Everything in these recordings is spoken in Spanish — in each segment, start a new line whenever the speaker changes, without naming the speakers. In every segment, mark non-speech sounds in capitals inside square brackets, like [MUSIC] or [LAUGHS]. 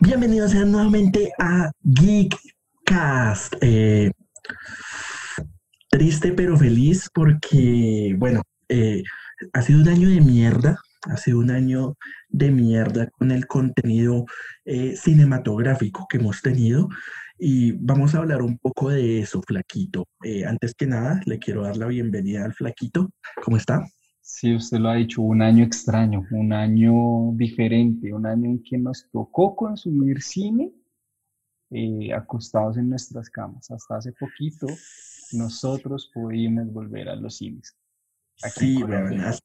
Bienvenidos sean nuevamente a Geekcast. Eh, triste pero feliz porque, bueno, eh, ha sido un año de mierda, ha sido un año de mierda con el contenido eh, cinematográfico que hemos tenido y vamos a hablar un poco de eso, Flaquito. antes que nada, le quiero dar la bienvenida al Flaquito. ¿Cómo está?
Sí, usted lo ha dicho, un año extraño, un año diferente, un año en que nos tocó consumir cine eh, acostados en nuestras camas. Hasta hace poquito nosotros pudimos volver a los cines.
sí,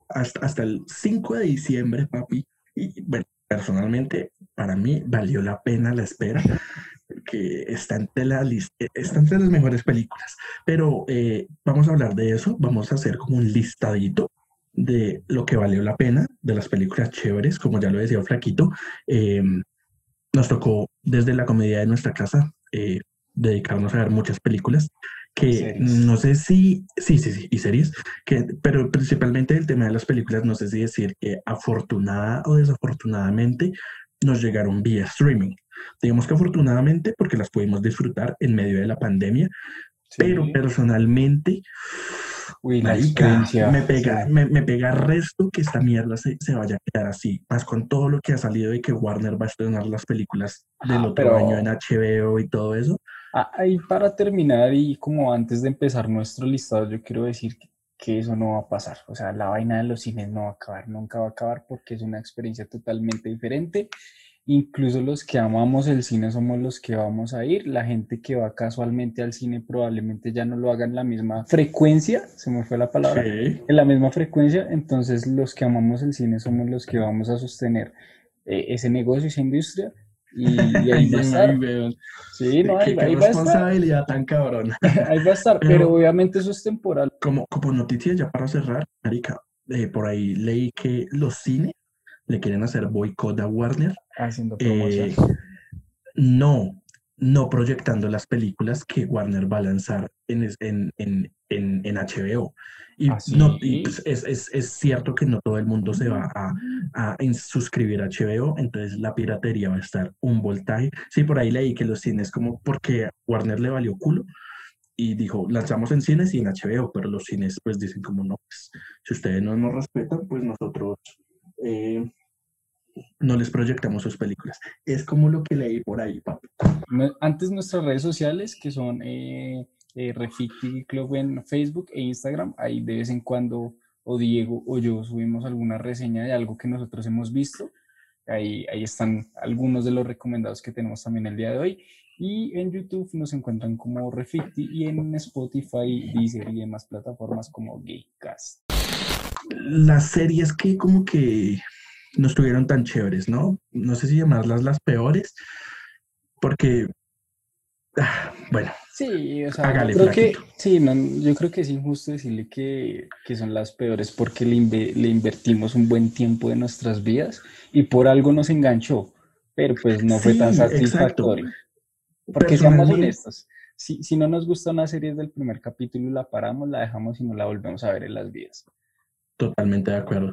hasta, hasta, el 5 de diciembre, papi. Y bueno, personalmente, para mí valió la pena la espera. que está entre, la está entre las mejores películas. Pero eh, vamos a hablar de eso, vamos a hacer como un listadito de lo que valió la pena, de las películas chéveres, como ya lo decía Flaquito. Em, nos tocó desde la comedia de nuestra casa eh, dedicarnos a ver muchas películas que no sé si, sí, sí, sí, y series, que, pero principalmente el tema de las películas, no sé si decir que afortunada o desafortunadamente nos llegaron vía streaming. Digamos que afortunadamente porque las pudimos disfrutar en medio de la pandemia, pero personalmente Uy, la me pega, me, me, pega resto que esta mierda se, se, vaya a quedar así, más con todo lo que ha salido de que Warner va a estrenar las películas del ah, otro año en HBO y todo eso.
Ah, ahí para terminar y como antes de empezar nuestro listado, yo quiero decir que, que eso no va a pasar. O sea, la vaina de los cines no va a acabar, nunca va a acabar porque es una experiencia totalmente diferente Incluso los que amamos el cine somos los que vamos a ir. La gente que va casualmente al cine probablemente ya no lo haga en la misma frecuencia, se me fue la palabra, en la misma frecuencia. Entonces los que amamos el cine somos los que vamos a sostener eh, ese negocio, esa industria. Y, ahí va a estar.
Sí, no, ahí, qué, responsabilidad tan cabrón. [LAUGHS]
ahí va a estar, pero, obviamente eso es temporal.
Como, como noticia, ya para cerrar, Marica, eh, por ahí leí que los cines le quieren hacer boicot a Warner.
Haciendo promoción. Eh,
no, no proyectando las películas que Warner va a lanzar en, en, en, en HBO. Y, ¿Ah, no, pues, es, es, es, cierto que no todo el mundo se va a, a, suscribir a HBO, entonces la piratería va a estar un voltaje. Sí, por ahí leí que los cines, como porque Warner le valió culo y dijo, lanzamos en cines y en HBO, pero los cines pues dicen como no, pues, si ustedes no nos respetan, pues nosotros eh, no les proyectamos sus películas. Es como lo que leí por ahí, papi.
Antes nuestras redes sociales, que son eh, eh Club en Facebook e Instagram, ahí de vez en cuando o Diego o yo subimos alguna reseña de algo que nosotros hemos visto. Ahí, ahí están algunos de los recomendados que tenemos también el día de hoy. Y en YouTube nos encuentran como Reficti y en Spotify, Deezer y demás plataformas como Gaycast.
Las series que como que no estuvieron tan chéveres, ¿no? No sé si llamarlas las peores, porque, ah, bueno.
Sí, o sea, yo creo que, sí, yo creo que es injusto decirle que, son las peores porque le, invertimos un buen tiempo de nuestras vidas y por algo nos enganchó, pero pues no fue tan satisfactorio. Porque seamos honestos, si, si no nos gusta una serie del primer capítulo y la paramos, la dejamos y no la volvemos a ver en las vidas.
Totalmente de acuerdo.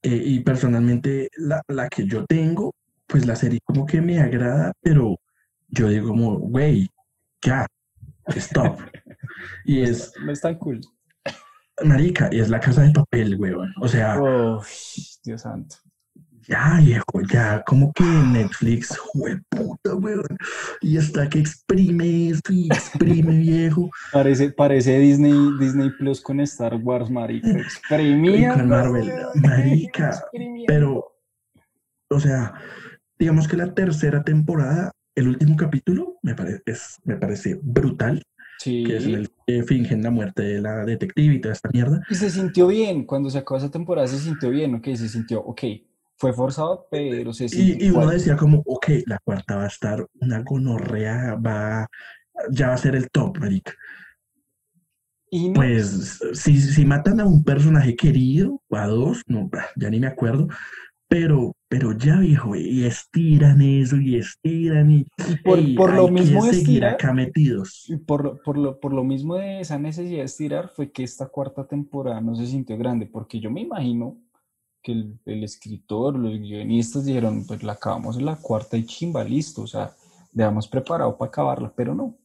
Eh, y personalmente la, la, que yo tengo, pues la serie como que me agrada, pero yo digo como, güey, ya, stop. [LAUGHS] y es...
No es tan cool.
Marica, y es la casa de papel, weón. O sea...
Oh, Dios santo
ya viejo, ya, como que Netflix, puta, weón, y hasta que exprime esto y exprime, [LAUGHS] viejo.
Parece, parece Disney, Disney Plus con Star Wars, marica, [LAUGHS] exprimía.
Con Marvel, [LAUGHS] marica, pero, o sea, digamos que la tercera temporada, el último capítulo, me, parece me parece brutal.
Sí.
Que es el que fingen la muerte de la detective y toda esta mierda.
Y se sintió bien, cuando se acabó esa temporada se sintió bien, ok, se sintió, ok, fue forzado, pero se
Y, y uno decía como, ok, la cuarta va a estar una gonorrea, va, ya va a ser el top, marica. Y Pues si, si matan a un personaje querido, o a dos, no, ya ni me acuerdo, pero, pero ya viejo, y estiran eso, y estiran, y,
por, lo mismo
de estirar, acá metidos.
Y por, por, lo, por lo mismo de esa necesidad de estirar fue que esta cuarta temporada no se sintió grande, porque yo me imagino que el, el, escritor, los guionistas dijeron, pues la acabamos en la cuarta y chimba, listo, o sea, dejamos preparado para acabarla, pero no.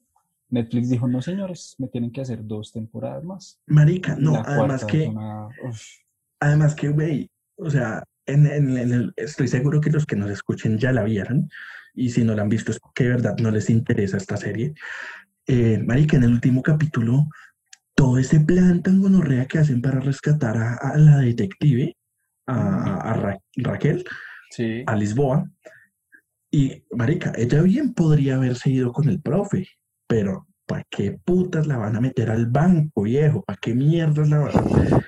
Netflix dijo, no señores, me tienen que hacer dos temporadas más.
Marica, no, además que, además que, güey, o sea, en, en, el, estoy seguro que los que nos escuchen ya la vieron, y si no la han visto es que de verdad no les interesa esta serie. Eh, marica, en el último capítulo, todo ese plan tan gonorrea que hacen para rescatar a, la detective, a, Raquel, a Lisboa, y, marica, ella bien podría haberse ido con el profe, pero ¿para qué putas la van a meter al banco, viejo? ¿Para qué mierdas la van a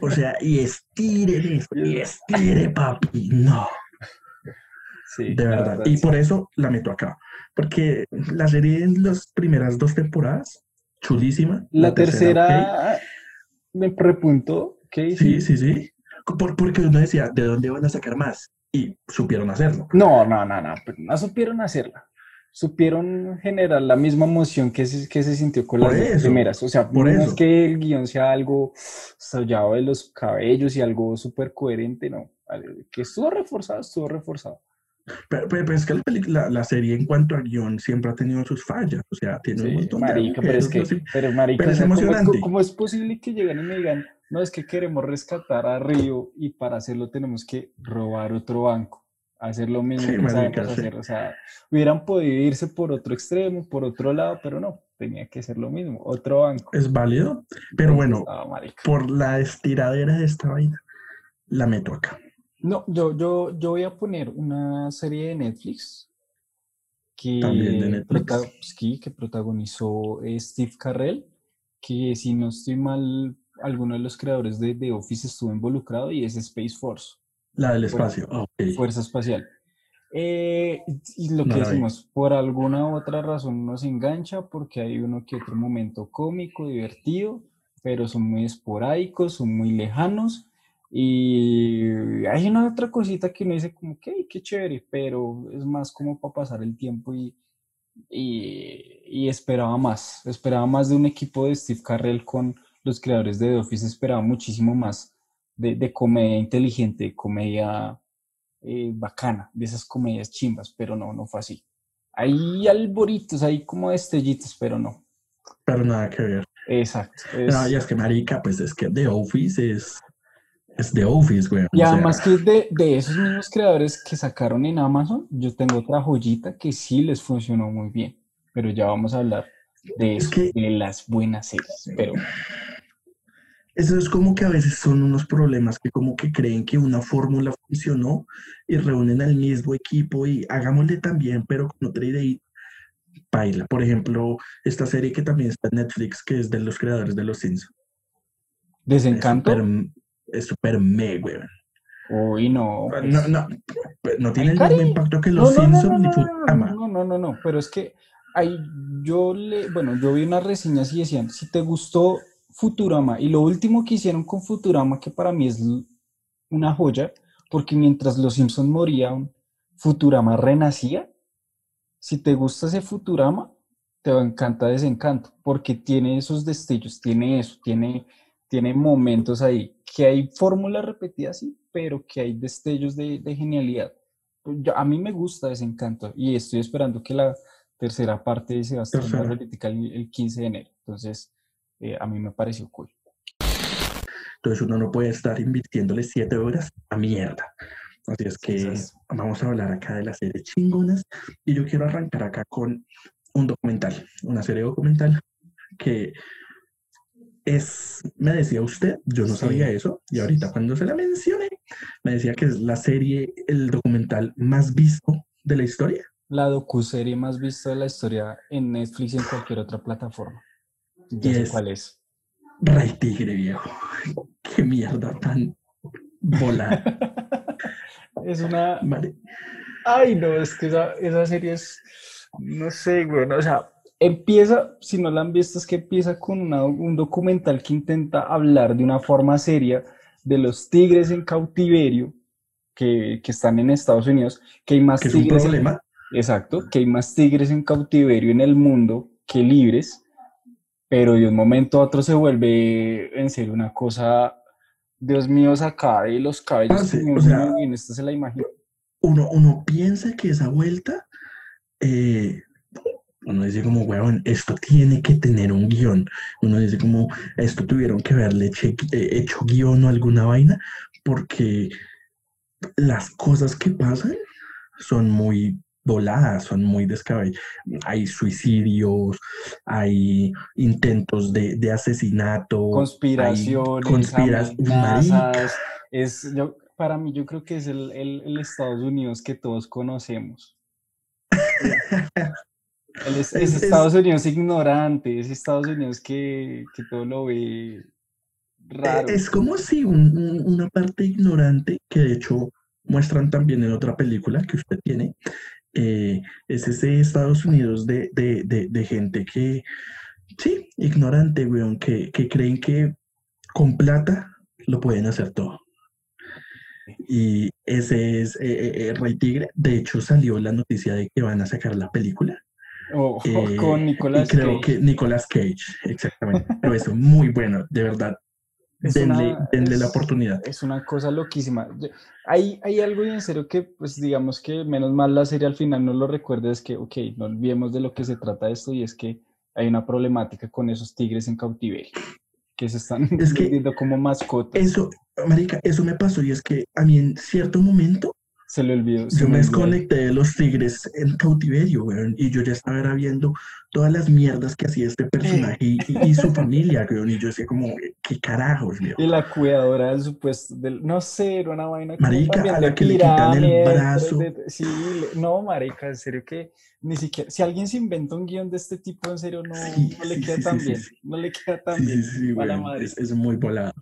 O sea, y estire y [LAUGHS] estire, papi, no. Sí, de verdad. Y por eso la meto acá. Porque la serie en las primeras dos temporadas, chulísima.
La, tercera, me prepunto.
¿qué? Sí, sí, sí. Por, porque uno decía, ¿de dónde van a sacar más? y supieron hacerlo.
No, no, no, no, no supieron hacerla. Supieron generar la misma emoción que se, que se sintió con las primeras. O sea, por no eso. es que el guion sea algo estallado de los cabellos y algo súper coherente, no. Que estuvo reforzado, estuvo reforzado.
Pero, pero, es que la, la, serie en cuanto a guion siempre ha tenido sus fallas, o sea, tiene un montón
marica, de... Pero es que, pero marica, pero es emocionante. ¿cómo, es posible que lleguen y me digan, no, es que queremos rescatar a Río y para hacerlo tenemos que robar otro banco, hacer lo mismo que marica, hacer. O sea, hubieran podido irse por otro extremo, por otro lado, pero no, tenía que ser lo mismo, otro banco.
Es válido, pero bueno, por la estiradera de esta vaina, la meto acá.
No, yo, yo, yo voy a poner una serie de Netflix que, que protagonizó eh, Steve Carrell, que si no estoy mal, alguno de los creadores de The Office estuvo involucrado y es Space Force.
La del espacio,
Fuerza Espacial. Eh, y lo que decimos, por alguna otra razón nos engancha porque hay uno que otro momento cómico, divertido, pero son muy esporádicos, son muy lejanos y hay una otra cosita que uno dice como que, qué chévere, pero es más como para pasar el tiempo y, y, esperaba más. Esperaba más de un equipo de Steve Carrell con los creadores de The Office, esperaba muchísimo más de, de comedia inteligente, de comedia eh, bacana, de esas comedias chimbas, pero no, no fue así. Hay alboritos, hay como destellitos, pero no.
Pero nada que ver.
Exacto.
No, y es que marica, pues es que The Office es es The Office, güey.
Y además que de, de, esos mismos creadores que sacaron en Amazon, yo tengo otra joyita que sí les funcionó muy bien. Pero ya vamos a hablar de eso, de las buenas series. Pero...
Eso es como que a veces son unos problemas que como que creen que una fórmula funcionó y reúnen al mismo equipo y hagámosle también, pero con otra idea. Baila. Por ejemplo, esta serie que también está en Netflix, que es de los creadores de Los Simpsons.
¿Desencanto?
es súper me, güey.
Uy, no.
No, no, no tiene el mismo impacto que los Simpsons ni
Futurama. No, no, no, no, pero es que ahí yo le, bueno, yo vi unas reseñas y decían, si te gustó Futurama y lo último que hicieron con Futurama, que para mí es una joya, porque mientras los Simpsons morían, Futurama renacía. Si te gusta ese Futurama, te va a encantar Desencanto, porque tiene esos destellos, tiene eso, tiene, tiene momentos ahí que hay fórmulas repetidas, sí, pero que hay destellos de, genialidad. Pues a mí me gusta ese encanto y estoy esperando que la tercera parte se va a estrenar el, el 15 de enero. Entonces, eh, a mí me pareció cool.
Entonces uno no puede estar invirtiéndole siete horas a mierda. Así es que vamos a hablar acá de las series chingonas y yo quiero arrancar acá con un documental, una serie documental que es, me decía usted, yo no sabía eso, y ahorita cuando se la mencioné, me decía que es la serie, el documental más visto de la historia.
La docuserie más vista de la historia en Netflix y en cualquier otra plataforma. Ya sé cuál es.
Ray Tigre, viejo. [LAUGHS] Qué mierda tan volada. [LAUGHS]
es una... Ay, no, es que esa, esa serie es... No sé, güey, o sea, empieza, si no la han visto, es que empieza con un documental que intenta hablar de una forma seria de los tigres en cautiverio que, que están en Estados Unidos, que hay más
¿Que tigres. Es un problema?
exacto, que hay más tigres en cautiverio en el mundo que libres, pero de un momento a otro se vuelve en serio una cosa Dios mío, saca y los cabellos.
Parce,
como
o sea,
muy bien, esto se la.
Uno, uno piensa que esa vuelta, eh, uno dice como, weón, esto tiene que tener un guion. Uno dice como, esto tuvieron que haberle che- eh, hecho guion o alguna vaina, porque las cosas que pasan son muy voladas, son muy descabelladas. Hay suicidios, hay intentos de, de asesinato,
Conspiraciones,
conspiras-
amenazas. Es, yo, para mí, yo creo que es el, el- el Estados Unidos que todos conocemos. El es, es
Es- [LAUGHS] es-
Estados Unidos ignorante, es Estados Unidos que, que todo lo ve raro.
Es como si un- un- una parte ignorante, que de hecho muestran también en otra película que usted tiene, eh, es ese Estados Unidos de, de- de- de gente que, sí, ignorante, weón, que, que creen que con plata lo pueden hacer todo. Y ese es eh, eh, Rey Tigre. De hecho, salió la noticia de que van a sacar la película.
O- o
Eh,
con
y
Nicolas
creo
Cage.
que Nicolas Cage, exactamente. Pero eso, muy bueno, de verdad.
Es
Denle,
una-
denle la
es-
oportunidad.
Es una cosa loquísima. Hay, hay algo y en serio que, pues digamos que menos mal la serie al final no lo recuerda, es que, ok, no olvidemos de lo que se trata esto y es que hay una problemática con esos tigres en cautiverio, que se están
Es que [LAUGHS]
como mascotas.
Eso, marica, eso me pasó y es que a mí en cierto momento
Se le olvidó. se
yo me desconecté de los tigres en cautiverio, weón, y yo ya estaba viendo todas las mierdas que hacía este personaje y, y- y su [LAUGHS] familia, weón, y yo decía como, qué carajos, weón.
Y la cuidadora del supuesto, del, no sé, era una vaina
Marica, a la que le quitan el brazo.
de- de- sí, no, marica, en serio que ni siquiera, si alguien se inventa un guion de este tipo, en serio, no,
Sí,
no le
sí,
queda
sí,
tan bien, no le queda tan bien,
sí, sí,
a la
weón,
madre.
es, es muy volado.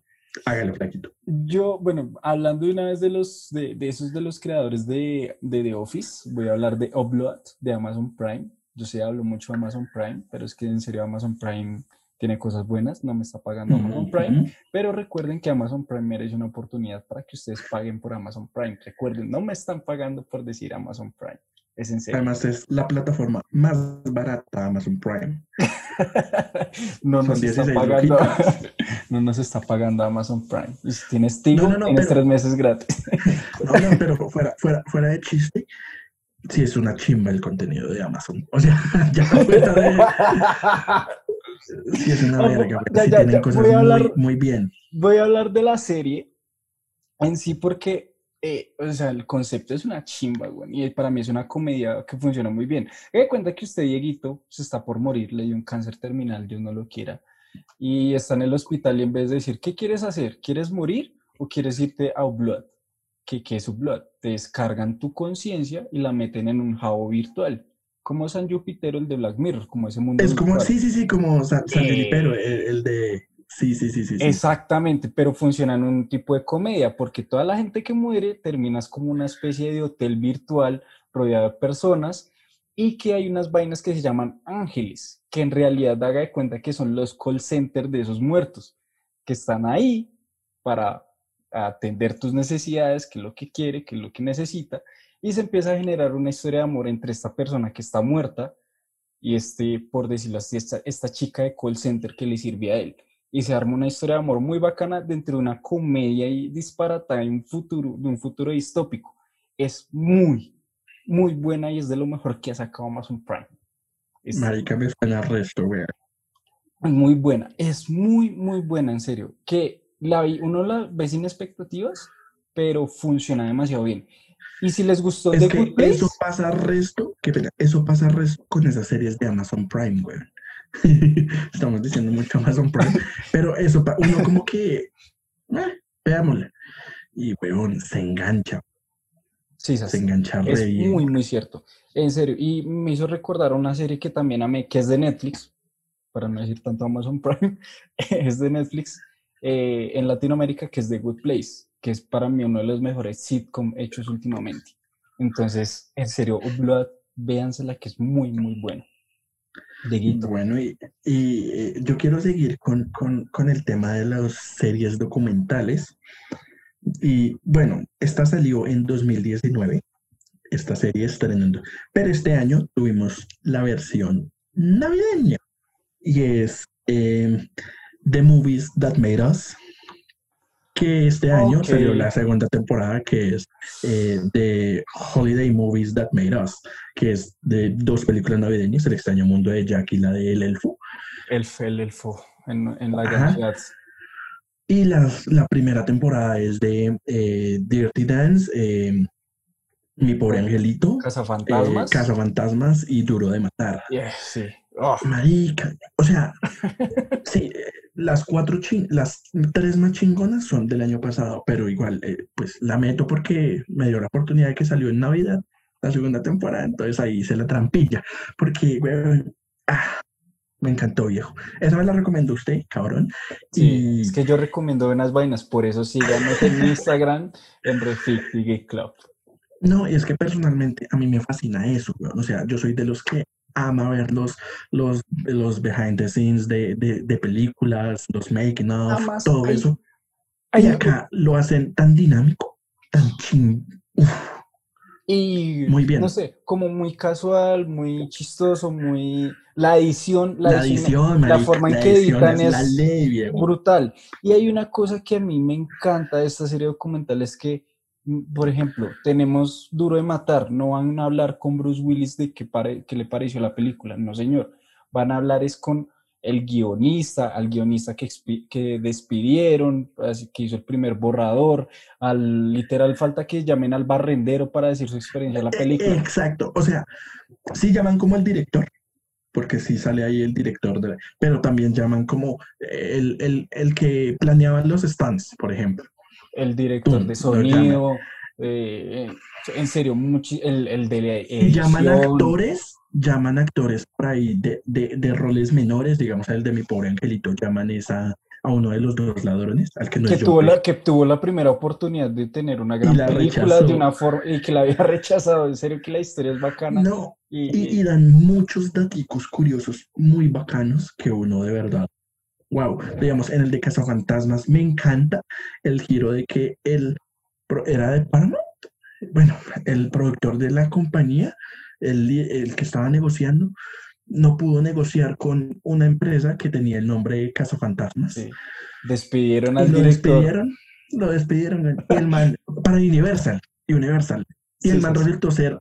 Hágalo, flaquito.
Yo, bueno, hablando de una vez de los, de, de esos de los creadores de, de The Office, voy a hablar de Upload, de Amazon Prime. Yo sé, hablo mucho de Amazon Prime, pero es que en serio Amazon Prime tiene cosas buenas, no me está pagando Amazon Prime, pero recuerden que Amazon Prime merece una oportunidad para que ustedes paguen por Amazon Prime. Recuerden, no me están pagando por decir Amazon Prime. Es en serio.
Además es la plataforma más barata, Amazon Prime. [LAUGHS]
no nos está
16
pagando. no nos está pagando Amazon Prime. Si tienes Tigo,
No, no, no,
tienes
pero-
tres meses gratis. [LAUGHS]
No, no, pero fuera, fuera, fuera de chiste, sí es una chimba el contenido de Amazon. O sea, [LAUGHS] ya fuera de... Sí es una verga,
ya.
Sí
ya,
tienen
ya,
cosas
voy a hablar-
muy, muy bien.
Voy a hablar de la serie en sí porque, eh, o sea, el concepto es una chimba, güey, y para mí es una comedia que funciona muy bien. Me cuenta que usted, Dieguito, se está por morir, le dio un cáncer terminal, Dios no lo quiera, y está en el hospital y en vez de decir, ¿qué quieres hacer? ¿Quieres morir o quieres irte a Blood? ¿Qué, qué es Blood? Te descargan tu conciencia y la meten en un jabo virtual, como San Júpiter, el de Black Mirror, como ese mundo
Es como,
virtual.
sí, sí, sí, como San, San
Eh,
Junipero, el, el de... Sí, sí, sí, sí. sí.
Exactamente, pero funciona en un tipo de comedia, porque toda la gente que muere terminas como una especie de hotel virtual rodeado de personas y que hay unas vainas que se llaman ángeles, que en realidad haga de cuenta que son los call centers de esos muertos, que están ahí para atender tus necesidades, que es lo que quiere, que es lo que necesita, y se empieza a generar una historia de amor entre esta persona que está muerta y este, por decirlo así, esta, esta chica de call center que le sirve a él y se arma una historia de amor muy bacana dentro de una comedia y disparatada de un futuro, de un futuro distópico. Es muy, muy buena y es de lo mejor que ha sacado Amazon Prime. Es
Marica, me suena resto, güey.
muy buena, es muy, muy buena, en serio. Que la vi- uno la ve sin expectativas, pero funciona demasiado bien. Y si les gustó
Es
The
que
Good Place,
eso pasa resto, qué pena, eso pasa resto con esas series de Amazon Prime, güey. [LAUGHS] Estamos diciendo mucho Amazon Prime, pero eso, pa- uno como que, eh, veámosla. Y, weón, se engancha,
sí,
se engancha re
Es
bien.
muy, muy cierto. En serio. Y me hizo recordar una serie que también amé, que es de Netflix, para no decir tanto Amazon [LAUGHS] Prime, es de Netflix, eh, en Latinoamérica, que es The Good Place, que es para mí uno de los mejores sitcom hechos últimamente. Entonces, en serio, Blood, véansela, que es muy, muy bueno.
Bueno, y, eh, yo quiero seguir con el tema de las series documentales. Y bueno, esta salió en 2019, esta serie estrenando, pero este año tuvimos la versión navideña. Y es eh, The Movies That Made Us, que este año salió la segunda temporada que es eh, de Holiday Movies That Made Us, que es de dos películas navideñas, El extraño mundo de Jack y la de El Elfo.
Elf, el Elfo, en, en la
Y la, la, primera temporada es de eh, Dirty Dance, eh, Mi pobre angelito,
Cazafantasmas.
Cazafantasmas y Duro de matar.
sí.
Oh. Marica, o sea, [LAUGHS] sí, las cuatro las tres más chingonas son del año pasado, pero igual, eh, pues la meto porque me dio la oportunidad de que salió en Navidad la segunda temporada, entonces ahí se la trampilla, porque, güey, ah, me encantó, viejo. Esa me la recomendó usted, cabrón.
Sí, es que yo recomiendo unas vainas, por eso síganos en Instagram, en Refit Club.
No, y es que personalmente a mí me fascina eso, O sea, yo soy de los que ama ver los, los, los behind the scenes de, de, películas, los making of, todo eso. Y acá lo hacen tan dinámico, tan ching.
Y muy bien. No sé, como muy casual, muy chistoso, muy. La edición, la, edición, la forma en que editan es, brutal. Y hay una cosa que a mí me encanta de esta serie documental: es que por ejemplo, tenemos Duro de Matar, no van a hablar con Bruce Willis de qué, le pareció la película, no señor, van a hablar es con el guionista, al guionista que, que despidieron, que hizo el primer borrador, al literal falta que llamen al barrendero para decir su experiencia de la película.
Exacto, o sea, sí llaman como el director, porque sí sale ahí el director, de pero también llaman como el, el, el que planeaba los stands, por ejemplo
el director de sonido, eh, en serio, el, el de la
Y llaman actores, llaman actores por ahí de, de, de, roles menores, digamos, el de mi pobre angelito, llaman esa a uno de los dos ladrones, al que no
que tuvo la Que tuvo la primera oportunidad de tener una gran película de una forma y que la había [LAUGHS] rechazado, en serio que la historia es bacana.
No, y, y dan muchos datos curiosos muy bacanos que uno de verdad wow, digamos, en el de Cazafantasmas me encanta el giro de que él era de Paramount. Bueno, el productor de la compañía, el, el que estaba negociando, no pudo negociar con una empresa que tenía el nombre de Cazafantasmas. Sí.
Despidieron al
lo Despidieron, lo despidieron el man, para Universal, Universal. Y el man resultó ser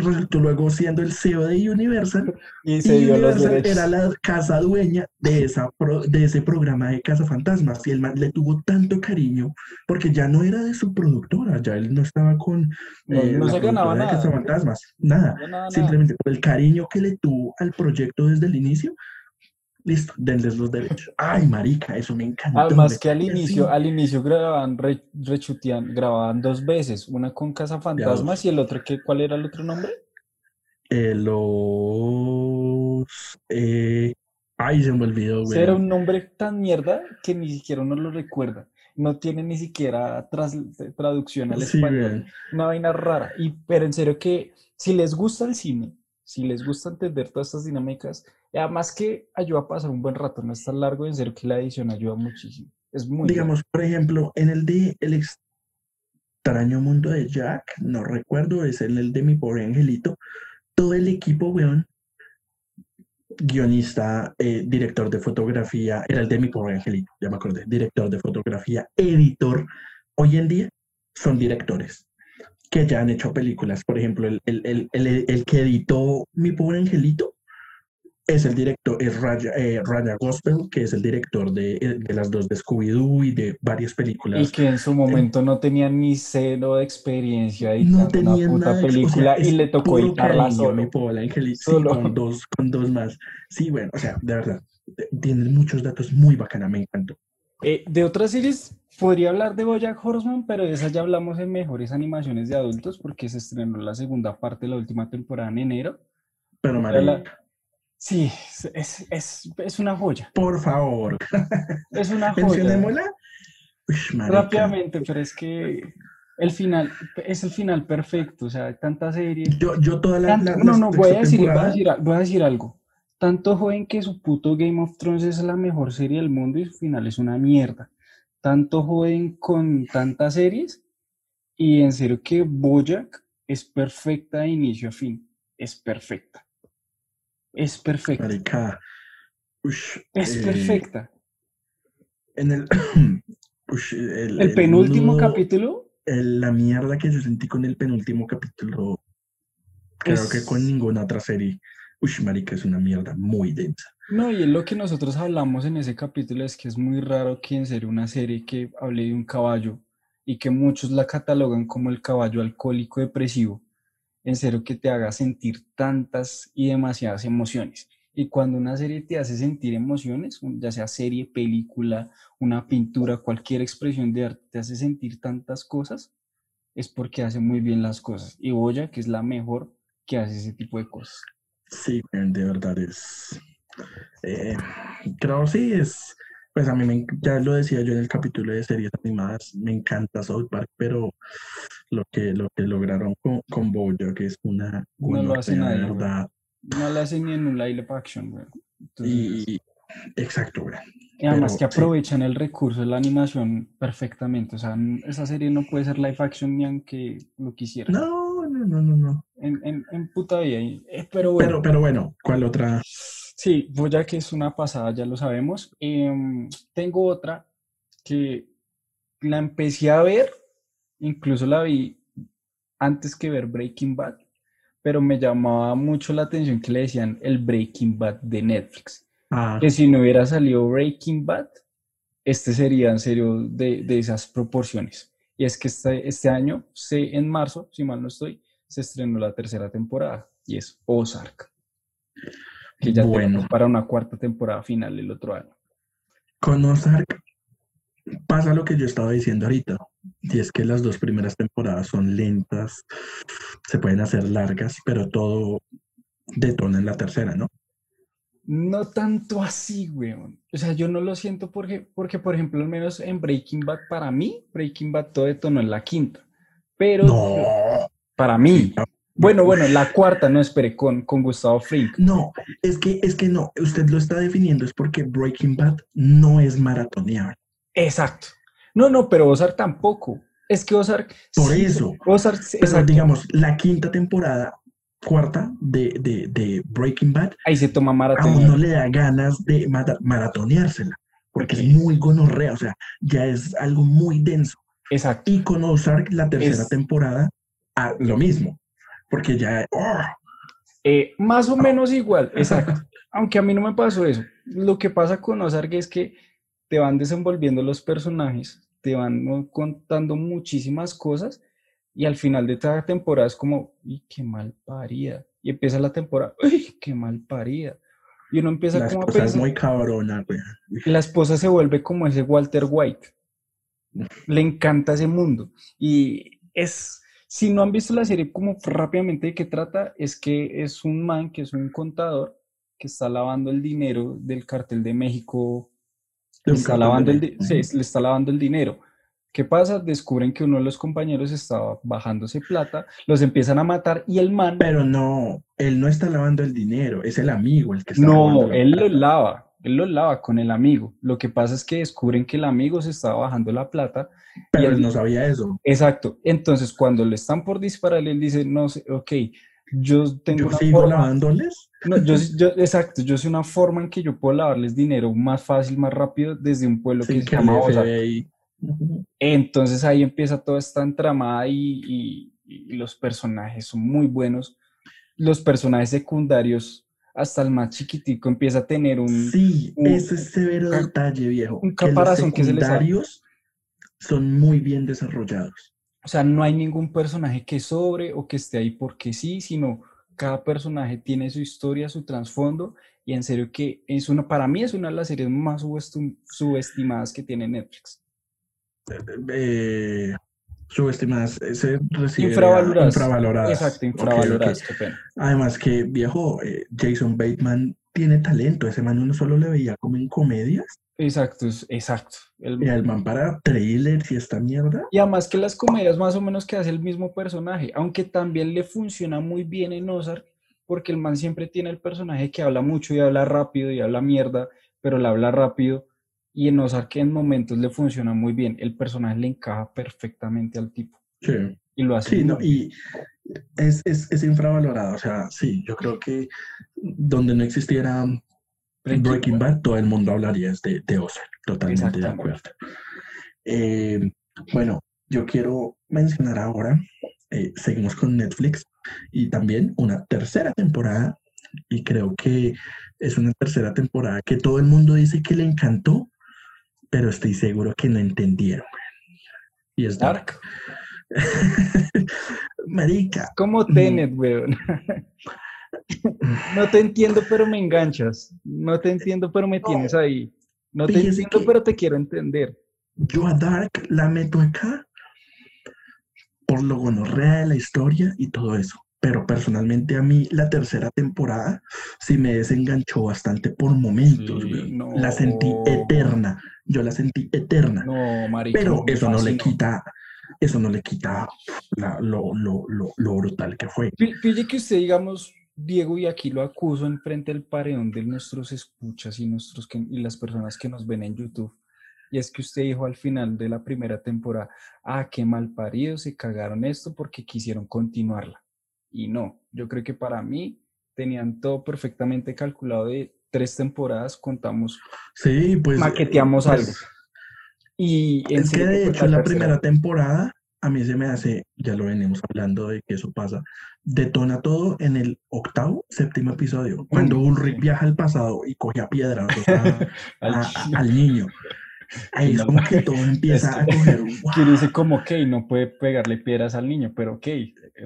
resultó luego siendo el CEO de Universal y, Universal era la casa dueña de, esa de ese programa de Casa Fantasmas y el man le tuvo tanto cariño porque ya no era de su productora, ya él no estaba con
no, eh, se ganaba nada.
de Casa Fantasmas, nada, simplemente por el cariño que le tuvo al proyecto desde el inicio, listo, denles los derechos. Ay, marica, eso me encanta.
Además que al inicio, al inicio grababan, grababan dos veces, una con Casa Fantasmas y el otro, que, ¿cuál era el otro nombre?
Eh, los... Eh, ay, se me olvidó,
güey. Era un nombre tan mierda que ni siquiera uno lo recuerda. No tiene ni siquiera traducción al español. Una vaina rara. Y, pero en serio que si les gusta el cine, si les gusta entender todas estas dinámicas, además que ayuda a pasar un buen rato, no es tan largo, en serio que la edición ayuda muchísimo.
Digamos, por ejemplo, en el de El extraño mundo de Jack, no recuerdo, es el, el de mi pobre angelito, todo el equipo, weón, guionista, eh, director de fotografía, era el de mi pobre angelito, ya me acordé, director de fotografía, editor, hoy en día son directores que ya han hecho películas. Por ejemplo, el, el, el, el que editó Mi Pobre Angelito es el director, es Raya, eh, Gospel, que es el director de, de las dos de Scooby-Doo y de varias películas.
Y que en su momento no tenía ni cero de experiencia editando no tenía una puta película y le tocó editarla solo.
Mi Pobre Angelito, Sí, con dos, con dos más. Sí, bueno, o sea, de verdad, tiene muchos datos muy bacanas, me encantó.
Eh, de otras series, podría hablar de Bojack Horseman, pero de esa ya hablamos en mejores animaciones de adultos porque se estrenó la segunda parte de la última temporada en enero.
Pero María.
Sí, es, es, es, una joya.
Por favor.
Es una [LAUGHS] joya.
Mencionémosla.
Rápidamente, pero es que el final es el final perfecto, o sea, tanta serie.
Yo, yo toda la,
No, no, voy a, decir, voy a, decir, voy a decir algo tanto joven que su puto Game of Thrones es la mejor serie del mundo y su final es una mierda. Tanto joven con tantas series y en serio que Bojack es perfecta de inicio a fin. Es perfecta. Es perfecta. es
eh,
perfecta.
En el, [CLEARS THROAT]
el, penúltimo capítulo.
la mierda que yo sentí con el penúltimo capítulo, creo que con ninguna otra serie. Uy, marica, es una mierda muy densa.
No, y es lo que nosotros hablamos en ese capítulo, es que es muy raro que en serio una serie que hable de un caballo y que muchos la catalogan como el caballo alcohólico depresivo, en serio que te haga sentir tantas y demasiadas emociones. Y cuando una serie te hace sentir emociones, ya sea serie, película, una pintura, cualquier expresión de arte, te hace sentir tantas cosas, es porque hace muy bien las cosas. Y Boya, que es la mejor que hace ese tipo de cosas.
Sí, de verdad es. Eh, creo sí es. Pues a mí me, ya lo decía yo en el capítulo de series animadas, me encanta South Park, pero lo que, lo que lograron con, con Boya, que es una,
no lo hacen de verdad, no la hacen ni en un live action, güey.
y, exacto, güey.
Y además que aprovechan el recurso de la animación perfectamente. O sea, esa serie no puede ser live action ni aunque lo quisiera.
No, no, no, no, no.
En, en, en puta vida. Eh, pero, bueno.
pero, pero bueno, ¿cuál otra?
Sí, ya que es una pasada, ya lo sabemos. Em, tengo otra que la empecé a ver, incluso la vi antes que ver Breaking Bad pero me llamaba mucho la atención que le decían el Breaking Bad de Netflix. Ah. Que si no hubiera salido Breaking Bad, este sería en serio de, de esas proporciones. Y es que este, este año, se, en marzo, si mal no estoy, se estrenó la tercera temporada y es Ozark. Que ya bueno. para una cuarta temporada final el otro año.
Con Ozark pasa lo que yo estaba diciendo ahorita, y es que las dos primeras temporadas son lentas, se pueden hacer largas, pero todo detona en la tercera, ¿no?
No tanto así, weón. O sea, yo no lo siento porque, porque, por ejemplo, al menos en Breaking Bad, para mí, Breaking Bad todo detonó en la quinta. Pero
no.
Para mí. Bueno, bueno, la cuarta, no esperé, con, con Gustavo Frink.
No, es que, es que no, usted lo está definiendo, es porque Breaking Bad no es maratoneable.
Exacto. No, no, pero Ozark tampoco. Es que Ozark.
Por eso. Ozark, pero digamos, la quinta temporada, cuarta de, Breaking Bad.
Ahí se toma maratón.
A uno le da ganas de maratoneársela. Porque es muy gonorrea, o sea, ya es algo muy denso.
Exacto.
Y con Ozark, la tercera temporada, a, lo mismo. Porque ya. ¡oh!
Eh, más o menos igual, exacto. Aunque a mí no me pasó eso. Lo que pasa con Ozark es que te van desenvolviendo los personajes, te van contando muchísimas cosas y al final de cada temporada es como, ¡y qué mal parida! Y empieza la temporada, ¡ay, qué mal parida! Y uno empieza
la
como
a pensar. Es muy cabrona, güey.
La esposa se vuelve como ese Walter White. Le encanta ese mundo. Y es, si no han visto la serie, como rápidamente de qué trata, es que es un man que es un contador que está lavando el dinero del cartel de México le está, lavando el, le está lavando el dinero. ¿Qué pasa? Descubren que uno de los compañeros estaba bajándose plata, los empiezan a matar y el man...
Pero no, él no está lavando el dinero, es el amigo el que está
No, él lo lava, él lo lava con el amigo. Lo que pasa es que descubren que el amigo se estaba bajando la plata.
Pero él no sabía eso.
Exacto. Entonces, cuando le están por disparar, él dice, no sé, ok, yo tengo...
¿Yo sigo lavándoles?
No, yo, exacto, yo sé una forma en que yo puedo lavarles dinero más fácil, más rápido desde un pueblo que se llama Entonces ahí empieza toda esta entramada y, los personajes son muy buenos. Los personajes secundarios, hasta el más chiquitico, empieza a tener un...
Sí, ese es severo detalle, viejo.
Un caparazón que, los
secundarios son muy bien desarrollados.
O sea, no hay ningún personaje que sobre o que esté ahí porque sí, sino cada personaje tiene su historia, su trasfondo, y en serio que es una, para mí es una de las series más subestimadas que tiene Netflix.
Eh, subestimadas, se
recibe infravaloradas.
infravaloradas.
Exacto, infravaloradas,
Además que, viejo, eh, Jason Bateman tiene talento, ese man uno solo le veía como en comedias
Exacto, exacto.
El, y el man para trailers y esta mierda.
Y además que las comedias más o menos que hace el mismo personaje, aunque también le funciona muy bien en Ozark, porque el man siempre tiene el personaje que habla mucho y habla rápido y habla mierda, pero le habla rápido. Y en Ozark en momentos le funciona muy bien. El personaje le encaja perfectamente al tipo.
Sí.
Y lo hace.
Sí, no, y es, es, es infravalorado. O sea, sí, yo creo que donde no existiera Breaking, Bad, todo el mundo hablaría de, de Ozark, totalmente de acuerdo. Eh, bueno, yo quiero mencionar ahora, eh, seguimos con Netflix y también una tercera temporada y creo que es una tercera temporada que todo el mundo dice que le encantó, pero estoy seguro que no entendieron. Y es Dark. [LAUGHS] Marica.
Como. Tenet, weón. no te entiendo, pero me enganchas. No te entiendo, pero me tienes ahí. No te entiendo, pero te quiero entender.
Yo a Dark la meto acá por lo gonorrea de la historia y todo eso. Pero personalmente a mí la tercera temporada sí me desenganchó bastante por momentos. La sentí eterna. Yo la sentí eterna. No, Pero eso no le quita, eso no le quita lo, lo, brutal que fue.
Fíjate que usted, digamos, Diego, y aquí lo acuso en frente al paredón de nuestros escuchas y, nuestros y las personas que nos ven en YouTube y es que usted dijo al final de la primera temporada, ah, qué mal parido, se cagaron esto porque quisieron continuarla. Y no, yo creo que para mí tenían todo perfectamente calculado de tres temporadas, contamos,
sí, pues,
maqueteamos pues, algo.
Y es que de hecho la primera temporada a mí se me hace, ya lo venimos hablando de que eso pasa, detona todo en el octavo, séptimo episodio, cuando Ulrich viaja al pasado y coge a piedra [LAUGHS] al niño. Ahí es como que todo [LAUGHS] empieza a coger un...
Que dice como, ok, no puede pegarle piedras al niño, pero ok,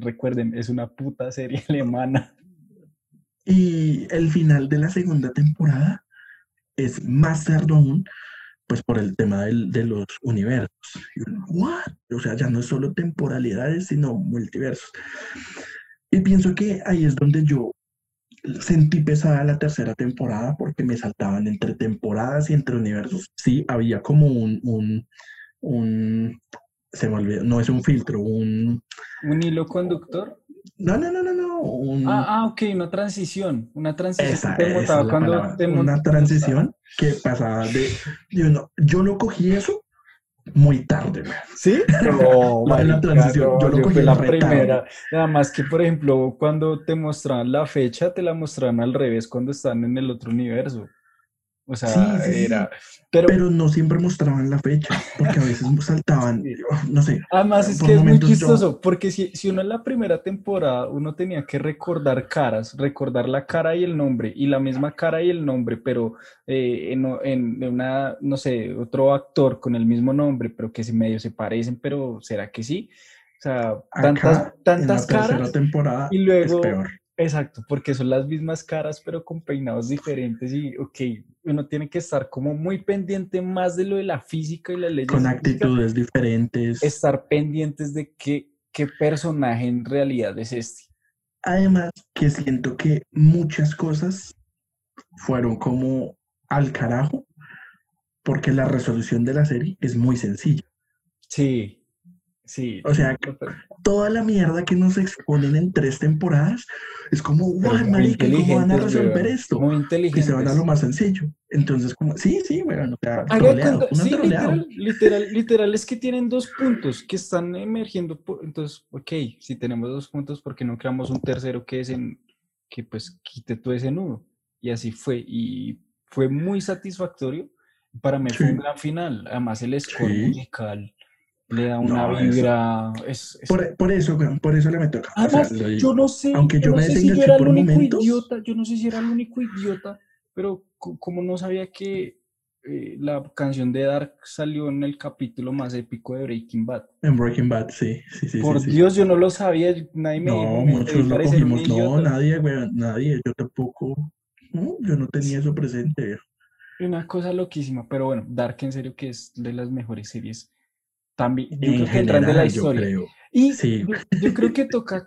recuerden, es una puta serie [LAUGHS] alemana.
Y el final de la segunda temporada es más cerdo aún, pues por el tema del, de los universos. ¿What? O sea, ya no es solo temporalidades, sino multiversos. Y pienso que ahí es donde yo sentí pesada la tercera temporada porque me saltaban entre temporadas y entre universos. Sí, había como un, un, un se me olvidó, no es un filtro, un...
¿Un hilo conductor?
No, no, no, no, no.
Ah, ah, ok, una transición, una transición.
una transición que pasaba de, yo, yo no cogí eso muy tarde,
¿Sí? [LAUGHS] No, la transición. yo lo cogí la primera. Nada más que, por ejemplo, cuando te mostraban la fecha, te la mostraban al revés cuando están en el otro universo. O sea, era...
Pero, no siempre mostraban la fecha, porque a veces saltaban, no sé.
Además es que es muy chistoso, porque si, si uno en la primera temporada, uno tenía que recordar caras, recordar la cara y el nombre, y la misma cara y el nombre, pero eh, en, en, una, no sé, otro actor con el mismo nombre, pero que se medio se parecen, pero ¿será que sí? O sea, tantas, tantas caras.
Temporada
y luego... Exacto, porque son las mismas caras, pero con peinados diferentes y, ok, uno tiene que estar como muy pendiente más de lo de la física y la leyes.
Con actitudes diferentes.
Estar pendientes de qué, qué personaje en realidad es este.
Además, que siento que muchas cosas fueron como al carajo, porque la resolución de la serie es muy sencilla.
Sí, Sí.
O sea, toda la mierda que nos exponen en tres temporadas es como, guau, marica, ¿cómo van a resolver esto?
Muy inteligente.
Y se van a lo más sencillo. Entonces, como, sí, sí, bueno, o sea,
sí, literal, literal, literal, es que tienen dos puntos que están emergiendo. entonces, ok, si tenemos dos puntos, ¿por qué no creamos un tercero que es en, que pues quite todo ese nudo? Y así fue, y fue muy satisfactorio. Para mí fue un gran final. Además, el score musical le da una vibra. Es,
Por, por, eso, por eso le meto
Además, yo no sé, aunque yo, me sé si yo era el único idiota, yo no sé si era el único idiota, pero como no sabía que eh, la canción de Dark salió en el capítulo más épico de Breaking Bad.
En Breaking Bad, sí, sí, sí.
Por Dios, yo no lo sabía, nadie me
No, muchos lo cogimos, no, nadie, güey, nadie, yo tampoco, no, yo no tenía eso presente.
Una cosa loquísima, pero bueno, Dark en serio que es de las mejores series también, yo creo que entran de la historia. Y yo, creo que toca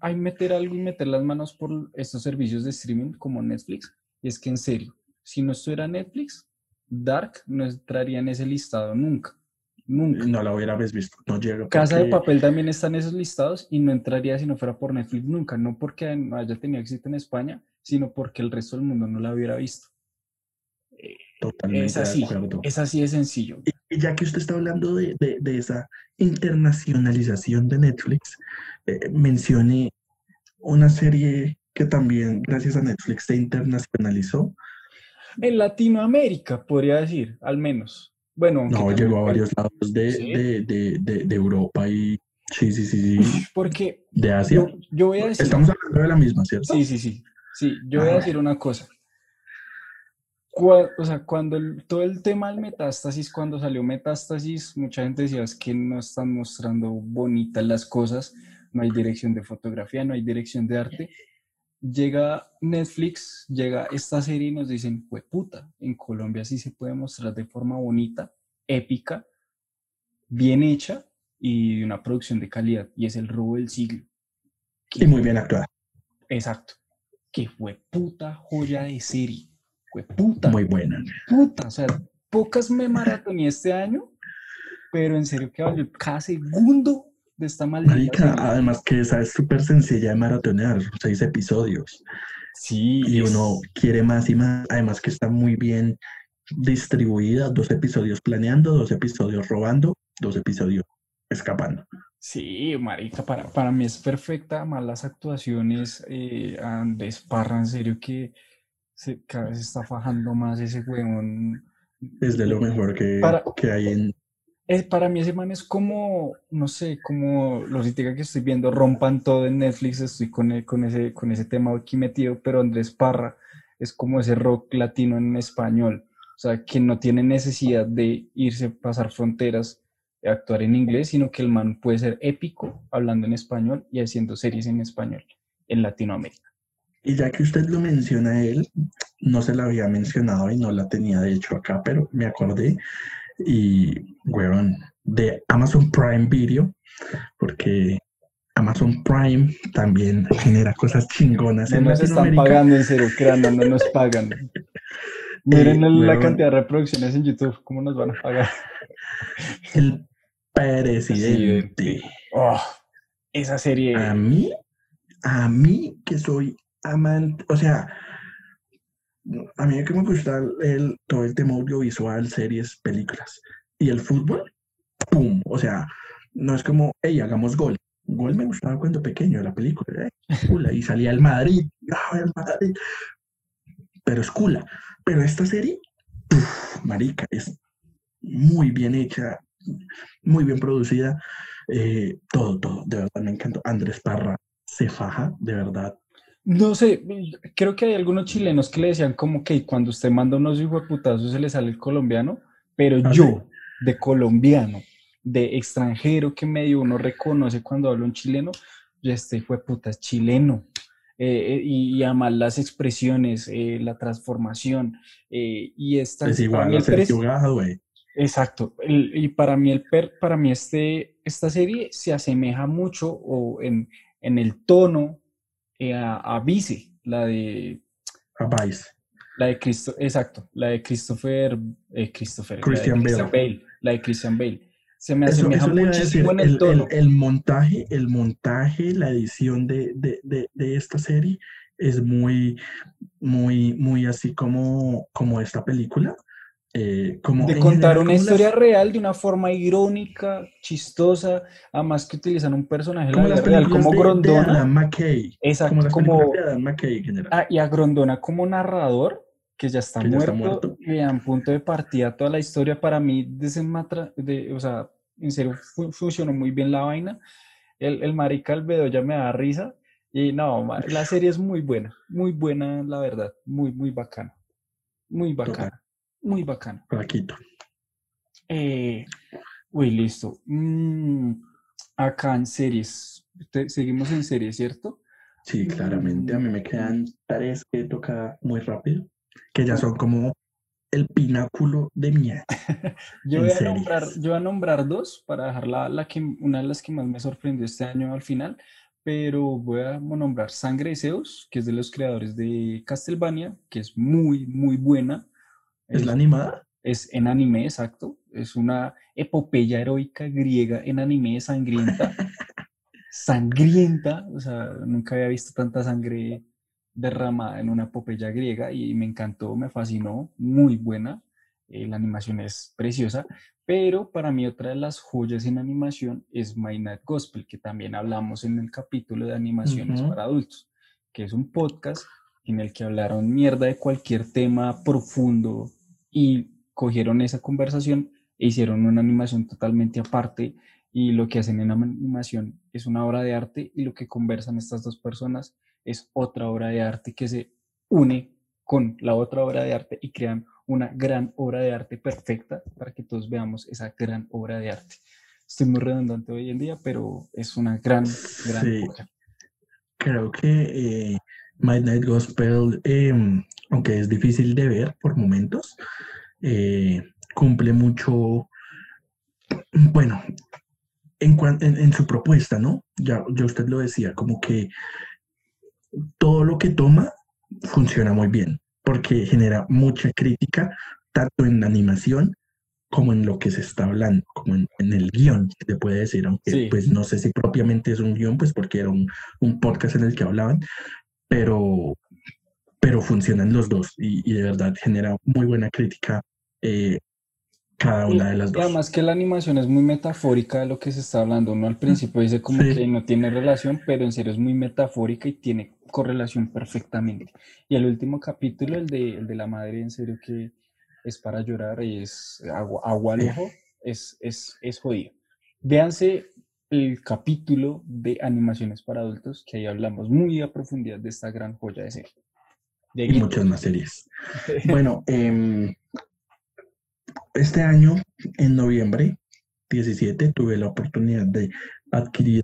hay meter algo y meter las manos por estos servicios de streaming como Netflix. Y es que en serio, si no estuviera Netflix, Dark no entraría en ese listado nunca. Nunca.
No la hubieras visto, no llega.
Casa de Papel también está en esos listados y no entraría si no fuera por Netflix nunca. No porque haya tenido éxito en España, sino porque el resto del mundo no la hubiera visto.
Totalmente
es así, es así de sencillo.
Y ya que usted está hablando de, de, esa internacionalización de Netflix, eh, mencione una serie que también, gracias a Netflix, se internacionalizó.
En Latinoamérica, podría decir, al menos. Bueno,
no, llegó a varios lados de, de, de, de, Europa y sí, sí, sí, sí.
Porque
de Asia.
Yo, voy a decir.
Estamos hablando de la misma, ¿cierto?
Sí, sí, sí. Sí, yo voy a decir una cosa. O sea, cuando todo el tema del metástasis, cuando salió metástasis, mucha gente decía es que no están mostrando bonitas las cosas, no hay dirección de fotografía, no hay dirección de arte llega Netflix, llega esta serie y nos dicen, pues puta, en Colombia sí se puede mostrar de forma bonita, épica, bien hecha y de una producción de calidad. Y es el robo del siglo.
Y muy bien actuada.
Exacto. Que fue puta joya de serie. Fue puta.
Muy buena.
Puta. O sea, pocas me maratoné este año, pero en serio que valió cada segundo de esta
maldita además que esa es súper sencilla de maratonear, seis episodios.
Sí.
Y uno quiere más y más. Además que está muy bien distribuida, dos episodios planeando, dos episodios robando, dos episodios escapando.
Sí, marica, para, para mí es perfecta, más las actuaciones, eh, Andrés Parra, en serio que se, cada vez está fajando más ese huevón.
Es de lo mejor que, que hay en,
para mí ese man es como, no sé, como los que estoy viendo, rompan todo en Netflix, estoy con, e, con, ese, con ese tema aquí metido, pero Andrés Parra es como ese rock latino en español, o sea, que no tiene necesidad de irse, pasar fronteras, actuar en inglés, sino que el man puede ser épico hablando en español y haciendo series en español en Latinoamérica.
Y ya que usted lo menciona a él, no se la había mencionado y no la tenía de hecho acá, pero me acordé y, weón, de Amazon Prime Video, porque Amazon Prime también genera cosas chingonas.
No nos están pagando en serio, no nos pagan. [LAUGHS] Miren la cantidad de reproducciones en YouTube, ¿cómo nos van a pagar?
El presidente.
Oh, esa serie.
A mí, a mí que soy amante, o sea, a mí que me gusta el, todo el tema audiovisual, series, películas. Y el fútbol, ¡pum! O sea, no es como, hey, hagamos gol. Gol me gustaba cuando pequeño, la película, ¿eh? y salía el Madrid, el Madrid. Pero es cula. Pero esta serie, marica, es muy bien hecha, muy bien producida. Eh, todo, todo, de verdad me encantó. Andrés Parra se faja, de verdad.
No sé, creo que hay algunos chilenos que le decían como que cuando usted manda unos hijos de putazos se le sale el colombiano, pero ¿Ah, yo, de colombiano, de extranjero que medio uno reconoce cuando habla un chileno, yo este fue puta chileno. Eh, eh, y, y las expresiones, eh, la transformación, y esta...
Es igual a güey.
Exacto, y para mí, el per, para mí este, esta serie se asemeja mucho o en, en el tono eh, a, Vice, la de...
A Vice.
La de Cristo, exacto, la de Christopher, eh, Christopher,
Christian,
Bale. La de Christian Bale.
Se me asemeja muchísimo en el, tono. El, montaje, el montaje, la edición de, de, de, de, esta serie es muy, muy, muy así como, como esta película. Eh, como
de contar una historia real de una forma irónica, chistosa, además que utilizan un personaje
como real, como Grondona.
McKay. Exacto, como, ah, y a Grondona como narrador, que ya está, muerto, y a punto de partida toda la historia, para mí, de, o sea, en serio, funcionó muy bien la vaina. El, el marica Albedo ya me da risa, y no, la serie es muy buena, muy buena, la verdad, muy, muy bacana, muy bacana muy bacano.
Flaquito.
Eh, uy, listo. Mm, acá en series. seguimos en series, ¿cierto?
Sí, claramente. A mí me quedan tres que toca muy rápido, que ya son como el pináculo de mierda. [LAUGHS]
yo, voy a nombrar, yo voy a nombrar dos para dejar la, que, una de las que más me sorprendió este año al final, pero voy a nombrar Sangre de Zeus, que es de los creadores de Castlevania, que es muy, muy buena.
¿Es, la animada?
Es en anime, exacto. Es una epopeya heroica griega en anime sangrienta. [LAUGHS] sangrienta, o sea, nunca había visto tanta sangre derramada en una epopeya griega y me encantó, me fascinó, muy buena. Eh, la animación es preciosa, pero para mí otra de las joyas en animación es My Night Gospel, que también hablamos en el capítulo de animaciones para adultos, que es un podcast en el que hablaron mierda de cualquier tema profundo y cogieron esa conversación e hicieron una animación totalmente aparte y lo que hacen en animación es una obra de arte y lo que conversan estas dos personas es otra obra de arte que se une con la otra obra de arte y crean una gran obra de arte perfecta para que todos veamos esa gran obra de arte. Estoy muy redundante hoy en día, pero es una gran, gran sí.
Creo que eh, Midnight Gospel, em, aunque es difícil de ver por momentos, eh, cumple mucho, bueno, en, en, su propuesta, ¿no? Ya, ya usted lo decía, como que todo lo que toma funciona muy bien, porque genera mucha crítica, tanto en la animación como en lo que se está hablando, como en, el guion, se puede decir, aunque pues no sé si propiamente es un guion, pues porque era un, un podcast en el que hablaban, pero, pero funcionan los dos y, de verdad genera muy buena crítica eh, cada una de las dos.
Además que la animación es muy metafórica de lo que se está hablando, ¿no? Al principio dice como que no tiene relación, pero en serio es muy metafórica y tiene correlación perfectamente. Y el último capítulo, el de, el de la madre, en serio que es para llorar y es agua, agua al ojo, es, es, es jodido. Véanse el capítulo de animaciones para adultos, que ahí hablamos muy a profundidad de esta gran joya de serie.
y muchas más series. [LAUGHS] bueno, eh, este año, en noviembre 17, tuve la oportunidad de adquirir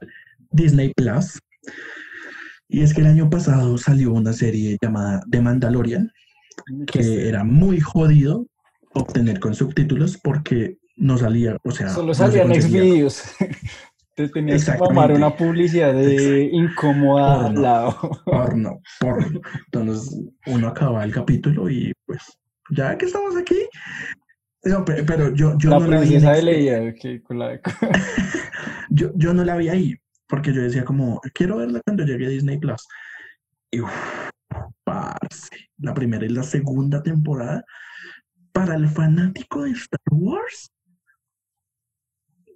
Disney Plus. Y es que el año pasado salió una serie llamada The Mandalorian, que era muy jodido obtener con subtítulos porque no salía, o sea...
Solo salían no Xvideos. Te tenías que tomar una publicidad de incómoda al lado.
Porno, porno. Entonces uno acaba el capítulo y pues ya que estamos aquí, no, pero, yo, yo
la
no
la vi. de con la... [LAUGHS]
yo, yo no la vi ahí, porque yo decía como, quiero verla cuando llegue a Disney Plus. Y uff, la primera y la segunda temporada, para el fanático de Star Wars,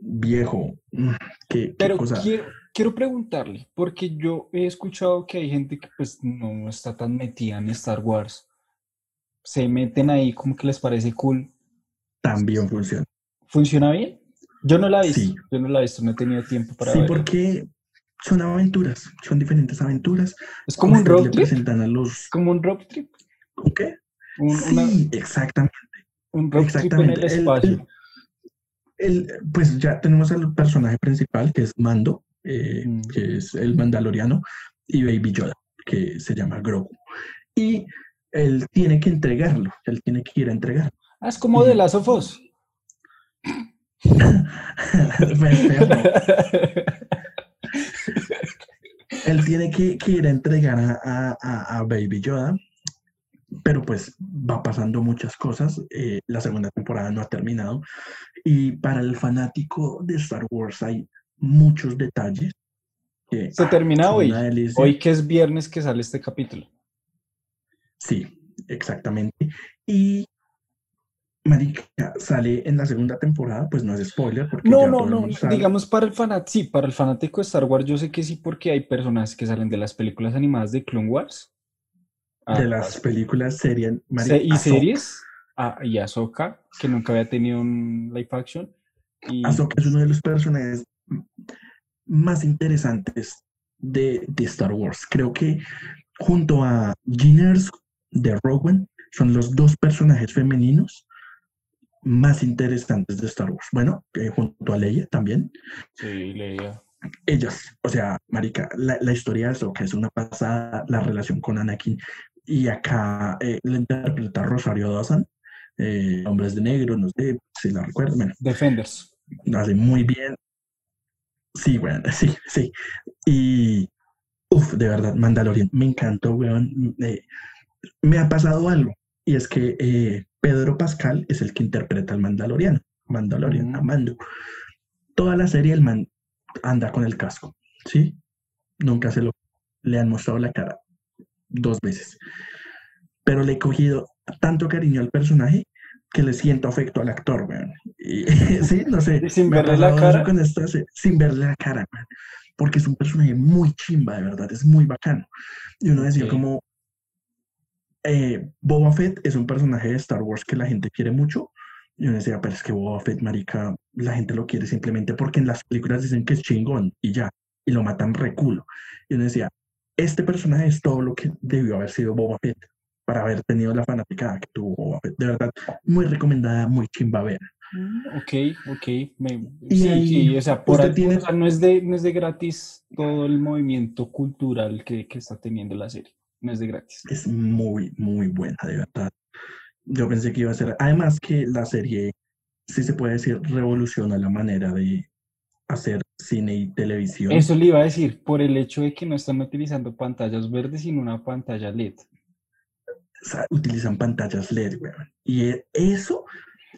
viejo, mm, qué,
Pero Quiero, quiero, preguntarle, porque yo he escuchado que hay gente que pues no está tan metida en Star Wars. Se meten ahí como que les parece cool
también funciona.
¿Funciona bien? Yo no la he visto, yo no la he visto, no he tenido tiempo para
Sí, porque son aventuras, son diferentes aventuras.
Es como un road trip.
Presentan a los...
Como un road trip.
¿Un qué? sí, exactamente.
Un road trip en el espacio.
Pues ya tenemos al personaje principal, que es Mando, eh, mm. que es el mandaloriano, y Baby Yoda, que se llama Grogu. Y él tiene que entregarlo, él tiene que ir a entregarlo.
Ah, es como de las ofos. [LAUGHS] [LAUGHS]
Él tiene que, ir a entregar a, Baby Yoda, pero pues va pasando muchas cosas. Eh, la segunda temporada no ha terminado. Y para el fanático de Star Wars hay muchos detalles.
Se termina hoy. Hoy que es viernes que sale este capítulo.
Sí, exactamente. Y Marica, sale en la segunda temporada, pues no es spoiler. Porque
no, no, no, digamos para el fanático, sí, para el fanático de Star Wars yo sé que sí porque hay personajes que salen de las películas animadas de Clone Wars.
De ah, las películas series.
¿Y series? Ah, y Ahsoka, que nunca había tenido un live action.
Y... Ahsoka es uno de los personajes más interesantes de, de Star Wars. Creo que junto a Giners de Rowan son los dos personajes femeninos más interesantes de Star Wars. Bueno, eh, junto a Leia también.
Sí, Leia.
Ellas, o sea, Marica, la, historia de que es una pasada, la relación con Anakin. Y acá eh, la interpreta Rosario Dawson, eh, Hombres de Negro, no sé si la recuerdan.
Defenders.
Lo hace muy bien. Sí, bueno, [LAUGHS] sí, sí. Y, uff, de verdad, Mandalorian, me encantó, weón. me ha pasado algo, y es que Pedro Pascal es el que interpreta al Mandaloriano, Mandalorian, Amando. Toda la serie el man anda con el casco, ¿sí? Nunca se lo le han mostrado la cara dos veces. Pero le he cogido tanto cariño al personaje que le siento afecto al actor, weón. [LAUGHS] sí, no sé.
sin verle la cara.
sin verle la cara, Porque es un personaje muy chimba, de verdad, es muy bacano. Y uno decía como, eh, Boba Fett es un personaje de Star Wars que la gente quiere mucho Y uno decía, pero es que Boba Fett, marica, la gente lo quiere simplemente porque en las películas dicen que es chingón y ya, y lo matan reculo. Y uno decía, este personaje es todo lo que debió haber sido Boba Fett para haber tenido la fanaticada que tuvo Boba Fett. De verdad, muy recomendada, muy chimba ver.
Mm, ok, ok. sí, sí, o sea, por no, es de, no es de gratis todo el movimiento cultural que, que está teniendo la serie. No es de gratis.
Es muy, muy buena, de verdad. Yo pensé que iba a ser, además que la serie, si se puede decir, revoluciona la manera de hacer cine y televisión.
Eso le iba a decir, por el hecho de que no están utilizando pantallas verdes, sino una pantalla LED.
O sea, utilizan pantallas LED, weón. Y e, eso...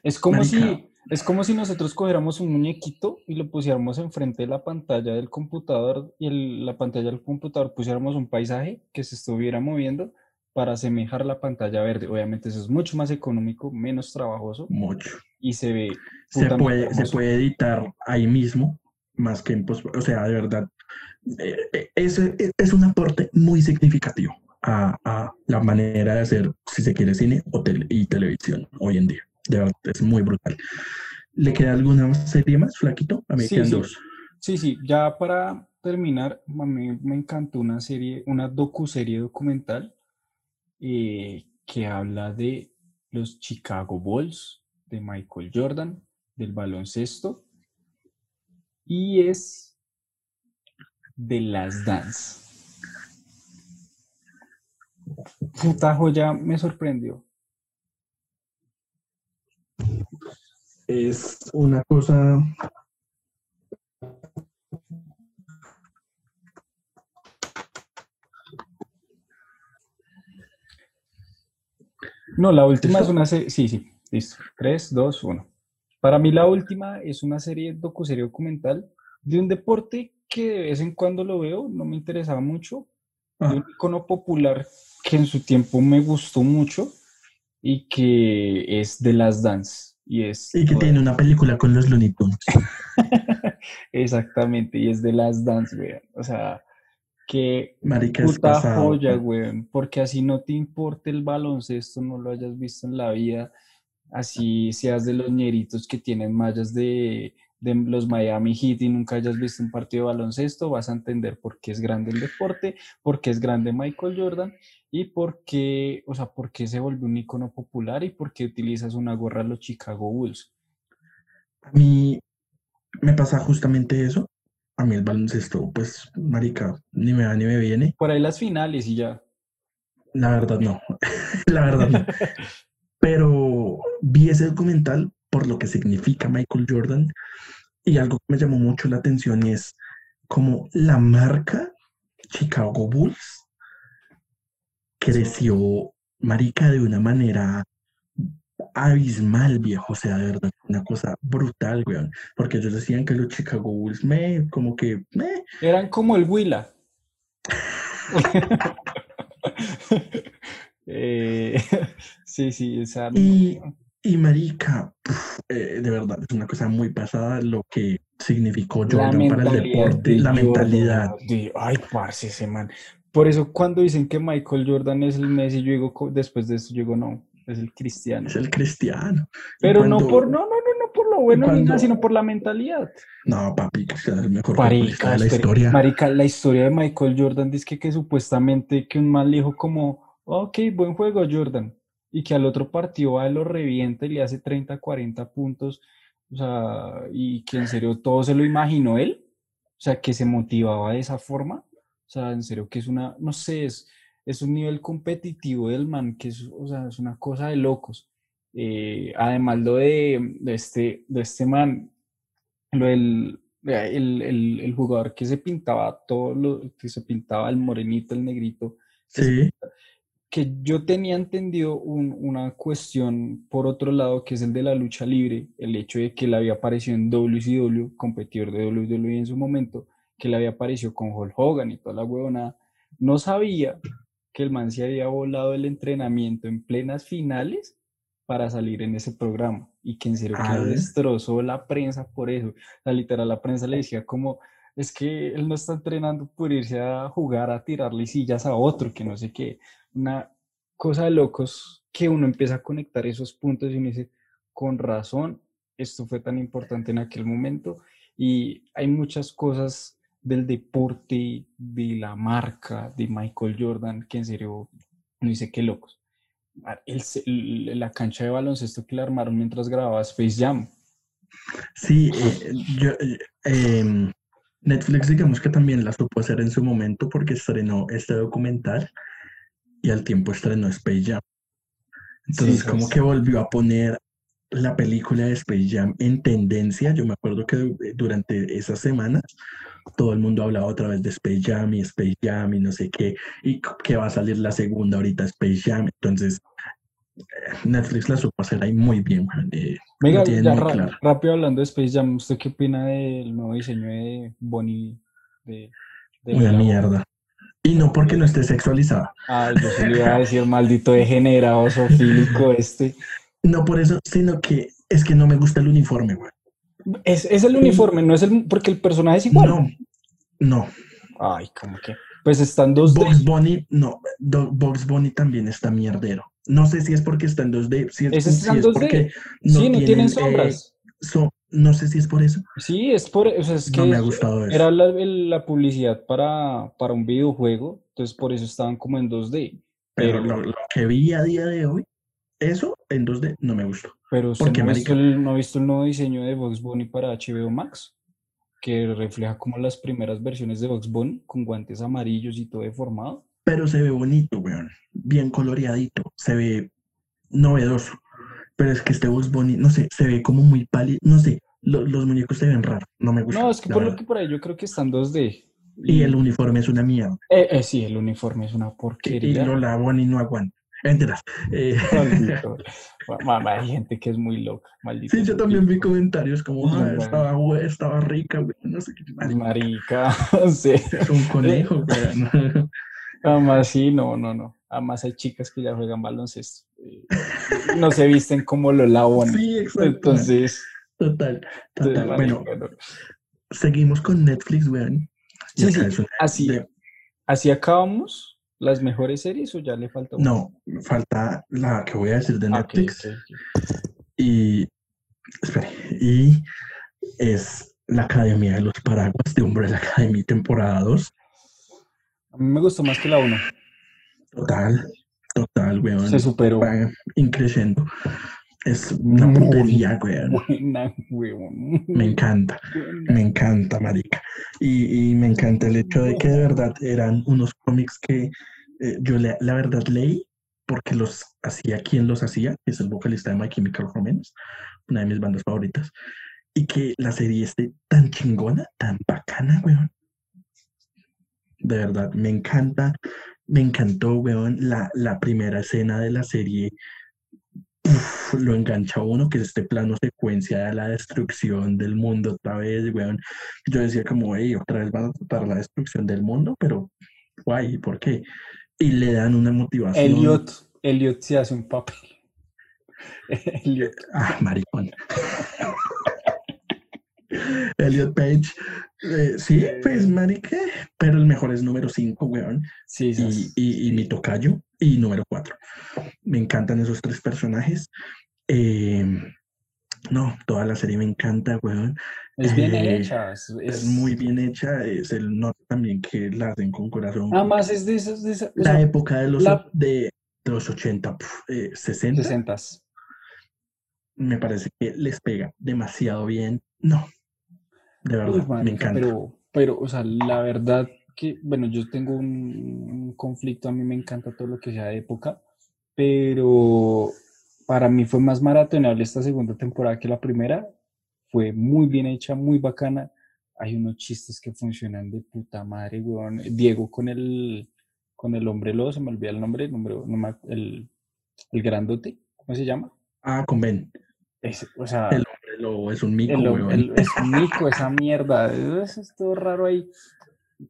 Es como si... Es como si nosotros cogiéramos un muñequito y lo pusiéramos enfrente de la pantalla del computador y en la pantalla del computador pusiéramos un paisaje que se estuviera moviendo para asemejar la pantalla verde. Obviamente eso es mucho más económico, menos trabajoso.
Mucho.
Y se ve...
Se puede, se puede editar ahí mismo, más que en post... O sea, de verdad, eh, eh, es, es, un aporte muy significativo a, a, la manera de hacer, si se quiere, cine o y televisión hoy en día. De verdad, es muy brutal. ¿Le queda alguna serie más, Flaquito? A mí
sí, sí. Sí, sí, ya para terminar, a mí me encantó una serie, una docu-serie documental eh, que habla de los Chicago Bulls, de Michael Jordan, del baloncesto, y es de las Dance. Puta joya, me sorprendió.
Es una cosa
No, la última es una. Sí, sí, listo. 3, 2, 1. Para mí, la última es una serie docuserie documental de un deporte que de vez en cuando lo veo, no me interesaba mucho, de un icono popular que en su tiempo me gustó mucho y que es The Last Dance. Y, es
y que tiene una película con los Looney Tunes. [LAUGHS]
Exactamente, y es The Last Dance, weón. O sea, que
Marica,
puta joya, weón. Porque así no te importe el baloncesto, no lo hayas visto en la vida. Así seas de los ñeritos que tienen mallas de, de los Miami Heat y nunca hayas visto un partido de baloncesto, vas a entender por qué es grande el deporte, por qué es grande Michael Jordan y por qué, o sea, por qué se volvió un icono popular y por qué utilizas una gorra de los Chicago Bulls.
A mí me pasa justamente eso. A mí el baloncesto, pues, marica, ni me va ni me viene.
Por ahí las finales y ya.
La verdad no, [LAUGHS] la verdad no. [LAUGHS] Pero vi ese documental por lo que significa Michael Jordan y algo que me llamó mucho la atención es como la marca Chicago Bulls creció, marica, de una manera abismal, viejo, o sea, de verdad, una cosa brutal, weón, porque ellos decían que los Chicago Bulls, me, como que, me.
Eran como el Willa. [LAUGHS] [LAUGHS] Eh, [LAUGHS] sí, sí, esa...
Y, y marica, eh, de verdad, es una cosa muy pasada lo que significó Jordan para el deporte, la mentalidad.
ay, parce, ese man. Por eso cuando dicen que Michael Jordan es el Messi, yo digo, después de eso, yo digo, no, es el cristiano.
Es el cristiano.
Pero no por, no, no, no, no por lo bueno ni nada, sino por la mentalidad.
No, papi, que es el mejor Marica, de la historia.
Marica, la historia de Michael Jordan dice que, que supuestamente que un mal dijo como, ok, buen juego Jordan, y que al otro partido va, lo revienta y le hace 30, 40 puntos, o sea, y que en serio todo se lo imaginó él, o sea, que se motivaba de esa forma, o sea, en serio que es una, no sé, es, es un nivel competitivo del man, que es, o sea, es una cosa de locos. Eh, además lo de, de, este, de este man, lo del, el, el, el, jugador que se pintaba todo lo que se pintaba el morenito, el negrito,
sí
que yo tenía entendido una cuestión por otro lado, que es el de la lucha libre, el hecho de que él había aparecido en WCW, competidor de WWE en su momento, que él había aparecido con Hulk Hogan y toda la huevona. No sabía que el man se había volado el entrenamiento en plenas finales para salir en ese programa y que en serio que ah, destrozó la prensa por eso. La literal, la prensa le decía como, es que él no está entrenando por irse a jugar, a tirarle sillas a otro, que no sé qué una cosa de locos que uno empieza a conectar esos puntos y uno dice, con razón, esto fue tan importante en aquel momento y hay muchas cosas del deporte, de la marca, de Michael Jordan, que en serio no dice qué locos. la cancha de baloncesto que le armaron mientras grababa Space Jam.
Sí, eh, yo, eh, em, Netflix digamos que también la supo hacer en su momento porque estrenó este documental y al tiempo estrenó Space Jam. Entonces como que volvió a poner la película de Space Jam en tendencia. Yo me acuerdo que durante esas semanas todo el mundo hablaba otra vez de Space Jam y Space Jam y no sé qué, y que va a salir la segunda ahorita Space Jam. Entonces, eh, Netflix la supo hacer ahí muy bien.
Venga, ya rápido hablando de Space Jam, ¿usted qué opina del nuevo diseño de Bonnie? De,
Una mierda. Y no porque no esté sexualizada.
Ay, yo se le iba a decir maldito degenerado, sofílico este.
No por eso, sino que es que no me gusta el uniforme, güey.
Es, es el uniforme, no es el. Porque el personaje es igual.
No, no.
Ay, como que. Pues están dos
Box Bunny, no, Box Bunny también está mierdero. No sé si es porque está en 2D. Si es,
si es porque no sí, no tienen, sombras.
Eh, no sé si es por eso.
Sí, es por o sea, es que
no me ha gustado eso.
Era la, la, publicidad para, para un videojuego, entonces por eso estaban como en 2D.
Pero, lo, que vi a día de hoy, eso en 2D no me gustó.
Pero usted no, ha visto el, no ha visto el nuevo diseño de Box Bunny para HBO Max, que refleja como las primeras versiones de Box Bunny con guantes amarillos y todo deformado.
Pero se ve bonito, weón. Bien coloreadito. Se ve novedoso. Pero es que este Box Bunny, no sé, se ve como muy pálido. No sé, los muñecos se ven raros. No me gusta.
No, es que por lo que por ahí yo creo que están 2D.
Y, el uniforme es una mierda.
Eh, eh, sí, el uniforme es una porquería.
Y, lo lavan y no aguanta. Enteras. Eh.
Mamá, [LAUGHS] hay gente que es muy loca. Maldito
sí, yo también vi comentarios como ah, estaba, estaba rica, güey. No sé qué.
Marica, [LAUGHS] sí.
Es un conejo, güey. [LAUGHS]
Además, sí, no, no, no. Además hay chicas que ya juegan baloncesto. Eh, no se visten como lo labón.
Sí, exacto.
Entonces.
Total, total. bueno, seguimos con Netflix, güey.
Sí, sí, así, así acabamos las mejores series o ya le falta
una? No, falta la que voy a decir de ah, Netflix. Y, espere, y es la Academia de los Paraguas de Umbrella Academy temporada 2.
A mí me gustó más que la 1.
Total, total, weón.
Se superó.
increciendo. Es una putería, weón. Me encanta, me encanta, marica. Y, me encanta el hecho de que de verdad eran unos cómics que eh, yo la verdad leí porque los hacía quien los hacía, que es el vocalista de My Chemical Romance, una de mis bandas favoritas, y que la serie esté tan chingona, tan bacana, weón. De verdad, me encanta, me encantó, weón, la, la primera escena de la serie lo engancha uno, que es este plano secuencia de la destrucción del mundo otra vez, weón. Yo decía como, hey, otra vez van a tratar la destrucción del mundo, pero guay, ¿por qué? Y le dan una motivación.
Elliot, Elliot se hace un papel. [LAUGHS]
Elliot. Ah, maricón. Elliot Page. Eh, sí, pues marica, pero el mejor es número 5, weón.
Sí,
sí. Y, y, mi tocayo, y número 4. Me encantan esos tres personajes. Eh, no, toda la serie me encanta, weón.
Es bien eh, hecha.
Es, muy bien hecha. Es el norte también que la hacen con corazón.
Además es de esas... De
la época de los, de, los 80, 60.
60.
Me parece que les pega demasiado bien. No, de verdad, me encanta.
Pero, pero, o sea, la verdad que, bueno, yo tengo un, conflicto, a mí me encanta todo lo que sea de época, pero para mí fue más maratonable esta segunda temporada que la primera. Fue muy bien hecha, muy bacana. Hay unos chistes que funcionan de puta madre, weón. Diego con el, con el hombre lobo, se me olvida el nombre, el, nombre, el, el grandote, ¿cómo se llama?
Ah, con Ben.
o sea,
el es un mico,
Es un mico, esa mierda. es todo raro ahí.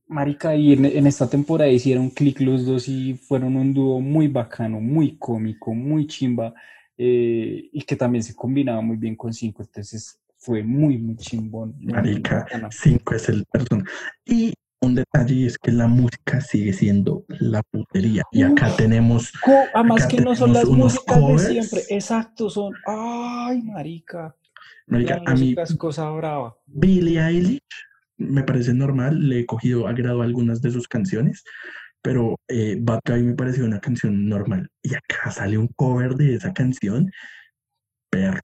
Marica, y en, esta temporada hicieron clic los dos y fueron un dúo muy bacano, muy cómico, muy chimba, eh, y que también se combinaba muy bien con Cinco, entonces fue muy, muy chimbón.
Marica, Cinco es el personaje. Y un detalle es que la música sigue siendo la putería. Y acá tenemos.
Además que no son las músicas de siempre. Exacto, son. ¡Ay, marica!
Marica, a mí.
Es cosa brava.
Billie Eilish me parece normal. Le he cogido agrado a algunas de sus canciones. Pero eh, Bad Guy me pareció una canción normal. Y acá sale un cover de esa canción. Perro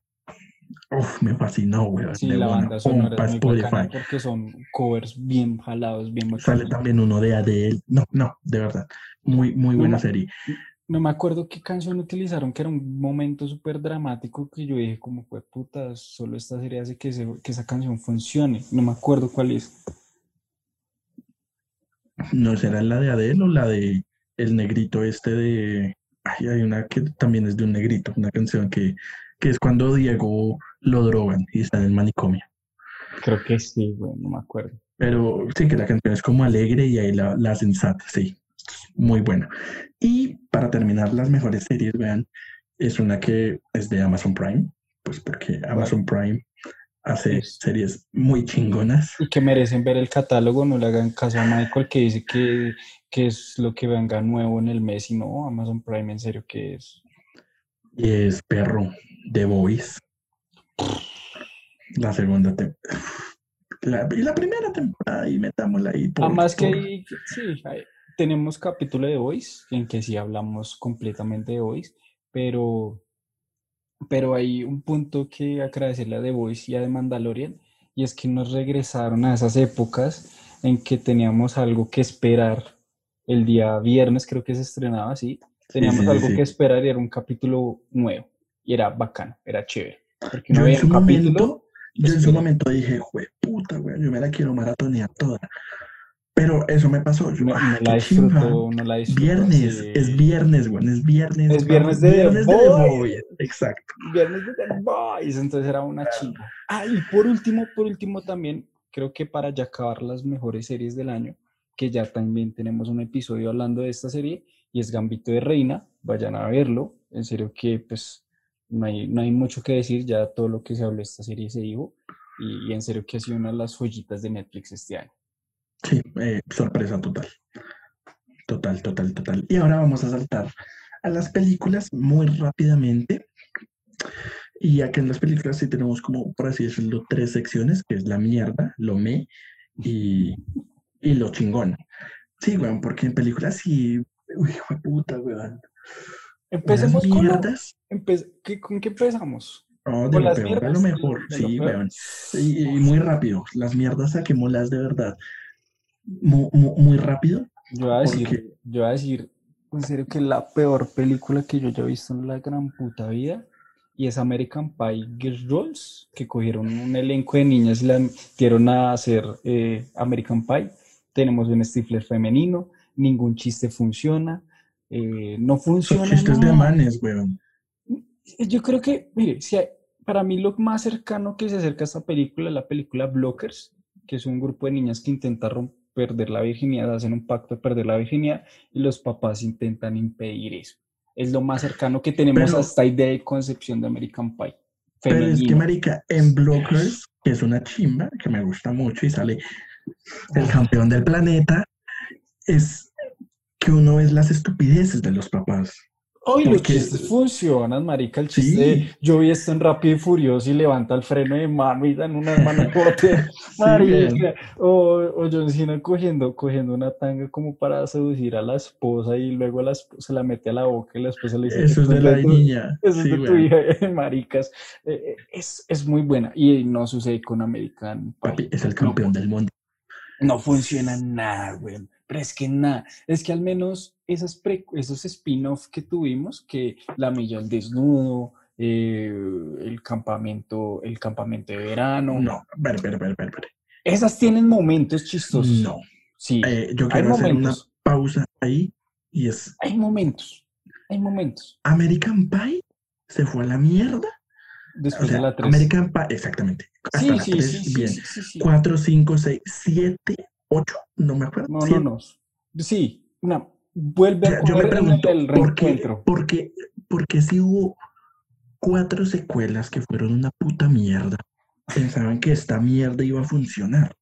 Uf, me fascinó, güey.
Sí, la banda sonora es muy porque son covers bien jalados, bien bacanos.
Sale también uno de Adele. No, no, de verdad. Muy, muy buena serie.
No me acuerdo qué canción utilizaron, que era un momento súper dramático que yo dije, como fue puta, solo esta serie hace que, que esa canción funcione. No me acuerdo cuál es.
¿No será la de Adele o la de el negrito este de... Ay, hay una que también es de un negrito, una canción que que es cuando Diego lo drogan y está en el manicomio.
Creo que sí, bueno, no me acuerdo.
Pero sí que la canción es como alegre y ahí la, la sensata, sí, muy buena. Y para terminar, las mejores series, vean, es una que es de Amazon Prime, pues porque Amazon Prime hace series muy chingonas.
Y que merecen ver el catálogo, no le hagan caso a Michael que dice que, que es lo que venga nuevo en el mes y no, Amazon Prime en serio que es.
Y es perro, The Voice. La segunda temporada. y la primera temporada, y metámosla ahí.
Además que sí, tenemos capítulo de Voice, en que sí hablamos completamente de Voice, pero, pero hay un punto que agradecerle a The Voice y a The Mandalorian, y es que nos regresaron a esas épocas en que teníamos algo que esperar el día viernes, creo que se estrenaba así, teníamos algo que esperar y era un capítulo nuevo y era bacano, era chévere.
Porque yo, en su momento, yo en su momento dije, güey, puta, güey, yo me la quiero maratonear toda. Pero eso me pasó. Yo,
no, ah, la disfruto, no la disfruto,
Viernes, es viernes, güey, es viernes.
Es viernes de viernes The Boys.
Exacto.
Viernes de The Boys, entonces era una chinga. Ah, y por último, por último también, creo que para ya acabar las mejores series del año, que ya también tenemos un episodio hablando de esta serie, y es Gambito de Reina, vayan a verlo, en serio que pues no hay, no hay mucho que decir, ya todo lo que se habló de esta serie se dijo, y, en serio que ha sido una de las joyitas de Netflix este año.
Sí, eh, sorpresa total. Total, total, total. Y ahora vamos a saltar a las películas muy rápidamente. Y aquí en las películas sí tenemos como, por así decirlo, tres secciones, que es la mierda, lo me y, y lo chingón. Sí, weón, porque en películas sí, uy, hijo de puta, weón.
Empecemos con, ¿Con qué empezamos?
No, de lo peor a lo mejor, sí, weón. Y, muy rápido, las mierdas saquémoslas de verdad. Muy, muy, rápido.
Yo voy a decir, yo voy a decir, en serio, que la peor película que yo haya visto en la gran puta vida y es American Pie Girls, que cogieron un elenco de niñas y la metieron a hacer eh, American Pie. Tenemos un Stifler femenino, ningún chiste funciona, eh, no funciona.
Chistes de manes, weón.
Yo creo que, mire, si para mí lo más cercano que se acerca a esta película es la película Blockers, que es un grupo de niñas que intenta perder la virginidad, hacen un pacto de perder la virginidad y los papás intentan impedir eso. Es lo más cercano que tenemos a esta idea de concepción de American Pie.
Pero es que, marica, en Blockers, que es una chimba, que me gusta mucho y sale el campeón del planeta, es que uno es las estupideces de los papás.
Ay, los chistes funcionan, marica. El chiste, yo vi esto en Rápido y Furioso y levanta el freno de mano y dan una mano [LAUGHS] marica. o, o John Cena cogiendo, cogiendo una tanga como para seducir a la esposa y luego la se la mete a la boca y la esposa le dice...
Eso es de la niña.
Eso es de tu hija, [LAUGHS] maricas. Eh, eh, es, es, muy buena y no sucede con American
Papi, es el campeón del mundo.
No funciona nada, güey. Pero es que nada, es que al menos esas esos spin-off que tuvimos, que la milla al desnudo, eh, el campamento, el campamento de verano.
No, ver, ver, ver, ver,
Esas tienen momentos chistosos.
No. Sí. Eh, yo quiero hacer una pausa ahí y es.
Hay momentos. Hay momentos.
American Pie se fue a la mierda.
Después de la 3.
American Pie, exactamente. Hasta sí, la sí, 3, sí, bien. 4, 5, 6, 7, ocho, no me acuerdo.
No, no, no. Sí, una, vuelve a
Yo me pregunto, el ¿por qué, porque, porque si hubo cuatro secuelas que fueron una puta mierda, pensaban que esta mierda iba a funcionar.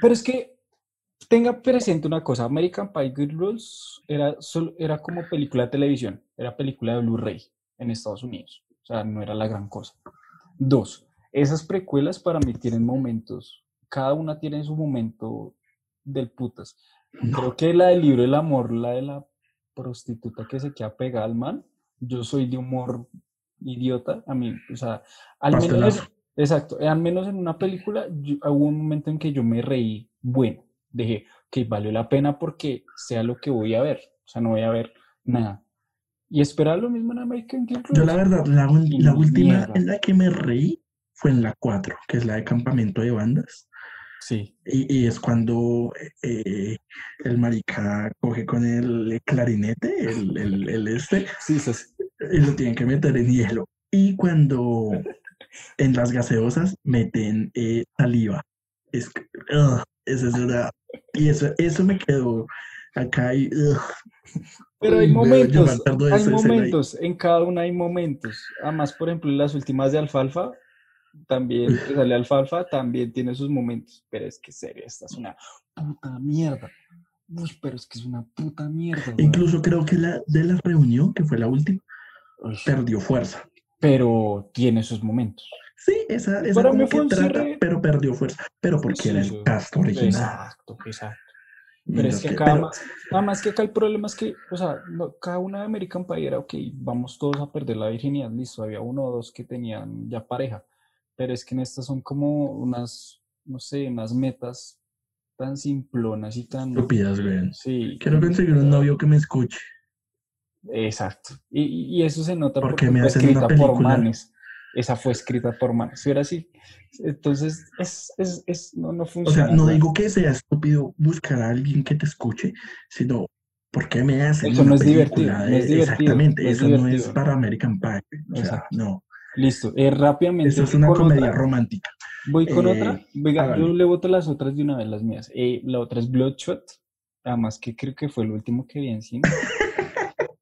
pero es que tenga presente una cosa, American Pie Good Rules era, solo, era como película de televisión, era película de Blu-ray en Estados Unidos, o sea, no era la gran cosa. Dos, esas precuelas para mí tienen momentos, cada una tiene su momento del putas. Creo que la del libro del amor, la de la prostituta que se queda pegada al man, yo soy de humor idiota, a mí, o sea, al menos, exacto, al menos en una película hubo un momento en que yo me reí, bueno, dije, que valió la pena porque sea lo que voy a ver, o sea, no voy a ver nada. Y esperar lo mismo en American Girl.
Yo la verdad, la, última en la que me reí fue en la 4, que es la de campamento de bandas.
Sí.
Y, es cuando eh, el marica coge con el clarinete, el, el, este,
sí, sí,
y lo tienen que meter en hielo. Y cuando en las gaseosas meten eh, saliva. Es, esa es una y eso, eso me quedó acá y...
Pero hay momentos, hay momentos, en cada una hay momentos. Además, por ejemplo, las últimas de Alfalfa, también sale Alfalfa, también tiene sus momentos. Pero es que serio, esta es una puta mierda. Uy, pero es que es una puta mierda.
Incluso creo que la de la reunión, que fue la última, perdió fuerza.
Pero tiene sus momentos.
Sí, esa, esa como que trata, pero perdió fuerza. Pero porque era el cast original.
Exacto, exacto. Pero es que acá, más, que acá el problema es que, o sea, cada una de American Pie era, ok, vamos todos a perder la virginidad, listo, había uno o dos que tenían ya pareja, pero es que en estas son como unas, no sé, unas metas tan simplonas y tan...
Estúpidas, güey. Sí. Quiero conseguir un novio que me escuche.
Exacto. Y, y eso se nota
porque, me hacen una película. por manes
esa fue escrita por manos. Si era así, entonces es, es, es, no, no funciona.
O sea, no digo que sea estúpido buscar a alguien que te escuche, sino porque me hacen
Eso no es, divertido, no es divertido.
Exactamente, eso no es para American Pie. O sea, no.
Listo, eh, rápidamente.
Eso es una comedia romántica.
Voy con otra. Eh, Venga, yo le voto las otras de una vez, las mías. Eh, la otra es Bloodshot, además que creo que fue el último que vi en cine. [LAUGHS]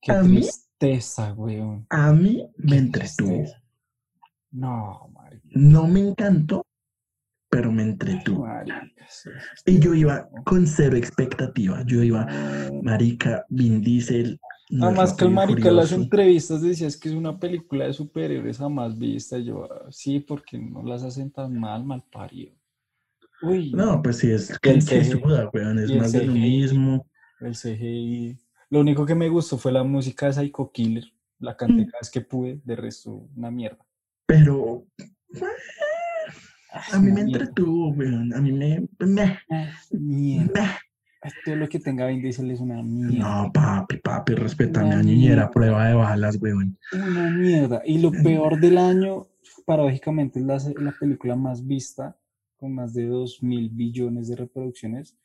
Qué tristeza, weón.
A mí me entretuvo.
No.
No me encantó, pero me entretuvo. y yo iba con cero expectativa. Yo iba, marica, Vin Diesel.
Además que el marica las entrevistas decía es que es una película de superhéroes jamás vista. Yo, ah, sí, porque no las hacen tan mal, mal parido.
Uy. No, pues sí, es que, es más de lo mismo.
El CGI lo único que me gustó fue la música de Psycho Killer. La canté mm. cada vez que pude, de resto, una mierda.
Pero. A mí me entretuvo, weón. A mí me. me
mierda. Todo lo que tenga Vin Diesel es una mierda.
No, papi, papi, respétame a niñera, prueba de balas, weón.
Una mierda. Y lo peor del año, paradójicamente, es la, la película más vista, con más de 2 mil billones de reproducciones.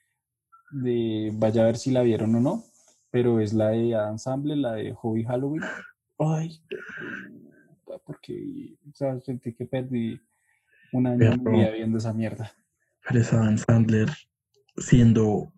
De, vaya a ver si la vieron o no pero es la de Adam la de Hobby Halloween. Ay, porque o sea, sentí que perdí un año viendo esa mierda.
Es Adam Sandler siendo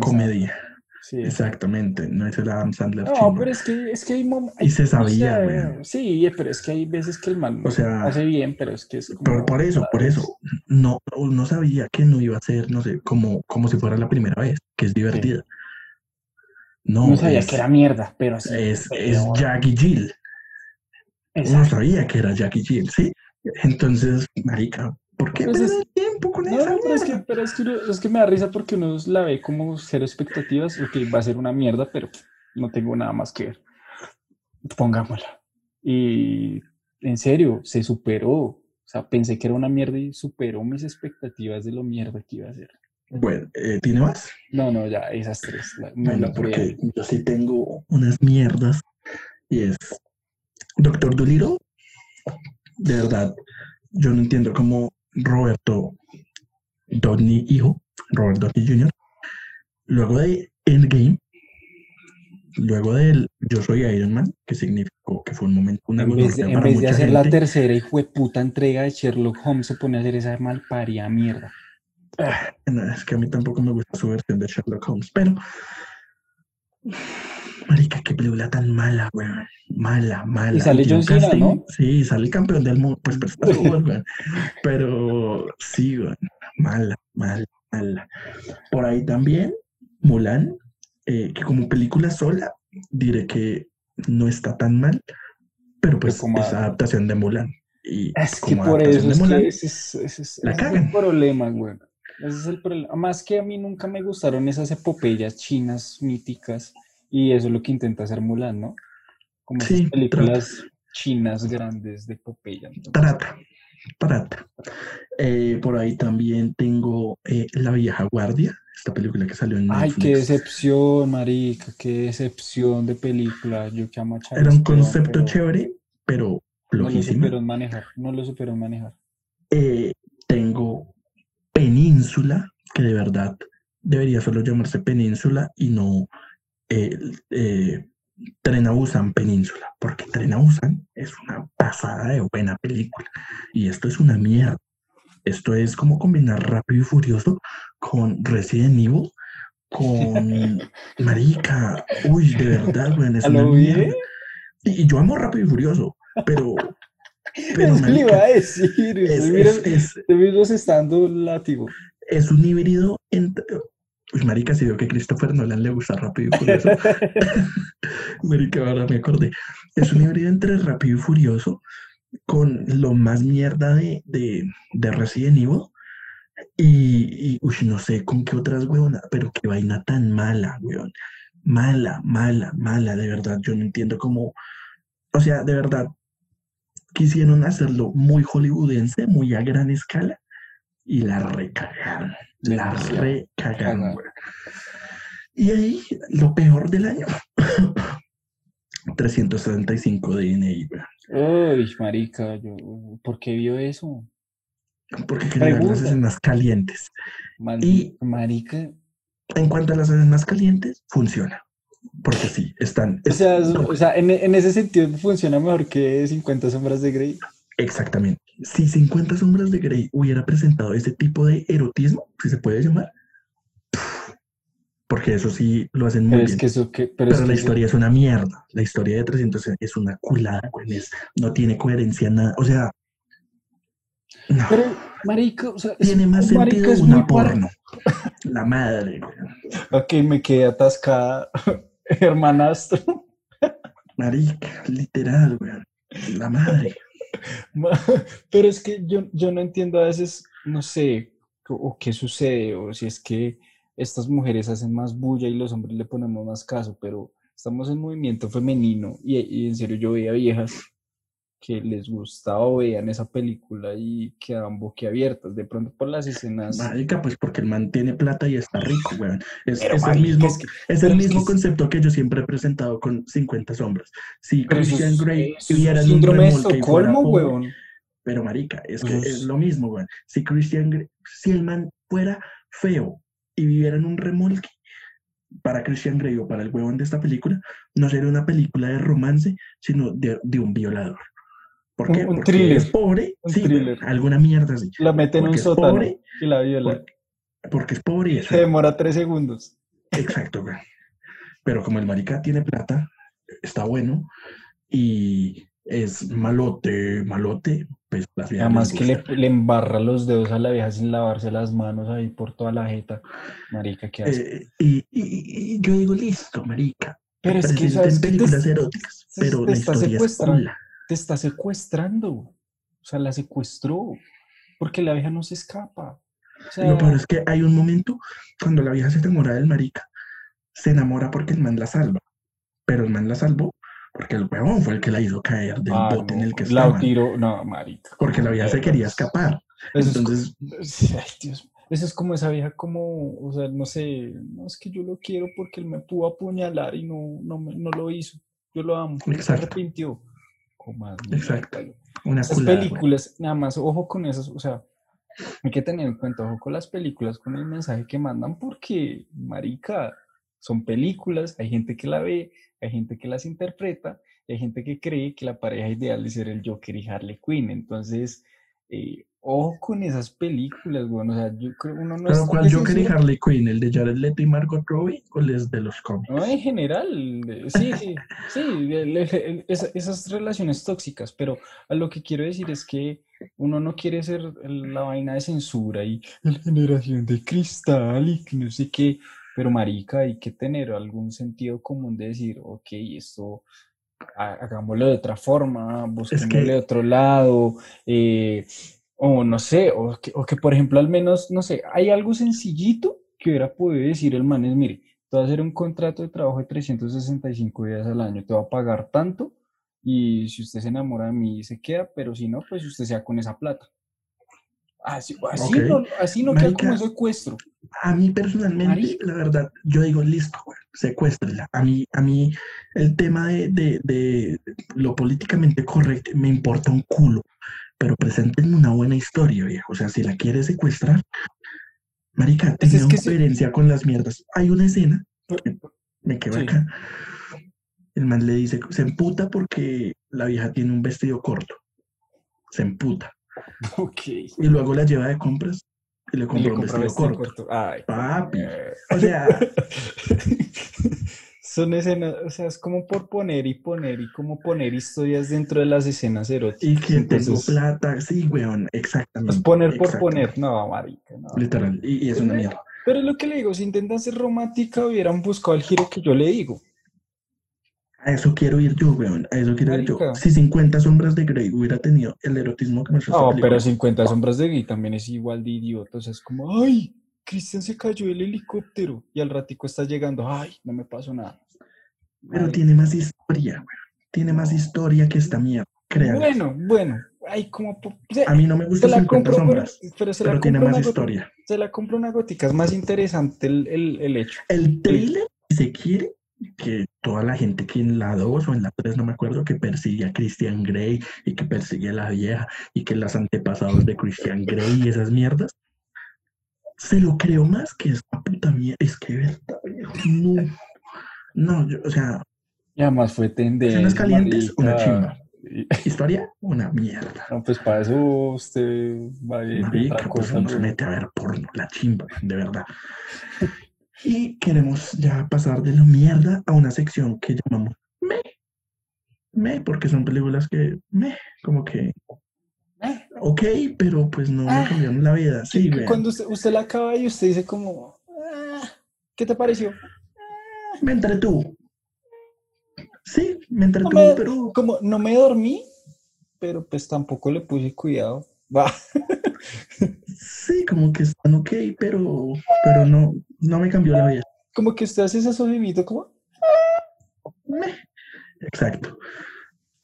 comedia. Sí, Exactamente, no es el Adam Sandler.
No, pero es que, es que hay momentos.
Y se sabía,
Sí, pero es que hay veces que el man o sea, hace bien, pero es que es
como. por eso, por eso. No, no sabía que no iba a ser, no sé, como, como si fuera la primera vez, que es divertida.
No, sabía que era mierda, pero sí.
Es, es Jackie Jill. No sabía que era Jackie Jill, ¿sí? Entonces, marica, ¿por qué
pues el tiempo con no, esa pero es, que, pero es, que, es que me da risa porque uno la ve como cero expectativas, que va a ser una mierda, pero no tengo nada más que ver. Pongámosla. Y en serio, se superó. O sea, pensé que era una mierda y superó mis expectativas de lo mierda que iba a ser.
Bueno, eh, ¿tiene más?
No, no, ya, esas tres.
bueno, porque yo sí tengo unas mierdas y es Doctor Dolittle. De verdad, yo no entiendo cómo Roberto Downey, hijo, Robert Downey Jr., luego de Endgame, luego del Yo soy Iron Man, que significó que fue un momento, una
En vez de, en vez de hacer la tercera y fue puta entrega de Sherlock Holmes, se pone a hacer esa malparia mierda.
Ah, es que a mí tampoco me gusta su versión de Sherlock Holmes, pero. Marica, qué película tan mala, weón. Mala, mala.
Y sale John Cena, ¿no?
Sí, sale campeón del mundo. Pues, pero, [LAUGHS] pero sí, weón. Mala, mala, mala. Por ahí también, Mulan, eh, que como película sola, diré que no está tan mal, pero pues
como
es adaptación de Mulan. Y
Es que por eso es
Mulan,
que ese es, ese es-
la
ese es el problema, güey. Ese es el problema. Más que a mí nunca me gustaron esas epopeyas chinas míticas y eso es lo que intenta hacer Mulan, ¿no? Como esas
Sí,
películas chinas grandes de epopeya. entonces-
trata, trata. Eh, por ahí también tengo eh, La vieja guardia, esta película que salió en
Ay,
Netflix.
qué decepción, marica, qué decepción de película. Yo que amo a
Era un concepto
pero
chévere, pero
No lo supieron manejar, no lo supieron manejar.
Eh, tengo Península, que de verdad debería solo llamarse Península y no eh, eh, Tren a Busan Península, porque Tren a Busan es una pasada de buena película y esto es una mierda. Esto es como combinar Rápido y Furioso con Resident Evil, con [LAUGHS] Marica. Uy, de verdad, güey, es
¿A
una mierda. Y, y yo amo Rápido y Furioso, pero... [LAUGHS] pero
le iba a decir.
es, es- es- es un híbrido entre. Uy, marica, si veo que Christopher Nolan le gusta Rápido y Furioso. [LAUGHS] marica, ahora me acordé. Es un híbrido entre Rápido y Furioso con lo más mierda de, de, de Resident Evil. Y, y uy, no sé con qué otras huevonas, pero qué vaina tan mala, weón. Mala, mala, mala, de verdad. Yo no entiendo cómo. O sea, de verdad, quisieron hacerlo muy hollywoodense, muy a gran escala, y la recagaron. La recagaron,
Cagaron.
güey. Y ahí, lo peor del año. 375 DNI, güey.
Uy, marica, yo, ¿por qué vio eso?
Porque quería las
Pregunta.
escenas calientes. Y-
marica,
En cuanto a las escenas calientes, funciona. Porque sí, están.
o sea, es-
no,
o sea, en, en ese sentido funciona mejor que 50 sombras de Grey.
Exactamente. Si 50 sombras de Grey hubiera presentado ese tipo de erotismo, si se puede llamar, porque eso sí lo hacen muy
Pero es
bien.
que eso que, pero,
Pero
es que
la
eso-
historia es una mierda. La historia de 300 es una culada, es- no tiene coherencia nada. O sea, no.
pero, marica, o sea, es-
tiene más sentido
es
una
par-
porno. La madre.
Ok, me quedé atascada, [LAUGHS] hermanastro.
Marica, literal, güey. La madre. [LAUGHS]
Pero es que yo, yo no entiendo a veces, no sé, o, o qué sucede, o si es que estas mujeres hacen más bulla y los hombres le ponemos más caso, pero estamos en movimiento femenino y, y en serio yo veía viejas que les gustaba o veían esa película y quedaban boquiabiertas, de pronto por las escenas.
Marica, pues porque el man tiene plata y está rico, güey. Es, el mismo,
es que-
es
pero
el mismo
es-
concepto que yo siempre he presentado con 50 sombras. Si Christian Grey viera en un
síndrome de Estocolmo,
pobre,
huevón.
Pero marica, es que es lo mismo, güey. Si Christian Grey, si el man fuera feo y viviera en un remolque, para Christian Grey o para el huevón de esta película, no sería una película de romance, sino de, de un violador. ¿Por
Un-
qué?
un
Porque
thriller,
es pobre,
un
sí,
thriller.
alguna mierda así.
La mete en un
Porque
sótano
pobre,
y la viola.
Porque, porque es pobre y es
Se demora tres segundos.
Exacto, güey. Pero como el marica tiene plata, está bueno y es malote, malote, pues las viejas
Además que le, embarra los dedos a la vieja sin lavarse las manos ahí por toda la jeta. Marica, qué asco.
Eh, y, y- y yo digo, listo, marica.
Pero es que, ¿sabes
películas eróticas,
te-
pero
te
la historia es
secuestrando. Te está secuestrando. O sea, la secuestró. Porque la vieja no se escapa. O sea,
Lo peor es que hay un momento cuando la vieja se enamora del marica, se enamora porque el man la salva, pero el man la salvó porque el huevón fue el que la hizo caer del
ah,
bote en el que
la
estaba,
tiró. No, marica.
porque la vieja se quería escapar.
Eso es
Entonces,
Ay, Dios. Eso es como esa vieja como, o sea, no sé, no es que yo lo quiero porque él me pudo apuñalar y no, no, no lo hizo. Yo lo amo. él Se
Exacto.
Arrepintió. Comas
Exacto. una
Esas
culada,
películas, nada más, ojo con esas, o sea, hay que tener en cuenta, ojo con las películas, con el mensaje que mandan, porque, marica, son películas, hay gente que la ve, hay gente que las interpreta, y hay gente que cree que la pareja ideal es ser el Joker y Harley Quinn. Entonces, eh, ojo con esas películas, güey. O sea, yo creo uno no
¿Pero cuál Joker y Harley Quinn? ¿El de Jared Leto y Margot Robbie o el de los cómics?
No, en general, sí, sí, sí, esas, relaciones tóxicas, pero a lo que quiero decir es que uno no quiere ser la vaina de censura y la generación de cristal y que no sé qué, pero marica, hay que tener algún sentido común de decir, ok, esto hagámoslo de otra forma, busquémosle de otro lado, eh, o no sé, o que, por ejemplo al menos, no sé, hay algo sencillito que hubiera podido decir el man es, mire, te voy a hacer un contrato de trabajo de 365 días al año, te va a pagar tanto y si usted se enamora de mí se queda, pero si no, pues usted sea con esa plata. Así, así no, así no queda como secuestro.
A mí personalmente, la verdad, yo digo, listo, secuéstrela. A mí, a mí el tema de, de, de, lo políticamente correcto me importa un culo pero presenten una buena historia, viejo. O sea, si la quiere secuestrar, marica, pues tenga es con las mierdas. Hay una escena, me quedo acá. El man le dice, se emputa porque la vieja tiene un vestido corto. Se emputa. [LAUGHS]
Ok. Y
luego la lleva de compras y le compra un vestido, corto. Ay, Papi. O sea, [LAUGHS]
Son escenas, o sea, es como por poner y poner y como poner historias dentro de las escenas eróticas.
Y que tengo plata, sí, weón, exactamente.
Es poner por poner, no, marica, no.
Literal, y, es una mierda.
Pero es lo que le digo, si intentan ser romántica, hubieran buscado el giro que yo le digo.
A eso quiero ir yo, weón, a eso quiero ir yo. Si 50 sombras de Grey hubiera tenido el erotismo que me
No, pero 50 sombras de Grey también es igual de idiota, o sea, es como, ay, Cristian se cayó del helicóptero y al ratico está llegando, ay, no me pasó nada.
Pero tiene más historia, güey. Tiene más historia que esta mierda. Créanme.
Bueno, bueno. Hay como.
a mí no me gusta 50 sombras. Pero, se pero tiene más historia.
Se la compro una gótica. Es más interesante el, el, el hecho.
El trailer, si se quiere, que toda la gente que en la 2 o en la 3, no me acuerdo, que persigue a Christian Grey y que persigue a la vieja y que las antepasados de Christian Grey y esas mierdas, se lo creo más que esta puta mierda. Es que verdad, no. No, o sea.
Y además fue tendencia.
Escenas calientes, una chimba. [LAUGHS] Historia, una mierda.
No, pues para eso usted va a
ir pues uno se mete a ver porno, la chimba, de verdad. Y queremos ya pasar de la mierda a una sección que llamamos me. Me, porque son películas que me, como que. Ok, pero pues no me cambiaron la vida. Sí,
Cuando usted, usted la acaba y usted dice como, ah, ¿qué te pareció?
Me entretuvo. Sí, me entretuvo, pero.
Como no me dormí, pero pues tampoco le puse cuidado. [LAUGHS] Va.
Sí, como que están ok, pero, pero no, no me cambió la vida.
Como que usted hace ese sonidito como.
Exacto.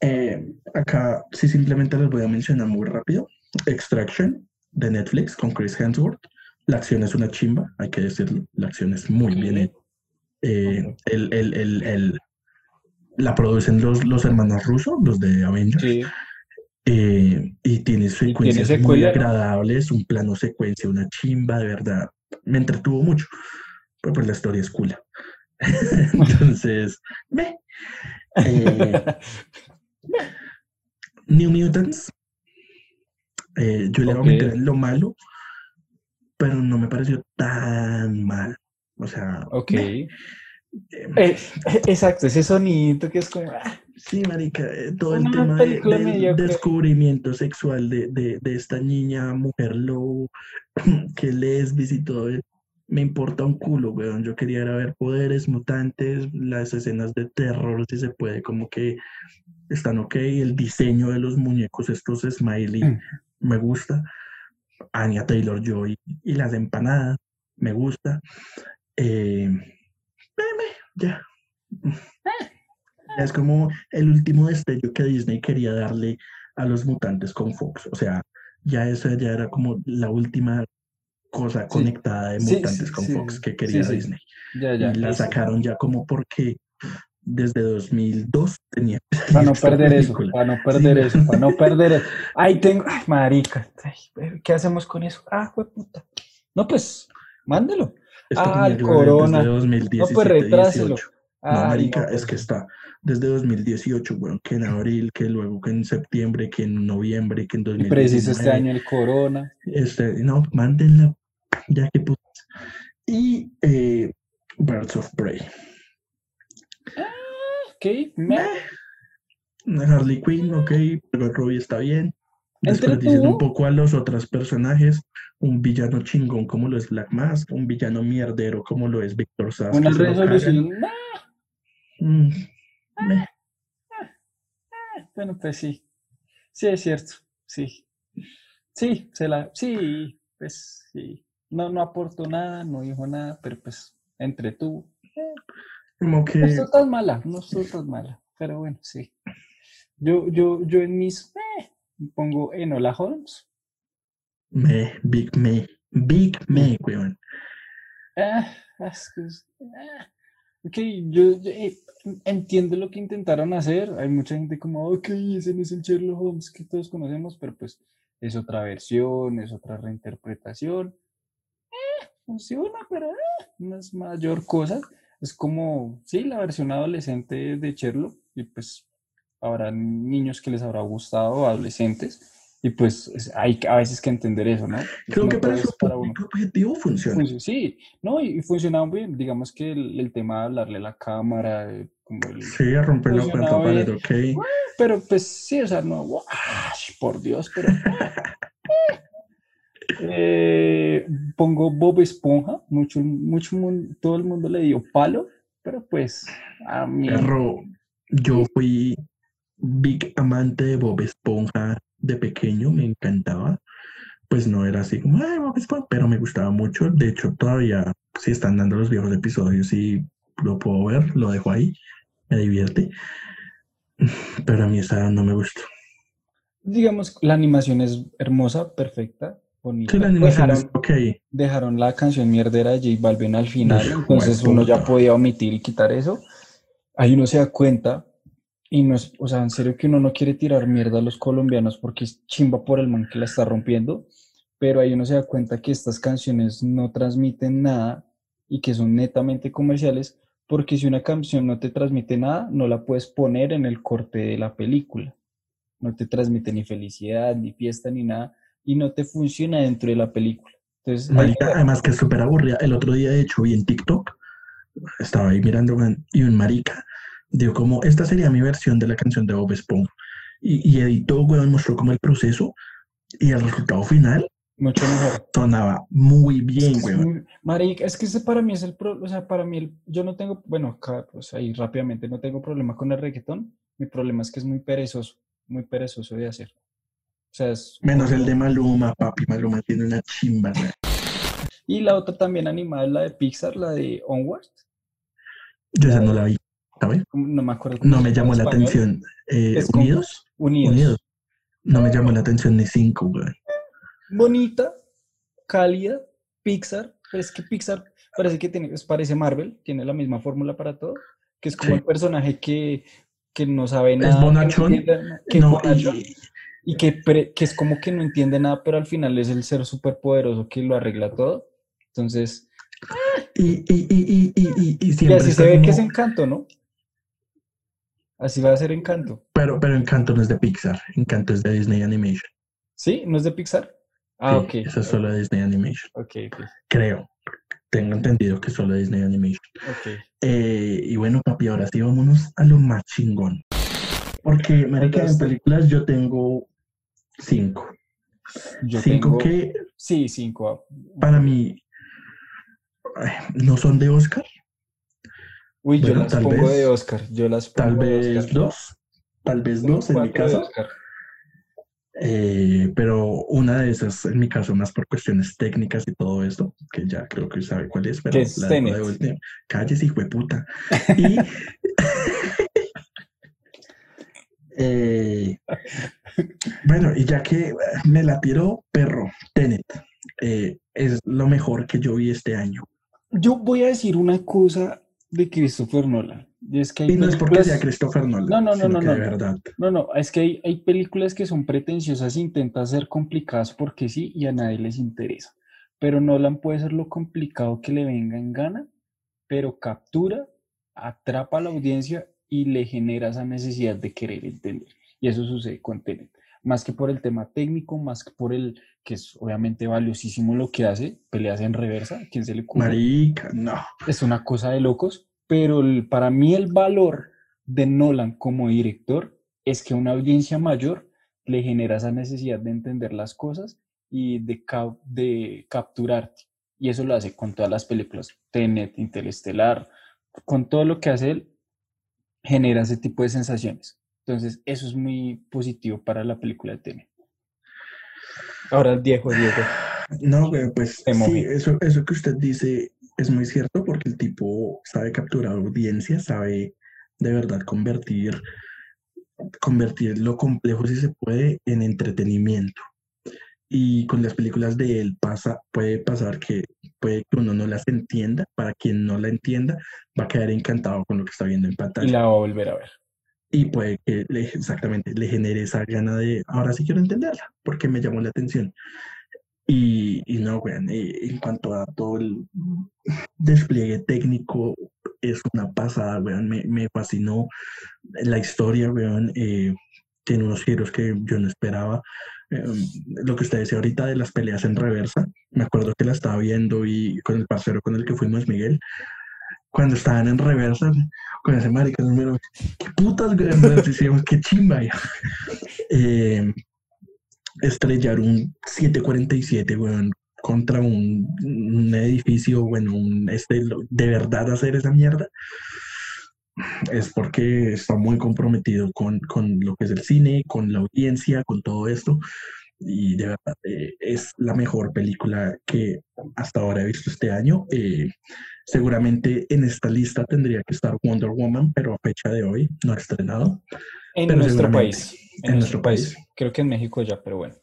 Eh, acá sí simplemente les voy a mencionar muy rápido. Extraction de Netflix con Chris Hemsworth. La acción es una chimba, hay que decirlo. La acción es muy bien hecha. Eh, el, el, el, la producen los, los hermanos rusos, los de Avengers. Eh, y tiene secuencias muy agradables, un plano secuencia, una chimba, de verdad. Me entretuvo mucho, pero pues la historia es cool. [LAUGHS] Entonces, me. Eh, [LAUGHS] New Mutants. yo le voy a meter lo malo, pero no me pareció tan mal. O sea.
Ok. [LAUGHS] Eh, eh, exacto, ese sonito que es como. Ah,
sí, marica, eh, todo el tema del descubrimiento sexual de, de, de, esta niña, mujer lobo, [CLEARS THROAT] que lesbis y todo Me importa un culo, weón. Yo quería ver poderes, mutantes, las escenas de terror, si se puede, como que están ok. El diseño de los muñecos, estos smiley, mm. me gusta. Anya Taylor Joy y las empanadas, me gusta. Eh, ya. Es como el último destello que Disney quería darle a los mutantes con Fox. O sea, ya esa ya era como la última cosa conectada de mutantes con Fox que quería Disney.
Ya, ya,
y la sacaron ya como porque desde 2002 tenía. [LAUGHS]
Para no perder eso, para no perder eso, para no perder eso. Ay, tengo, ay, marica, ¿qué hacemos con eso? Ah, puta. No, pues, mándelo ah, el Corona. no, pues retráselo.
No, marica, es que está desde 2018, bueno, que en abril, que luego que en septiembre, que en noviembre, que en 2019.
Preciso este año el corona.
Este, no, mándenla, ya que putas. Y eh, Birds of Prey.
Ok, me...
Harley Quinn, ok, pero Robbie está bien. Desperdician un poco a los otros personajes. Un villano chingón como lo es Black Mask, un villano mierdero como lo es Victor Sass.
Una resolución.
Mm,
bueno, pues sí. Sí, es cierto. Sí. Sí, se la. Sí, pues sí. No, no aportó nada, no dijo nada, pero pues entre tú. Eh,
como que.
No estoy tan mala, no estoy tan mala. Pero bueno, sí. Yo, yo, yo en mis. Eh, pongo Enola Holmes.
Me, Big Me. Big Me, weón.
Ah, es que, ah, ok, yo, yo eh, entiendo lo que intentaron hacer. Hay mucha gente como, ok, ese no es el Sherlock Holmes que todos conocemos, pero pues es otra versión, es otra reinterpretación. Eh, funciona, pero eh, no es mayor cosa. Es como, sí, la versión adolescente de Sherlock, y pues habrá niños que les habrá gustado, adolescentes, y pues hay a veces que entender eso, ¿no?
Creo
No
que para su
para uno.
objetivo funciona.
Func- Sí, no, y, funcionaba muy bien. Digamos que el, el tema de hablarle a la cámara, eh, como el-
Sí, a romper la pared,
bien.
ok.
pero pues sí, o sea, no, por Dios, pero... [LAUGHS] Eh, pongo Bob Esponja, mucho, mucho, todo el mundo le dio palo, pero pues a mí...
Perro, yo fui big amante de Bob Esponja de pequeño, me encantaba. Pues no era así como, ay, Bob Esponja, pero me gustaba mucho. De hecho, todavía si están dando los viejos episodios y lo puedo ver, lo dejo ahí, me divierte. [LAUGHS] Pero a mí esa no me gustó.
Digamos, la animación es hermosa, perfecta, bonita.
Sí, la animación es
Dejaron- dejaron la canción mierdera de J Balvin al final,
Uf,
entonces uno ya podía omitir y quitar eso. Ahí uno se da cuenta, y no es, o sea, en serio que uno no quiere tirar mierda a los colombianos porque es chimba por el man que la está rompiendo, pero ahí uno se da cuenta que estas canciones no transmiten nada y que son netamente comerciales, porque si una canción no te transmite nada, no la puedes poner en el corte de la película. No te transmite ni felicidad, ni fiesta, ni nada, y no te funciona dentro de la película. Entonces,
Marica, además que es súper aburrida. El otro día, de hecho, vi en TikTok, estaba ahí mirando y un marica dio como, esta sería mi versión de la canción de Bob Esponja. Y, y editó, weón, mostró como el proceso y el resultado final
mucho mejor.
sonaba muy bien,
Es
weón.
muy- Marica, es que ese para mí es el pro, o sea, para mí el- yo no tengo, bueno, acá, pues ahí rápidamente no tengo problema con el reggaetón. Mi problema es que es muy perezoso, muy perezoso de hacer. O sea, es
Menos el de Maluma, papi. Maluma tiene una chimba, weón.
Y la otra también animada es la de Pixar, la de Onward.
Yo esa no la vi,
No me acuerdo.
No me llamó la
español.
atención. Eh,
Es
¿Unidos?
Unidos.
Unidos. No me llamó la atención ni cinco, weón.
Bonita, cálida, Pixar, pero es que Pixar parece que tiene, es- parece Marvel, tiene la misma fórmula para todo, que es como
Sí.
el personaje que, que no sabe nada. no
bonachón,
que es
No,
bonachón,
y,
y que, pre- que es como que no entiende nada, pero al final es el ser superpoderoso que lo arregla todo. Entonces,
y, y, y, y, y, y- siempre
así se ve que es Encanto, ¿no? Así va a ser Encanto.
Pero, pero Encanto no es de Pixar, Encanto es de Disney Animation.
¿Sí? ¿No es de Pixar? Ah,
Sí,
ok.
Eso es solo de Disney Animation,
Ok, ok,
creo. Tengo entendido que es solo Disney Animation.
ok.
Eh, y bueno, papi, ahora sí vámonos a lo más chingón. Porque, marica, en películas yo tengo cinco.
Yo
cinco
tengo-
que
Sí, cinco.
para mí no son de Oscar,
Uy, yo
Bueno,
las
tal
pongo
vez-
de Oscar. Yo las
tal
pongo
vez
Oscar.
dos, tal vez dos en mi caso. Eh, pero una de esas, en mi caso, más por cuestiones técnicas y todo esto, que ya creo que sabe cuál es, pero
es
la de. Cállese, hijo de puta. Y, [LAUGHS] eh, bueno, y ya que me la tiró, perro, Tenet, eh, es lo mejor que yo vi este año.
Yo voy a decir una cosa de Christopher Nolan. Y es que hay
Y no es porque sea Christopher Nolan,
No, no, no, no, no,
de
no.
verdad.
No, no, es que hay, hay películas que son pretenciosas, intentan ser complicadas porque sí y a nadie les interesa. Pero Nolan puede ser lo complicado que le venga en gana, pero captura atrapa a la audiencia y le genera esa necesidad de querer entender. Y eso sucede con Tenet. Más que por el tema técnico, más que por el que es obviamente valiosísimo lo que hace, peleas en reversa, ¿quién se le ocurre?
Marica, no.
Es una cosa de locos, pero para mí el valor de Nolan como director es que una audiencia mayor le genera esa necesidad de entender las cosas y de, de capturarte. Y eso lo hace con todas las películas, Tenet, Interestelar, con todo lo que hace él, genera ese tipo de sensaciones. Entonces, eso es muy positivo para la película de Tenet. Ahora, Diego, Diego.
No, pues sí, eso, eso que usted dice es muy cierto porque el tipo sabe capturar audiencia, sabe de verdad convertir, convertir lo complejo si se puede en entretenimiento. Y con las películas de él pasa, puede pasar que puede que uno no las entienda, para quien no la entienda, va a quedar encantado con lo que está viendo en pantalla.
Y la va a volver a ver.
Y puede que le, exactamente le genere esa gana de, ahora sí quiero entenderla, porque me llamó la atención. Y, y no, weón, eh, en cuanto a todo el despliegue técnico, es una pasada, weón, me, me fascinó la historia, weón, eh, tiene unos giros que yo no esperaba. Em, lo que usted decía ahorita de las peleas en reversa, me acuerdo que la estaba viendo y con el parcero con el que fuimos, Miguel, cuando estaban en reversa, con ese marica, número, qué putas, decíamos, qué chimba. [LAUGHS] eh, estrellar un 747, weón, contra un, un, edificio, bueno, un, este, de verdad hacer esa mierda, es porque está muy comprometido con, con, lo que es el cine, con la audiencia, con todo esto. Y de verdad eh, es la mejor película que hasta ahora he visto este año. Eh, seguramente en esta lista tendría que estar Wonder Woman, pero a fecha de hoy no ha estrenado.
En nuestro país. En, nuestro, país. Creo que en México ya, pero bueno.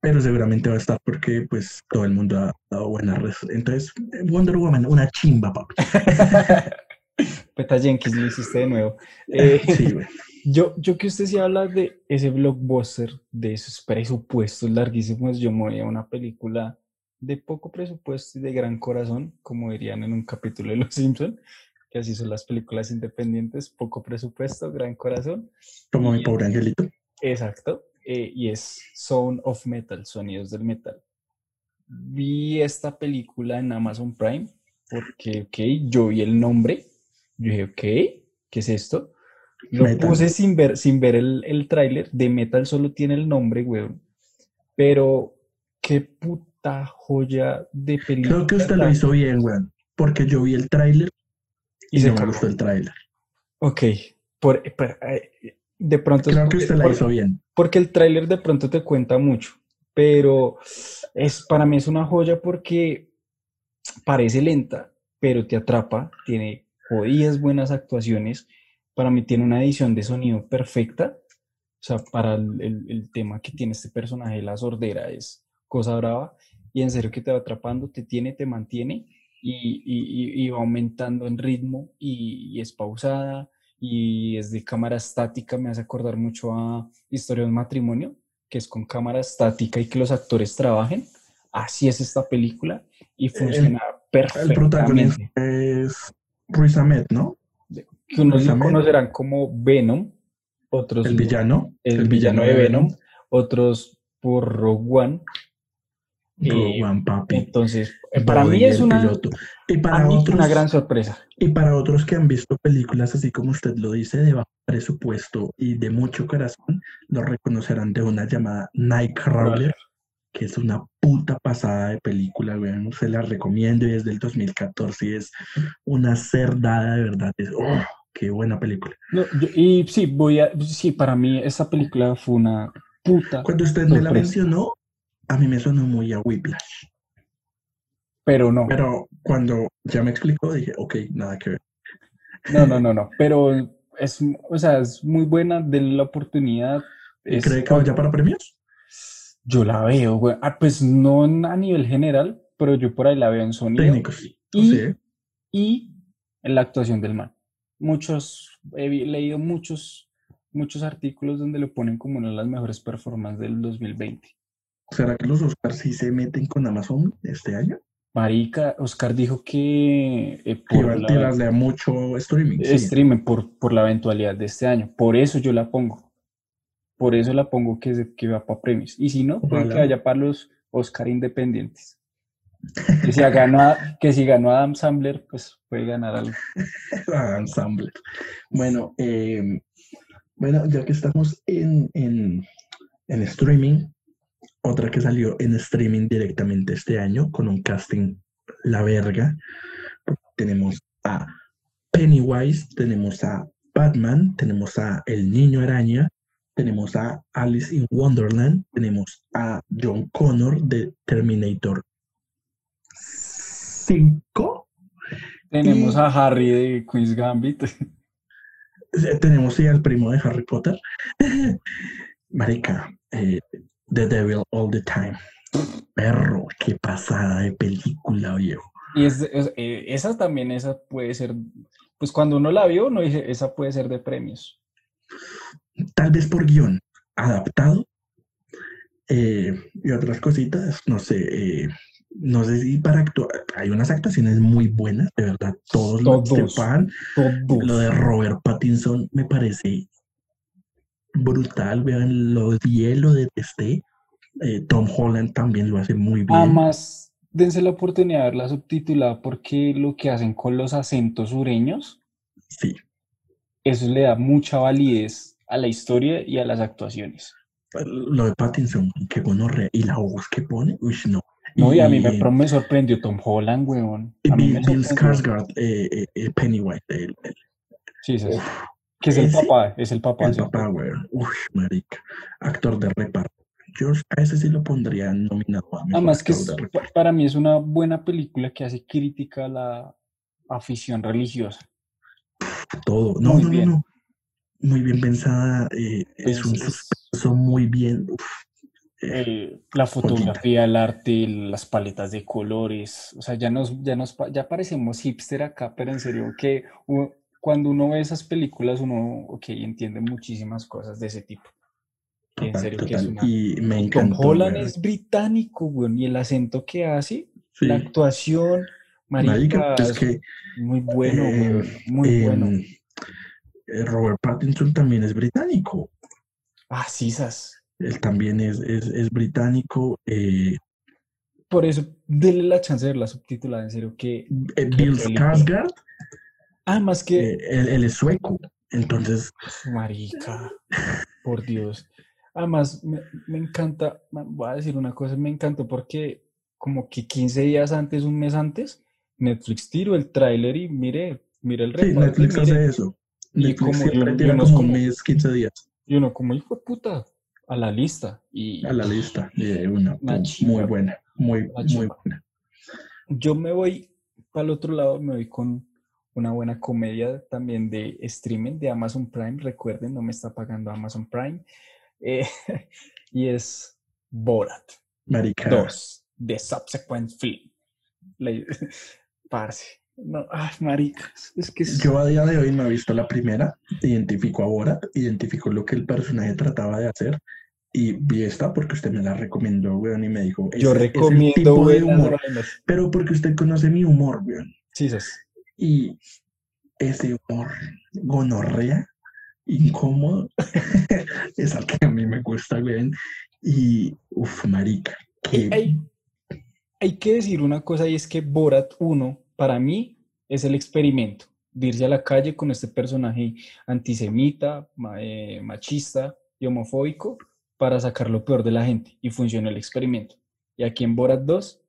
Pero seguramente va a estar porque pues todo el mundo ha dado buenas Entonces, Wonder Woman, una chimba, papi. [LAUGHS]
Peta Jenkins, lo hiciste de nuevo. [LAUGHS] Eh, sí, yo, yo que usted sí habla de ese blockbuster, de esos presupuestos larguísimos, yo me voy a una película de poco presupuesto y de gran corazón, como dirían en un capítulo de Los Simpsons, que así son las películas independientes, poco presupuesto, gran corazón.
Como mi pobre angelito.
Exacto, eh, y es Sound of Metal, Sonidos del Metal. Vi esta película en Amazon Prime porque, ok, yo vi el nombre, yo dije, ok, ¿qué es esto? Lo puse sin ver, sin ver el, el tráiler, de Metal solo tiene el nombre, weón. Pero, qué puta joya de película.
Creo que usted lo hizo bien, weón, porque yo vi el tráiler y, se me gustó el tráiler.
Ok, por, eh, de pronto...
Creo que usted la hizo bien.
Porque el tráiler de pronto te cuenta mucho, pero es, para mí es una joya porque parece lenta, pero te atrapa, tiene jodidas buenas actuaciones, para mí tiene una edición de sonido perfecta, o sea, para el, tema que tiene este personaje, la sordera, es cosa brava, y en serio que te va atrapando, te tiene, te mantiene, y, va aumentando en ritmo, y, es pausada, y es de cámara estática, me hace acordar mucho a Historia de un matrimonio, que es con cámara estática y que los actores trabajen. Así es esta película y funciona perfectamente. El protagonista
es Ruiz Ahmed, ¿no?
Que unos lo conocerán como Venom, otros...
El villano.
El, villano, de Venom, otros por Rogue One.
Rogue One, papi.
Entonces, para mí es una,
y para
otros, una gran sorpresa.
Y para otros que han visto películas así como usted lo dice, de bajo presupuesto y de mucho corazón, lo reconocerán de una llamada Nightcrawler que es una puta pasada de película, weón. Se la recomiendo y es del 2014 y es una cerdada de verdad. Es, oh, qué buena película.
y sí, voy a, sí, para mí esa película fue una puta.
Cuando usted me la mencionó, a mí me sonó muy a Whiplash.
Pero no.
Pero cuando ya me explicó, dije, ok, nada que ver.
No, no, no, no. Pero es, o sea, es muy buena, de la oportunidad.
¿Cree que vaya para premios?
Yo la veo, güey. Ah, pues no a nivel general, pero yo por ahí la veo en sonido. Y, y en la actuación del man. Muchos, he leído muchos, muchos artículos donde lo ponen como una de las mejores performances del 2020.
¿Será que los Oscars sí se meten con Amazon este año?
Marica, Oscar dijo que
eh, iba a tirarle a mucho streaming.
Streaming por, por la eventualidad de este año. Por eso yo la pongo. Por eso la pongo que, que va para premios. Y si no, puede que vaya para los Oscar independientes. Que si, ganó, que si ganó Adam Sandler, pues puede ganar algo. [LAUGHS]
Adam Sandler. Bueno, eh, bueno, ya que estamos en, en, en streaming, otra que salió en streaming directamente este año con un casting la verga. Tenemos a Pennywise, tenemos a Batman, tenemos a El Niño Araña, tenemos a Alice in Wonderland, tenemos a John Connor de Terminator 5.
Tenemos a Harry de Queen's Gambit. [LAUGHS]
Tenemos sí al primo de Harry Potter. [LAUGHS] Marica, eh, The Devil All the Time. Perro, qué pasada de película, viejo.
Y es, eh, esa también, esa puede ser, pues cuando uno la vio, no dice, esa puede ser de premios.
Tal vez por guion adaptado eh, y otras cositas, no sé, eh, no sé si para actuar, hay unas actuaciones muy buenas, de verdad, todos, todos los que Lo de Robert Pattinson me parece brutal, vean, lo odié, lo detesté. Eh, Tom Holland también lo hace muy bien.
Además, dense la oportunidad de verla subtitulada porque lo que hacen con los acentos sureños,
sí.
eso le da mucha validez a la historia y a las actuaciones.
Lo de Pattinson, que bueno, y la voz que pone, uy, no.
No, y, a mí me, sorprendió Tom Holland, weón.
Bill, Skarsgård, eh, eh, Pennywise,
Sí, sí. Que es el papá, es el papá.
El papá, güey. Uf, marica. Actor de reparto. Yo a ese sí lo pondría nominado a
Además que para mí es una buena película que hace crítica a la afición religiosa.
Todo. No, no, no, Muy bien pensada. Eh, es, un suspenso muy bien.
La fotografía, el arte, las paletas de colores. O sea, ya nos, ya nos, ya parecemos hipster acá, pero en serio que cuando uno ve esas películas, uno, ok, entiende muchísimas cosas de ese tipo.
en serio que es una... Y me encantó.
Tom Holland es británico, güey, y el acento que hace, la actuación, marica, es que, muy bueno, eh, muy bueno.
Eh, Robert Pattinson también es británico.
Ah, sí, sas.
Él también es, es, es británico. Eh,
Por eso, denle la chance de ver la subtitulada, en serio, que...
Bill Skarsgård
Ah, más que.
Eh, él, es sueco. Entonces.
Marica, por Dios. Además, me, me, encanta, voy a decir una cosa, me encantó porque como que 15 días antes, un mes antes, Netflix tiró el tráiler y mire, mire el
reparto. Sí, Netflix hace eso.
Y como
siempre tiene como un mes, 15 días.
Y uno como hijo de puta, a la lista. Y,
a la lista, [LAUGHS] una, muy buena, muy, muy buena.
Yo me voy para el otro lado, me voy con una buena comedia también de streaming de Amazon Prime. Recuerden, no me está pagando Amazon Prime. Eh, [LAUGHS] y es Borat.
Marica.
2. The Subsequent Film. [LAUGHS] parce. No, ay, maricas. Es que
Yo a día de hoy no he visto la primera. Identifico a Borat, identifico lo que el personaje trataba de hacer. Y vi esta porque usted me la recomendó, weón, y me dijo.
Yo recomiendo,
de humor. Pero porque usted conoce mi humor, weón.
Sí, sí.
Y ese humor gonorrea, incómodo, [LAUGHS] es algo que a mí me cuesta bien. Y, uff, marica.
Hay, hay, que decir una cosa y es que Borat 1, para mí, es el experimento. De irse a la calle con este personaje antisemita, eh, machista y homofóbico para sacar lo peor de la gente. Y funcionó el experimento. Y aquí en Borat 2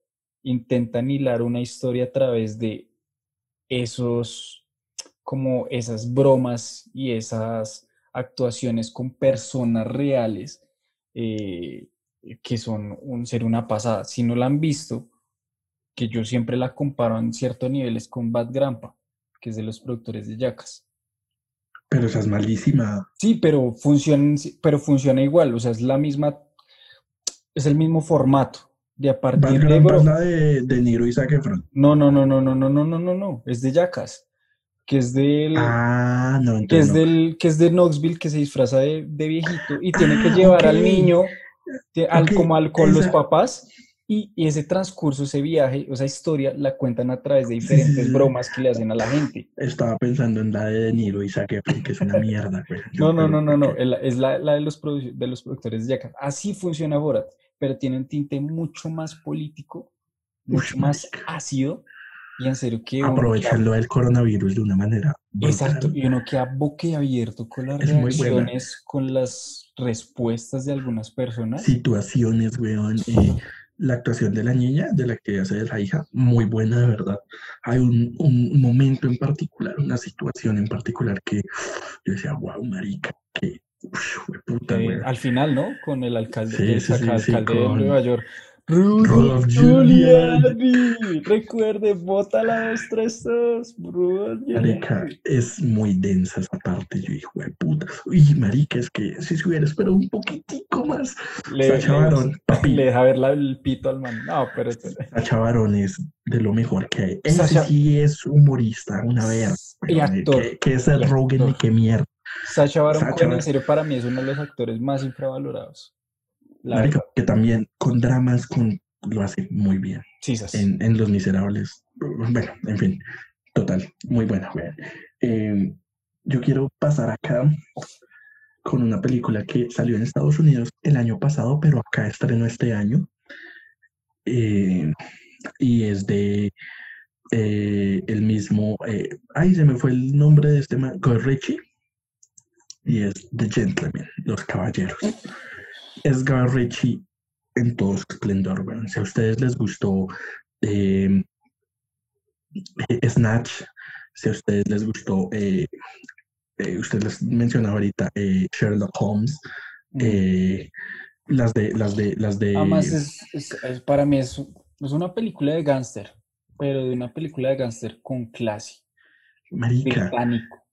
intentan hilar una historia a través de esos, como esas bromas y esas actuaciones con personas reales eh, que son un ser una pasada. Si no la han visto, que yo siempre la comparo en ciertos niveles con Bad Grandpa, que es de los productores de Jackass.
Pero esa es malísima.
Sí, pero funciona, pero funciona igual, o sea, es la misma, es el mismo formato de a partir
de... Bro, la de, de Niro y Zac
No, no, no, no, no, no, no, no, no, no, es de Jackass, que es del...
Ah, no,
Que es, del, que es de Knoxville, que se disfraza de, de viejito y tiene que ah, llevar al niño al, como al, con los papás Y, ese transcurso, ese viaje, esa historia, la cuentan a través de diferentes [LAUGHS] bromas que le hacen a la gente.
Estaba pensando en la de De Niro y saqué que es una mierda. [LAUGHS]
No, no, no, no, no, es la, la de, los de los productores de Jackass. Así funciona Borat, pero tiene un tinte mucho más político, mucho más ácido. Y en serio que...
Aprovechando el coronavirus de una manera...
Exacto, y uno queda boquiabierto con las reacciones, con las respuestas de algunas personas.
Situaciones, weón. Eh, la actuación de la niña, de la que hace de la hija, muy buena de verdad. Hay un, un momento en particular, una situación en particular que yo decía, wow, marica, que
puta, eh, Al final, ¿no? Con el alcalde, alcalde de Nueva York. Rudy Giuliani. Recuerde, vota la 2, 3, 2.
Marica, es muy densa esa parte. Yo, hijo de puta. Uy, marica, es que si se hubiera esperado un poquitico más. Le, Sacha Barón,
papi. Le deja ver el pito al man. No, pero.
Sacha Barón es de lo mejor que hay. Ese sí es humorista, una vez.
Y actor.
Que, es el Rogan y qué mierda.
Sacha Baron en serio, para mí es uno de los actores más infravalorados
que también con dramas con, lo hace muy bien. En, en, Los Miserables. Bueno, en fin, total, muy buena. Eh, yo quiero pasar acá con una película que salió en Estados Unidos el año pasado, pero acá estrenó este año. Eh, y es de eh, el mismo. ay, se me fue el nombre de este man, Guy Ritchie. Y es The Gentleman, Los Caballeros es Ritchie en todo su esplendor. Si a ustedes les gustó em, eh, Snatch, si a ustedes les gustó, eh, eh, usted les mencionaba ahorita eh, Sherlock Holmes, mm. las de, las de, las de.
Además, es, para mí es, es una película de gángster, pero de una película de gángster con clase.
Marica.
Británico.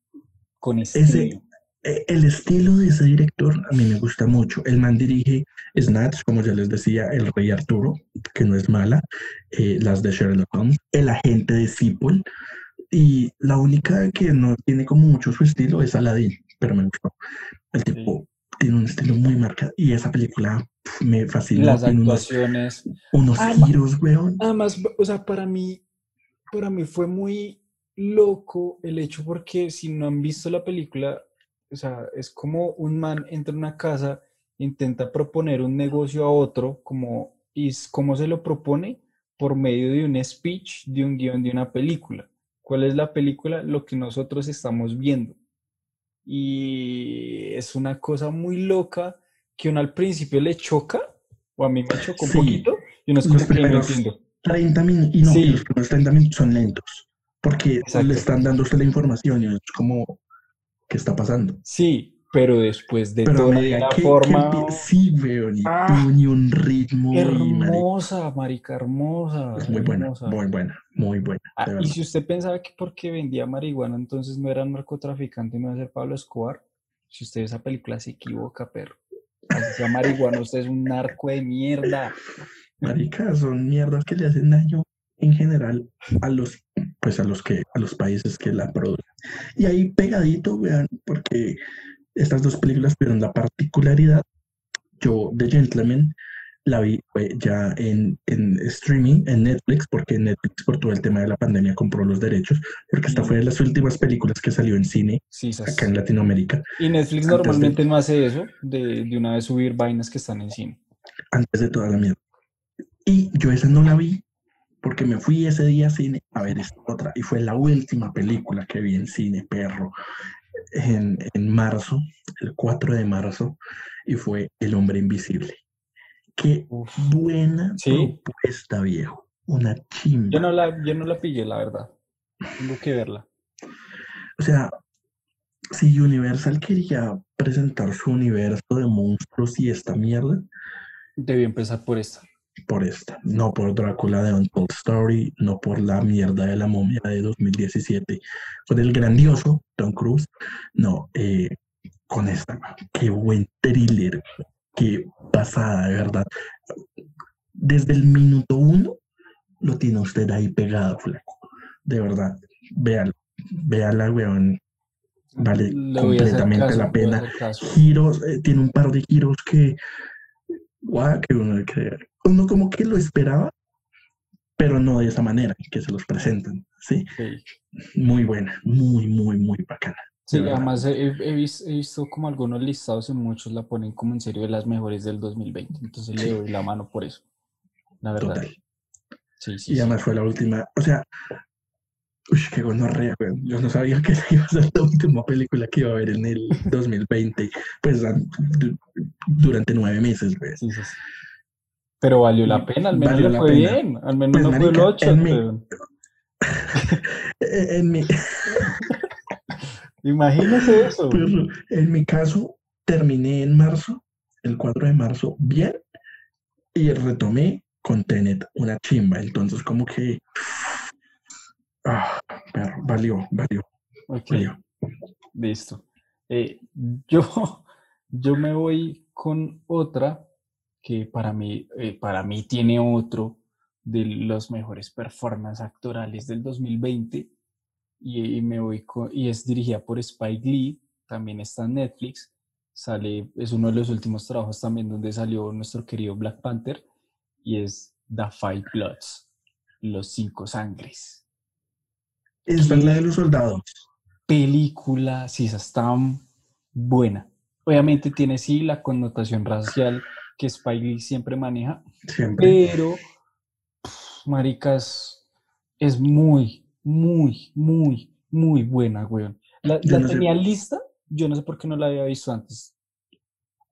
Con estilo.
Eh, el estilo de ese director a mí me gusta mucho. El man dirige Snatch, como ya les decía, El Rey Arturo, que no es mala, eh, las de Sherlock Holmes, El Agente de Cipoll, y la única que no tiene como mucho su estilo es Aladdin, pero me gustó. El tipo tiene un estilo muy marcado y esa película me fascina.
Las actuaciones.
Unos, giros, weón.
Además, o sea, para mí, para mí fue muy loco el hecho porque si no han visto la película, o sea, es como un man entra en una casa, intenta proponer un negocio a otro, como, y cómo se lo propone por medio de un speech, de un guion de una película. ¿Cuál es la película? Lo que nosotros estamos viendo. Y es una cosa muy loca que uno al principio le choca, o a mí me choca un poquito, y uno es como que no entiendo.
30 minutos, y no, los 30 minutos son lentos, porque le están dando usted la información y es como, qué está pasando.
Sí, pero después de toda la forma.
sí, veo, ni, ah, ni un ritmo.
Hermosa, marica, hermosa.
Es muy buena, muy buena, muy buena.
Ah, y si usted pensaba que porque vendía marihuana entonces no era narcotraficante y no iba a ser Pablo Escobar, si usted ve esa película se equivoca, perro. Así sea marihuana, usted es un narco de mierda.
Marica, son mierdas que le hacen daño en general a los, pues a los que, a los países que la producen. Y ahí pegadito, vean, porque estas dos películas tuvieron la particularidad. Yo, The Gentleman, la vi ya en, en, streaming, en Netflix, porque Netflix por todo el tema de la pandemia compró los derechos, porque esta fue de las últimas películas que salió en cine acá en Latinoamérica.
Y Netflix normalmente no hace eso, de, de una vez subir vainas que están en cine.
Antes de toda la mierda. Y yo esa no la vi porque me fui ese día a cine a ver esta otra y fue la última película que vi en cine, perro, en, en marzo, el 4 de marzo, y fue El hombre invisible. Qué buena propuesta, viejo. Una chimba.
Yo no, la, yo no la pillé, la verdad. Tengo que verla.
O sea, si Universal quería presentar su universo de monstruos y esta mierda,
debió empezar por esta
por esta, no por Drácula de Untold Story, no por la mierda de la momia de 2017, con el grandioso Tom Cruise, no, eh, con esta, qué buen thriller, qué pasada, de verdad. Desde el minuto uno lo tiene usted ahí pegado, flaco, de verdad, véalo, véala, weón, vale completamente la pena. Giros, eh, tiene un par de giros que, guau, que uno uno como que lo esperaba, pero no de esa manera que se los presentan, ¿sí? Muy buena, muy, muy, muy bacana.
Sí, además he, visto, como algunos listados y muchos la ponen como en serio de las mejores del 2020, entonces le doy la mano por eso, la verdad.
Sí, sí, y además fue la última, o sea, uy, qué gonorrea, Yo no sabía que [LAUGHS] iba a ser la última película que iba a ver en el 2020, pues durante nueve meses, güey.
Pero valió la pena, al menos le fue bien, al menos pues, no fue el 8. En, mi... [LAUGHS]
en mi... [LAUGHS]
Imagínese eso.
en mi caso, terminé en marzo, el 4 de marzo, bien, y retomé con Tenet, una chimba. Entonces, como que. [SIGHS] Ah, valió, valió.
Listo. Eh, yo, [LAUGHS] yo me voy con otra que para mí, eh, para mí tiene otro de los mejores performances actorales del 2020 y, me voy y es dirigida por Spike Lee, también está en Netflix, sale, es uno de los últimos trabajos también donde salió nuestro querido Black Panther y es The Five Bloods, Los Cinco Sangres.
Es la de los soldados.
Película, sí, está buena. Obviamente tiene sí la connotación racial que Spike Lee siempre maneja, pero, maricas, es muy, muy, muy, muy buena, weón. La, tenía lista, yo no sé por qué no la había visto antes.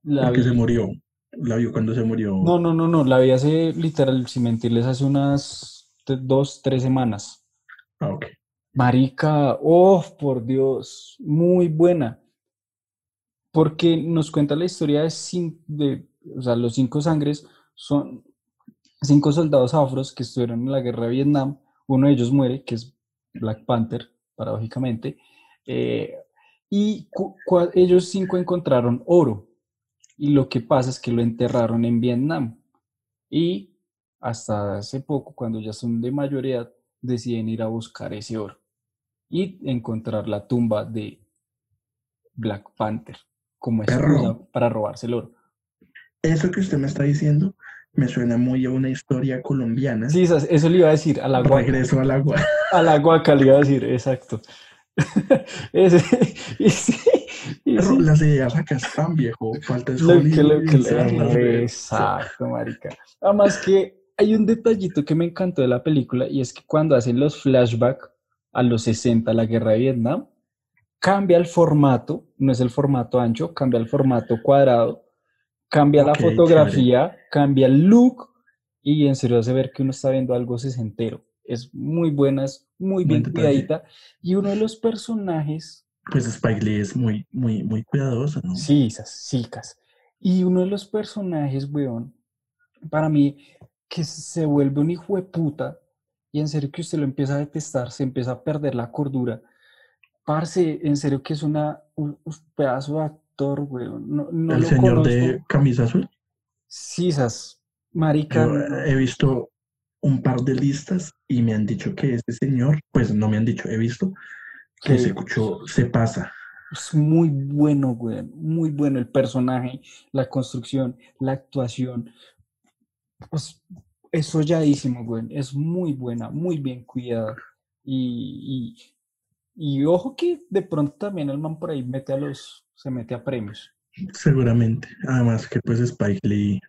La Porque se murió. La vio cuando se murió.
No, no, no, no. La vi hace, literal, sin mentirles, hace unas dos, tres semanas.
Ah, ok.
Marica, oh, por Dios, muy buena. Porque nos cuenta la historia de, de o sea, los cinco sangres son cinco soldados afros que estuvieron en la guerra de Vietnam. Uno de ellos muere, que es Black Panther, paradójicamente, eh, y ellos cinco encontraron oro, y lo que pasa es que lo enterraron en Vietnam, y hasta hace poco, cuando ya son de mayoría, deciden ir a buscar ese oro y encontrar la tumba de Black Panther como excusa para robarse el oro.
Eso que usted me está diciendo me suena muy a una historia colombiana.
Sí, eso le iba a decir, a la
guaca. Regreso a la guaca. [LAUGHS]
A la guaca le iba a decir, exacto. [LAUGHS] Ese,
Las ideas acá están, viejo. Falta es
Exacto, marica. Además que hay un detallito que me encantó de la película y es que cuando hacen los flashbacks a los 60, la guerra de Vietnam, cambia el formato, no es el formato ancho, cambia el formato cuadrado cambia la fotografía, cambia el look y en serio hace ver que uno está viendo algo sesentero. Es muy buena, es muy bien cuidadita. Y uno de los personajes...
Pues Spike Lee es muy, muy, muy cuidadoso, ¿no?
Sí, esas chicas. Y uno de los personajes, weón, para mí, que se vuelve un hijo de puta y en serio que usted lo empieza a detestar, se empieza a perder la cordura. Parce, en serio que es una, un, pedazo de
¿El señor de camisa azul?
Sí, esas marica.
he visto un par de listas y me han dicho que este señor, pues no me han dicho, he visto que se escuchó, se pasa.
Es muy bueno, güey, muy bueno el personaje, la construcción, la actuación. Pues es solladísimo, güey, es muy buena, muy bien cuidada. Y, y, y, ojo que de pronto también el man por ahí mete a los, se mete a premios.
Seguramente. Además que pues Spike Lee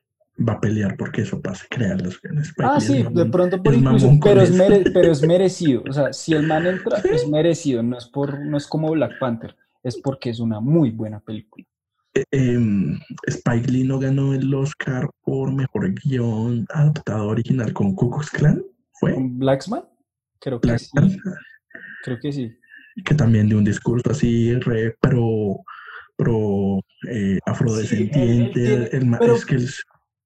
va a pelear porque eso pase, crearlos.
ah, sí, de pronto por incluso, pero es, pero es [LAUGHS] merecido. O sea, si el man entra, es merecido, no es, por, no es como Black Panther, es porque es una muy buena película.
Eh, Spike Lee no ganó el Oscar por mejor guion adaptado original con Ku Klux Klan, ¿fue?
¿Con Blacksman? Creo que sí. Creo que sí.
Que también de un discurso así re pro pro eh, afrodescendiente, el,
pero,
es que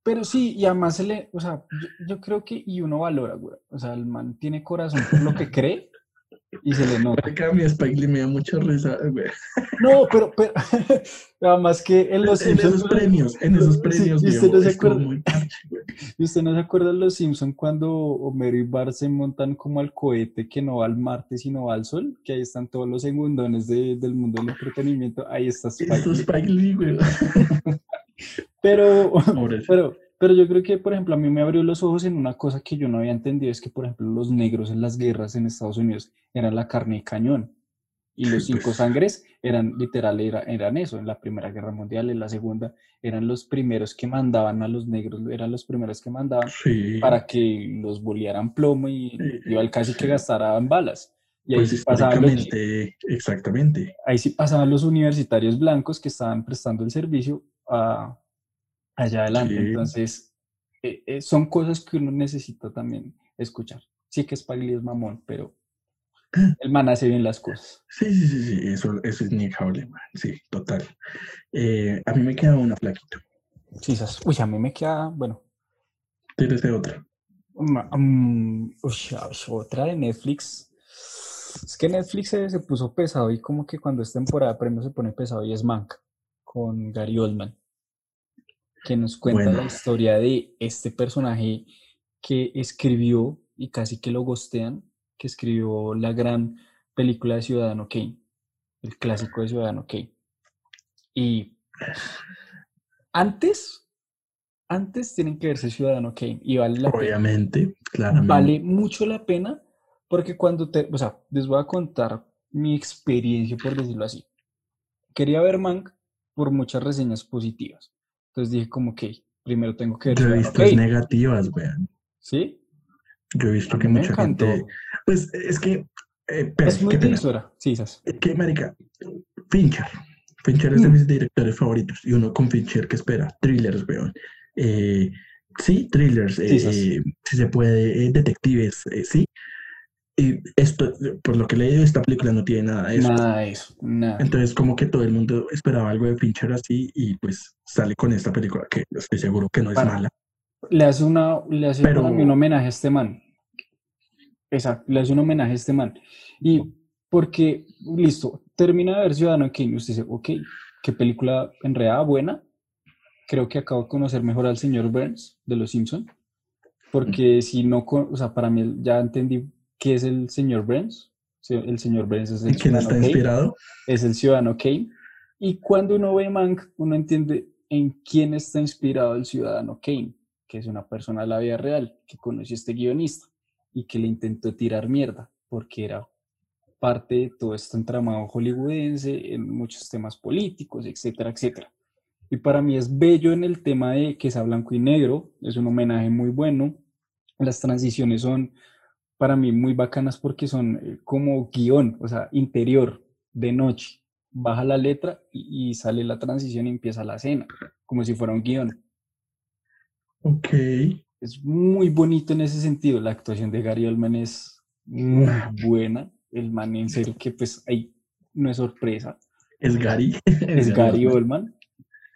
pero sí, y además se le, o sea, yo, creo que, y uno valora, güey, o sea, el man tiene corazón por lo que [LAUGHS] cree y se le nota.
Acá mi Spike Lee me da mucha risa, güey.
No, pero, pero, [LAUGHS] además que en los
en esos premios, en esos premios,
y usted no se acuerda, y usted no se acuerda de los Simpson cuando Homero y Bart se montan como al cohete que no va al Marte sino va al Sol, que ahí están todos los segundones de, del mundo del entretenimiento, ahí está
Spike, Lee. Spike Lee güey. [LAUGHS]
pero, pero, pero yo creo que, por ejemplo, a mí me abrió los ojos en una cosa que yo no había entendido, es que, por ejemplo, los negros en las guerras en Estados Unidos eran la carne de cañón. Y los cinco
pues.
sangres eran literal, era- eran eso, en la Primera Guerra Mundial, en la Segunda, eran los primeros que mandaban a los negros, eran los primeros que mandaban
Sí,
para que los bolearan plomo y
Sí,
igual casi que gastaran balas. Y ahí
pues
sí pasaban los,
exactamente.
ahí sí pasaban los universitarios blancos que estaban prestando el servicio a, allá adelante.
Sí.
Entonces, eh, eh, son cosas que uno necesita también escuchar. Sí que Lee es mamón, pero [CLEARS THROAT] el man hace bien las cosas.
Sí, sí, sí, sí, eso, eso es innegable, man. Sí, total. Eh, a mí me queda una flaquita.
Sí, uy, a mí me queda, bueno,
¿Tienes de otra?
Ah, ush, otra de Netflix. Es que Netflix se, se puso pesado y como que cuando es temporada de premios se pone pesado y es Mank con Gary Oldman, que nos cuenta
Bueno.
la historia de este personaje que escribió y casi que lo gostean, que escribió la gran película de Ciudadano Kane, el clásico de Ciudadano Kane. Y antes, antes tienen que verse Ciudadano Kane y vale la pena
Obviamente, claramente.
vale mucho la pena porque cuando te, o sea, les voy a contar mi experiencia, por decirlo así. Quería ver Mank por muchas reseñas positivas. Entonces dije como que primero tengo que ver
Yo he
Ciudadano
visto es
Kane,
negativas, weón.
¿sí?
Yo he visto que mucha
encantó.
gente. Pues es que. eh, pero,
Es muy divisora, sí, esas.
Es que, marica, Fincher. Fincher es de
Mm.
mis directores favoritos. Y uno con Fincher que espera. Thrillers, weón. Eh, sí, thrillers.
esas.
eh, si se puede, eh, detectives, eh, sí. Y esto, por lo que he leído, esta película no tiene nada de eso.
Nada de eso, nada.
Entonces, como que todo el mundo esperaba algo de Fincher así, y pues sale con esta película que estoy seguro que no es
Para-
mala.
Le hace una, le hace
Pero-
un homenaje a este man. Exacto, le hace un homenaje a este man. Y porque, listo, termina de ver Ciudadano Kane y usted dice, ok, qué película enredada, buena. Creo que acabo de conocer mejor al señor Burns de Los Simpson. Porque si no, o sea, para mí ya entendí qué es el señor Burns. El señor Burns es el
¿En quién
Ciudadano
está
Kane
inspirado?
es el ciudadano Kane. Y cuando uno ve Mank, uno entiende en quién está inspirado el ciudadano Kane, que es una persona de la vida real, que conoció a este guionista y que le intentó tirar mierda, porque era parte de todo este entramado hollywoodense en muchos temas políticos, etcétera, etcétera. Y para mí es bello en el tema de que sea blanco y negro, es un homenaje muy bueno. Las transiciones son para mí muy bacanas porque son eh, como guion, o sea, interior, de noche. Baja la letra y, y sale la transición y empieza la escena, como si fuera un guion.
Ok.
Es muy bonito en ese sentido. La actuación de Gary Oldman es muy buena. El man en serio que pues ahí no es sorpresa.
Es Gary. [LAUGHS]
es Gary Oldman.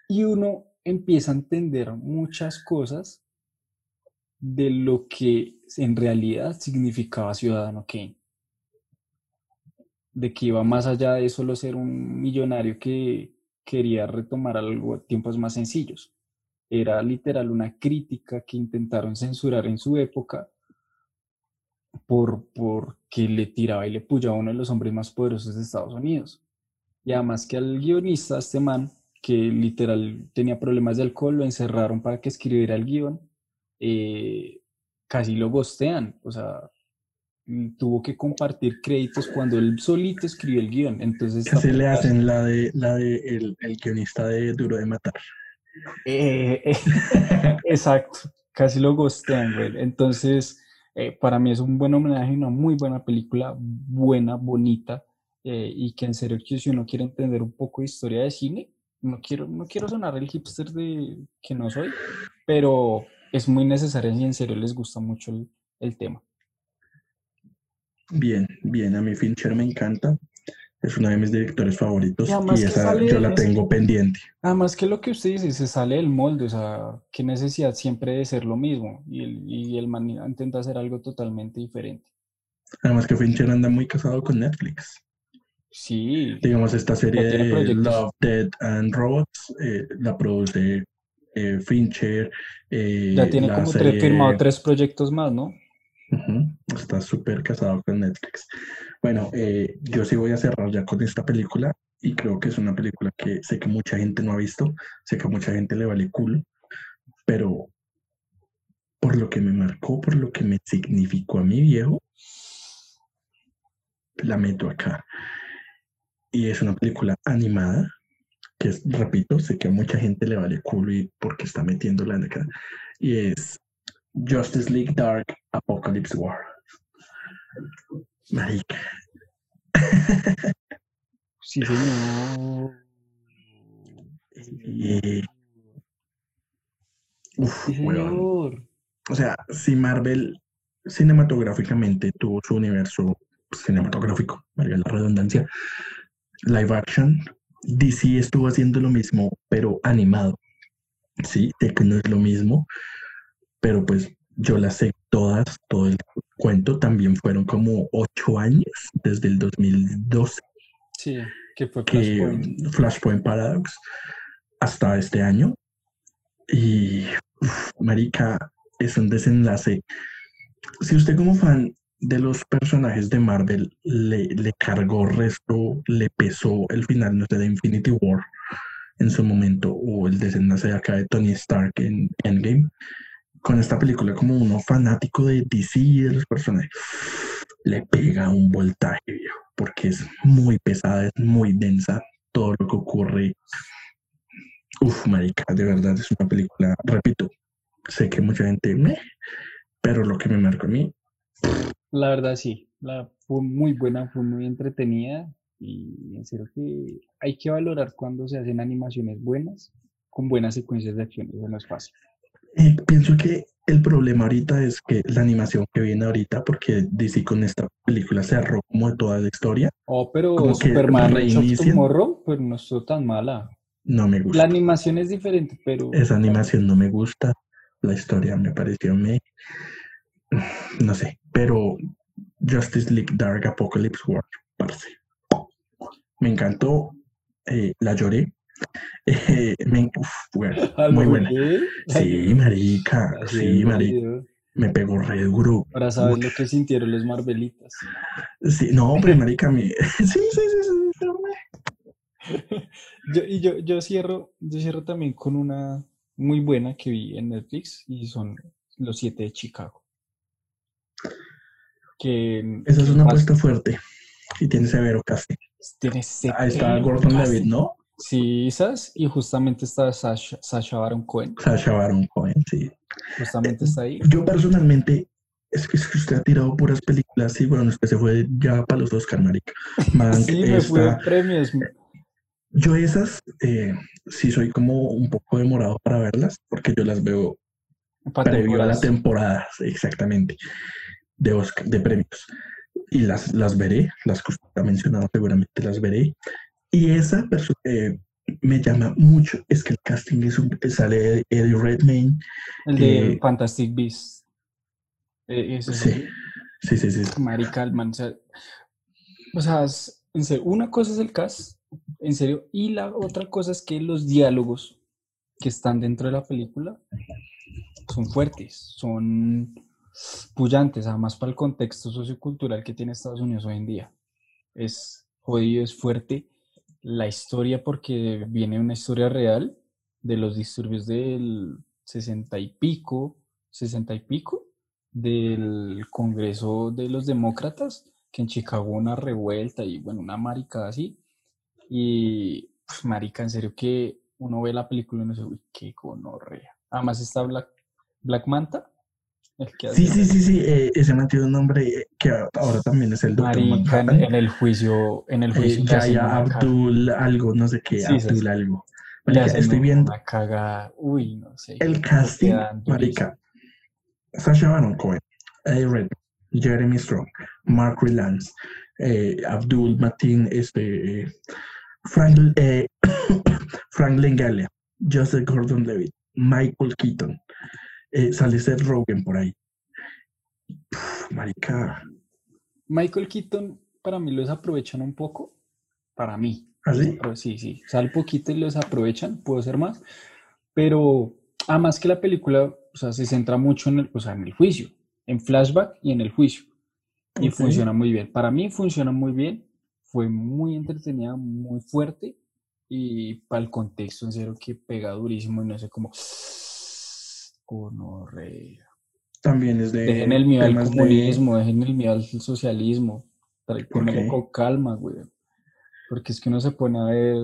Y uno empieza a entender muchas cosas de lo que en realidad significaba Ciudadano Kane. De que iba más allá de solo ser un millonario que quería retomar algo a tiempos más sencillos. Era literal una crítica que intentaron censurar en su época por porque le tiraba y le puya a uno de los hombres más poderosos de Estados Unidos. Y además que al guionista, este man, que literal tenía problemas de alcohol, lo encerraron para que escribiera el guion, eh, casi lo gostean, o sea, mm, tuvo que compartir créditos cuando él solito escribió el guion. Entonces,
Casi le hacen la de la de el, el guionista de Duro de Matar.
Eh, eh, [LAUGHS] exacto, casi lo gostean, güey. Entonces, eh, para mí es un buen homenaje, una muy buena película, buena, bonita, eh, y que en serio que si uno quiere entender un poco de historia de cine, no quiero, no quiero sonar el hipster de que no soy, pero es muy necesaria y en serio les gusta mucho el, el tema.
Bien, bien, a mí Fincher me encanta. Es uno de mis directores favoritos
Y
esa
sale
yo la tengo pendiente.
Además que lo que usted dice, se sale del molde, o sea, qué necesidad siempre de ser lo mismo, y el, y el man intenta hacer algo totalmente diferente.
Además que Fincher anda muy casado con Netflix.
Sí,
Digamos, esta serie de. Love, Dead and Robots eh, la produce eh, Fincher. eh,
ya tiene como tres, firmado tres proyectos más, ¿no?
Está súper casado con Netflix. Bueno, eh, yo sí voy a cerrar ya con esta película y creo que es una película que sé que mucha gente no ha visto, sé que a mucha gente le vale culo, pero por lo que me marcó, por lo que me significó a mi viejo, la meto acá. Y es una película animada, que es, repito, sé que a mucha gente le vale culo y porque está metiéndola en acá. Y es Justice League Dark Apocalypse War. Marica. [LAUGHS]
Sí, señor.
Y- uf,
Sí, señor.
O sea, si Marvel cinematográficamente tuvo su universo cinematográfico, valga la redundancia, live action, DC estuvo haciendo lo mismo, pero animado. Sí, sé que no es lo mismo, pero pues yo las sé todas, todo el cuento, también fueron como ocho años, desde el 2012,
Sí, que fue
que
Flashpoint.
Flashpoint Paradox, hasta este año. Y, uf, marica, es un desenlace. Si usted como fan de los personajes de Marvel le, le cargó resto, le pesó el final, no sé, de Infinity War en su momento, o el desenlace de acá de Tony Stark en Endgame, con esta película como uno fanático de DC y de los personajes, le pega un voltaje, porque es muy pesada, es muy densa, todo lo que ocurre. Uf, marica, de verdad es una película, repito, sé que mucha gente me, pero lo que me marcó a mí,
La verdad, sí. La, fue muy buena, fue muy entretenida. Y en serio que hay que valorar cuando se hacen animaciones buenas, con buenas secuencias de acción. Eso no es fácil.
eh, pienso que el problema ahorita es que la animación que viene ahorita, porque DC con esta película cerró como de toda la historia,
Oh, pero
Como
Superman
reinicien.
Tomorrow, pues no estuvo tan mala.
no me
La
gusta.
animación es diferente, pero
Esa animación no me gusta, la historia me pareció me, no sé, pero Justice League Dark Apocalypse War, parce. Me encantó, eh, la lloré. [LAUGHS] eh, me- uf, bueno,
Al [LAUGHS]
muy buena. Sí, [LAUGHS] marica, sí, marica, me pegó re duro.
Sabes
Mucho.
lo que sintieron los Marvelitas.
Sí, no, pero marica, mi... sí, sí, sí, sí, pero me-
Yo, y yo, yo cierro, yo cierro también con una muy buena que vi en Netflix y son Los Siete de Chicago. Que
Esa es una apuesta fuerte y tiene severo casting.
tiene
Ahí está
severo
Gordon. Levitt, ¿no?
Sí, esas, y justamente está Sasha, Sacha Baron Cohen,
Sacha Baron Cohen, sí.
justamente está ahí.
Yo personalmente, es que, es que usted ha tirado puras películas, sí, bueno, usted se fue ya para los Oscar, marica. [LAUGHS] Man,
Sí, me fui
esta-
premios.
Yo esas, eh, sí soy como un poco demorado para verlas, porque yo las veo
pa'
previo a la temporada, exactamente, de, Oscar, de premios. Y las, las veré, las que usted ha mencionado seguramente las veré. Y esa perso- eh, me llama mucho, es que el casting es un, sale Eddie Redmayne,
El de
eh,
Fantastic Beasts. Eh, ese es
sí,
el-
sí, sí, sí,
Mari Kalman, o sea, o sea, es- en serio, una cosa es el cast, en serio, y la otra cosa es que los diálogos que están dentro de la película son fuertes, son pullantes, además para el contexto sociocultural que tiene Estados Unidos hoy en día. Es jodido, es fuerte la historia porque viene una historia real de los disturbios del sesenta y pico, sesenta y pico, del Congreso de los Demócratas, que en Chicago una revuelta y bueno, una marica así. Y pues, marica, en serio que uno ve la película y uno dice, uy, qué gonorrea. Además está Black, Black Manta, [LAUGHS]
Sí, sí, sí, sí, eh, ese man tiene un nombre eh, que ahora también es el doctor
Marica, en, el juicio, en el
Eh,
juicio una ca-
Abdul algo, no sé qué,
Sí,
Abdul
sí.
algo. Marica, estoy
una
viendo
cagada. Uy, no sé.
el casting, marica. Sasha Baron Cohen, Eddie Redmayne, Jeremy Strong, Mark Rylance, eh, Abdul Matin, este, eh, Frank, eh, [COUGHS] Frank Langella, Joseph Gordon-Levitt, Michael Keaton, eh, sale Seth Rogen por ahí. Marica,
Michael Keaton, para mí lo desaprovechan un poco. Para mí.
¿así?
Pero sí, sí. Sale poquito y lo desaprovechan, puedo ser más. Pero además que la película, o sea, se centra mucho en el, o sea, en el juicio, en flashback y en el juicio. Y funciona muy bien. Para mí funciona muy bien. Fue muy entretenida, muy fuerte. Y para el contexto, en serio, que pega durísimo y no sé cómo. Gonorrea.
También es de.
Dejen el miedo al
temas de-
comunismo, dejen el miedo al socialismo. Tra-
¿Por
tómelo con calma, güey. Porque es que uno se pone a ver.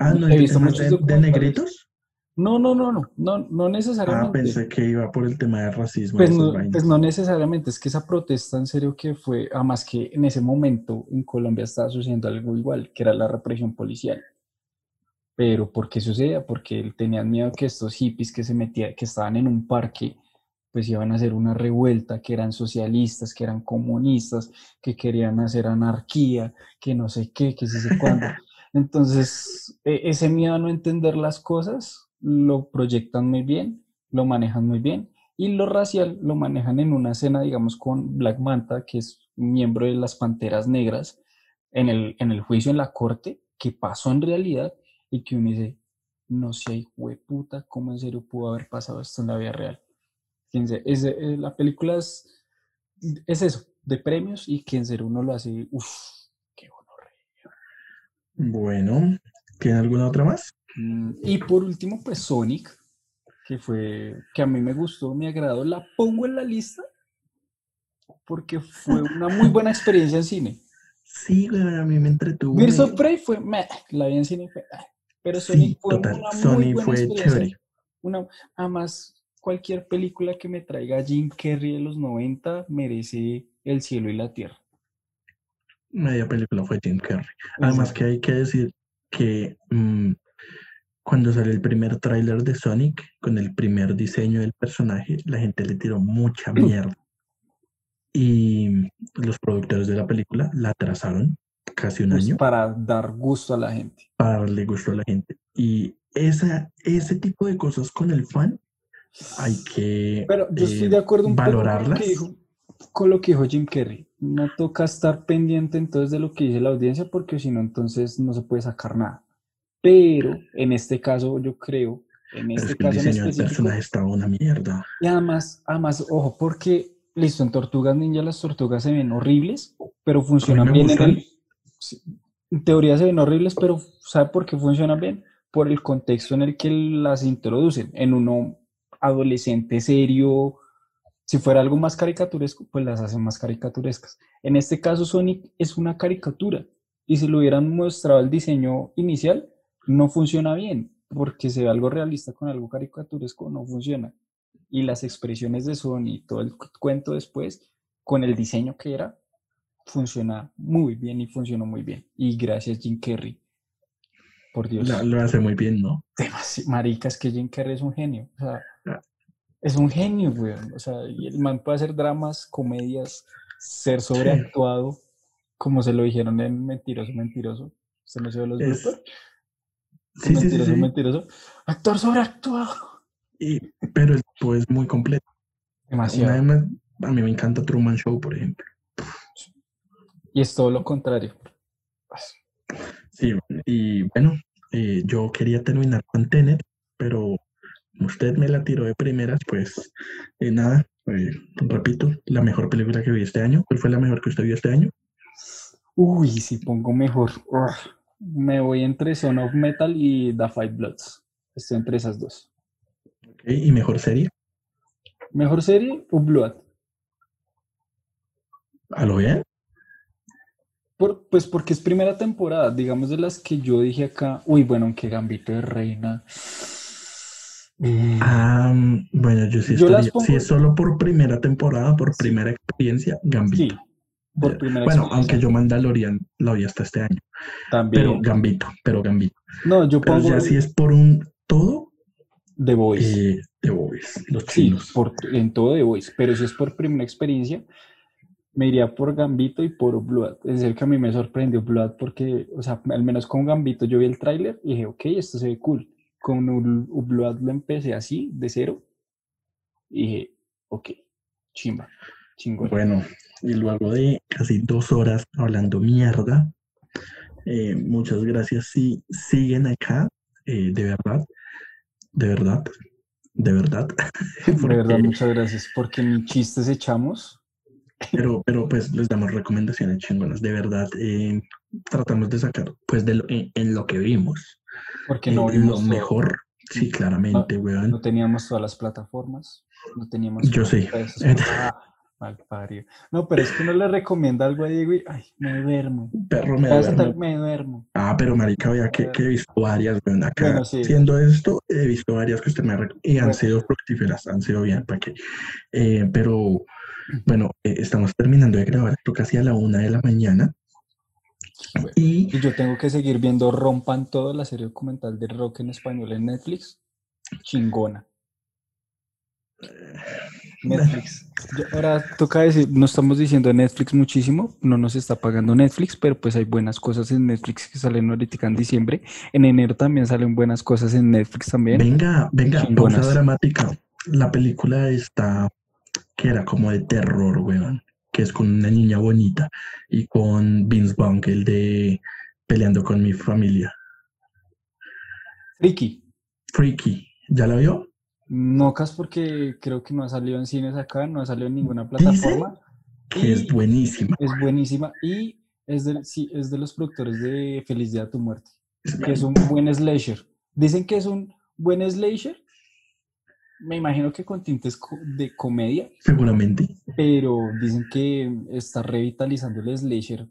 Ah, no,
he visto muchos
de, de negritos.
No, no, no, no, no, no
Ah,
necesariamente.
pensé que iba por el tema del racismo.
Pues no, pues no necesariamente, es que esa protesta en serio que fue, además que en ese momento en Colombia estaba sucediendo algo igual, que era la represión policial. Pero ¿por qué sucedía? Porque tenían miedo que estos hippies que se metían, que estaban en un parque, pues iban a hacer una revuelta, que eran socialistas, que eran comunistas, que querían hacer anarquía, que no sé qué, que sí sé cuándo. [LAUGHS] Entonces, e- ese miedo a no entender las cosas lo proyectan muy bien, lo manejan muy bien. Y lo racial lo manejan en una escena, digamos, con Black Manta, que es miembro de las Panteras Negras, en el, en el juicio en la corte, que pasó en realidad y que uno dice, no sé, puta, ¿cómo en serio pudo haber pasado esto en la vida real? Fíjense, es, eh, la película es, es eso, de premios y que en serio uno lo hace, uff, qué honor.
Bueno, ¿tiene alguna otra más?
Mm, Y por último, pues Sonic, que fue, que a mí me gustó, me agradó, la pongo en la lista porque fue una muy buena experiencia en cine.
Sí, güey, a mí me entretuvo.
Birds of Prey fue, meh, la vi en cine, fue, ah, pero
Sí,
Sonic fue
total.
una muy buena
fue chévere.
Una, además, cualquier película que me traiga Jim Carrey de los 90 merece el cielo y la tierra.
Media película fue Jim Carrey. Además que hay que decir que mm, cuando salió el primer tráiler de Sonic, con el primer diseño del personaje, la gente le tiró mucha [CLEARS THROAT] mierda. Y los productores de la película la atrasaron casi un
Pues
año
para dar gusto a la gente.
para darle gusto a la gente. Y esa, ese tipo de cosas con el fan hay que
Pero yo estoy
eh,
de acuerdo un poco con lo,
valorarlas.
que dijo, con lo que dijo Jim Carrey. No toca estar pendiente entonces de lo que dice la audiencia porque si no, entonces no se puede sacar nada. Pero en este caso, yo creo, en este
es que el
caso en
diseño del
específico,
personaje estaba una mierda.
y además, además, ojo, porque, listo, en Tortugas Ninja las tortugas se ven horribles, pero funcionan bien en el... En teoría se ven horribles, pero ¿sabe por qué funcionan bien? Por el contexto en el que las introducen. En uno adolescente serio, si fuera algo más caricaturesco, pues las hacen más caricaturescas. En este caso, Sonic es una caricatura. Y si lo hubieran mostrado el diseño inicial, no funciona bien, porque se ve algo realista con algo caricaturesco, no funciona. Y las expresiones de Sony y todo el cu- cuento después, con el diseño que era, funciona muy bien y funcionó muy bien. Y gracias Jim Carrey. Por Dios.
La- lo hace muy bien, ¿no?
Demasi- Marica, es que Jim Carrey es un genio. O sea,
Ah.
es un genio, weón. O sea, y el man puede hacer dramas, comedias, ser sobreactuado, como se lo dijeron en Mentiroso, Mentiroso. ¿Se ve los
Es-
bloopers?
Sí,
mentiroso,
sí.
mentiroso. Actor sobreactuado.
Y- pero el tipo es muy completo.
Demasiado.
Una vez más, a mí me encanta Truman Show, por ejemplo.
Y es todo lo contrario.
Sí, y bueno, eh, yo quería terminar con Tenet, pero usted me la tiró de primeras, pues eh, nada, eh, repito, la mejor película que vi este año. ¿Cuál fue la mejor que usted vio este año?
Uy, si pongo mejor. Ugh. Me voy entre Son of Metal y The Five Bloods. Estoy entre esas dos.
Ok, ¿Y mejor serie?
¿Mejor serie o Blood?
¿A lo bien?
Por- pues porque es primera temporada, digamos de las que yo dije acá. Uy, bueno, aunque Gambito de Reina. Mm,
Ah, bueno, yo sí
Yo las
estaría,
pongo-
si es solo por primera temporada, por
Sí.
primera experiencia,
sí,
Gambito.
por
Ya.
primera
Bueno, aunque yo Mandalorian la vi hasta este año,
también.
pero Gambito, pero Gambito.
no, yo
Pero
pongo
ya si es por un todo,
The Voice.
eh, The Boys, los
Sí,
chinos.
por, en todo The Voice, pero si es por primera experiencia, me iría por Gambito y por Blood. Es decir, que a mí me sorprendió Blood porque, o sea, al menos con Gambito yo vi el tráiler y dije, ok, esto se ve cool. Con Ul- Blood lo empecé así, de cero, y dije, ok, chimba, chingón.
Bueno, y luego de casi dos horas hablando mierda, eh, muchas gracias si siguen acá, eh, de verdad, de verdad, de verdad. [LAUGHS]
De verdad, muchas gracias, porque ni chistes echamos.
Pero, pero pues les damos recomendaciones chingonas, de verdad. eh, tratamos de sacar, pues, de lo, en, en lo que vimos,
Porque
eh,
no
lo
vimos todo,
mejor, sí, claramente, weón.
no teníamos todas las plataformas. No teníamos.
Yo sí. [LAUGHS]
Ah, mal parido. No, pero es que uno le recomienda algo a Diego y. Ay, me duermo.
Perro, me duermo.
me duermo.
Ah, pero marica, vea que, que he visto varias, weón, acá
Bueno, sí.
haciendo esto, he visto varias que usted me ha y han
Bueno.
sido fructíferas, han sido bien, ¿para qué? Eh, pero, bueno, eh, estamos terminando de grabar esto casi a la una de la mañana
Bueno.
y
Y yo tengo que seguir viendo Rompan Todo, la serie documental de rock en español en Netflix. Chingona. Netflix. Yo- ahora toca decir, no estamos diciendo Netflix muchísimo, no nos está pagando Netflix, pero pues hay buenas cosas en Netflix que salen ahorita en diciembre. En enero también salen buenas cosas en Netflix también.
venga, venga, pausa dramática. La película está, que era como de terror, weón, que es con una niña bonita y con Vince Vaughn, el de Peleando con mi familia.
Ricky,
Freaky, ¿ya la vio?
no cas porque creo que no ha salido en cines acá, no ha salido en ninguna plataforma.
Que es buenísima.
Es buenísima y es de, sí, es de los productores de Feliz Día a tu Muerte, que es un buen slasher. Dicen que es un buen slasher, me imagino que con tintes de comedia,
Seguramente.
pero dicen que está revitalizando el slasher.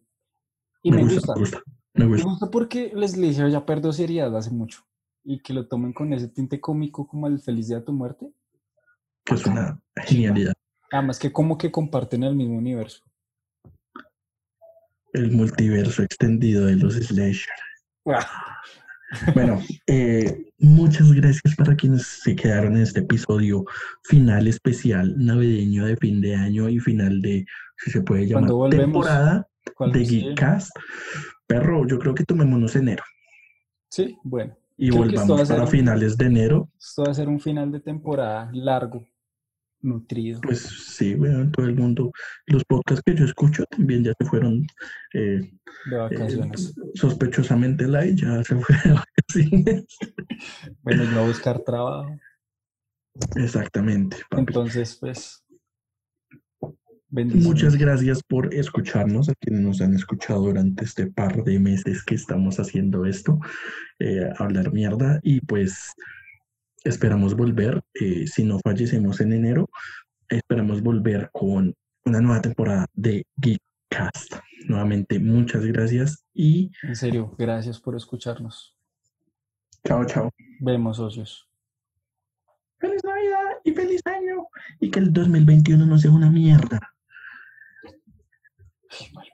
Y
Me,
me,
gusta,
gusta,
me gusta. Me
me
gusta.
porque el slasher ya perdió seriedad hace mucho y que lo tomen con ese tinte cómico como el Feliz Día a tu Muerte.
Que es una genialidad.
Además que como que comparten el mismo universo.
El multiverso extendido de los slasher. Bueno, eh, muchas gracias para quienes se quedaron en este episodio final especial navideño de fin de año y final de, si se puede llamar, temporada
¿Cuál
de? Geekcast. Perro, yo creo que tomémonos enero
Sí, bueno.
y volvamos
ser
para finales de enero.
Esto va a ser un final de temporada largo, nutrido.
Pues sí, weón, todo el mundo. Los podcasts que yo escucho también ya se fueron eh,
de
eh,
vacaciones.
sospechosamente light, ya se fue de vacaciones.
Bueno, a buscar trabajo.
Exactamente. papi.
Entonces, pues.
Muchas gracias por escucharnos, a quienes nos han escuchado durante este par de meses que estamos haciendo esto, eh, hablar mierda y pues esperamos volver, eh, si no fallecemos en enero, esperamos volver con una nueva temporada de Geekcast. Nuevamente, muchas gracias y
En serio, gracias por escucharnos.
chao, chao.
Vemos, socios.
Feliz Navidad y feliz año y que el 2021 no sea una mierda.
Ay,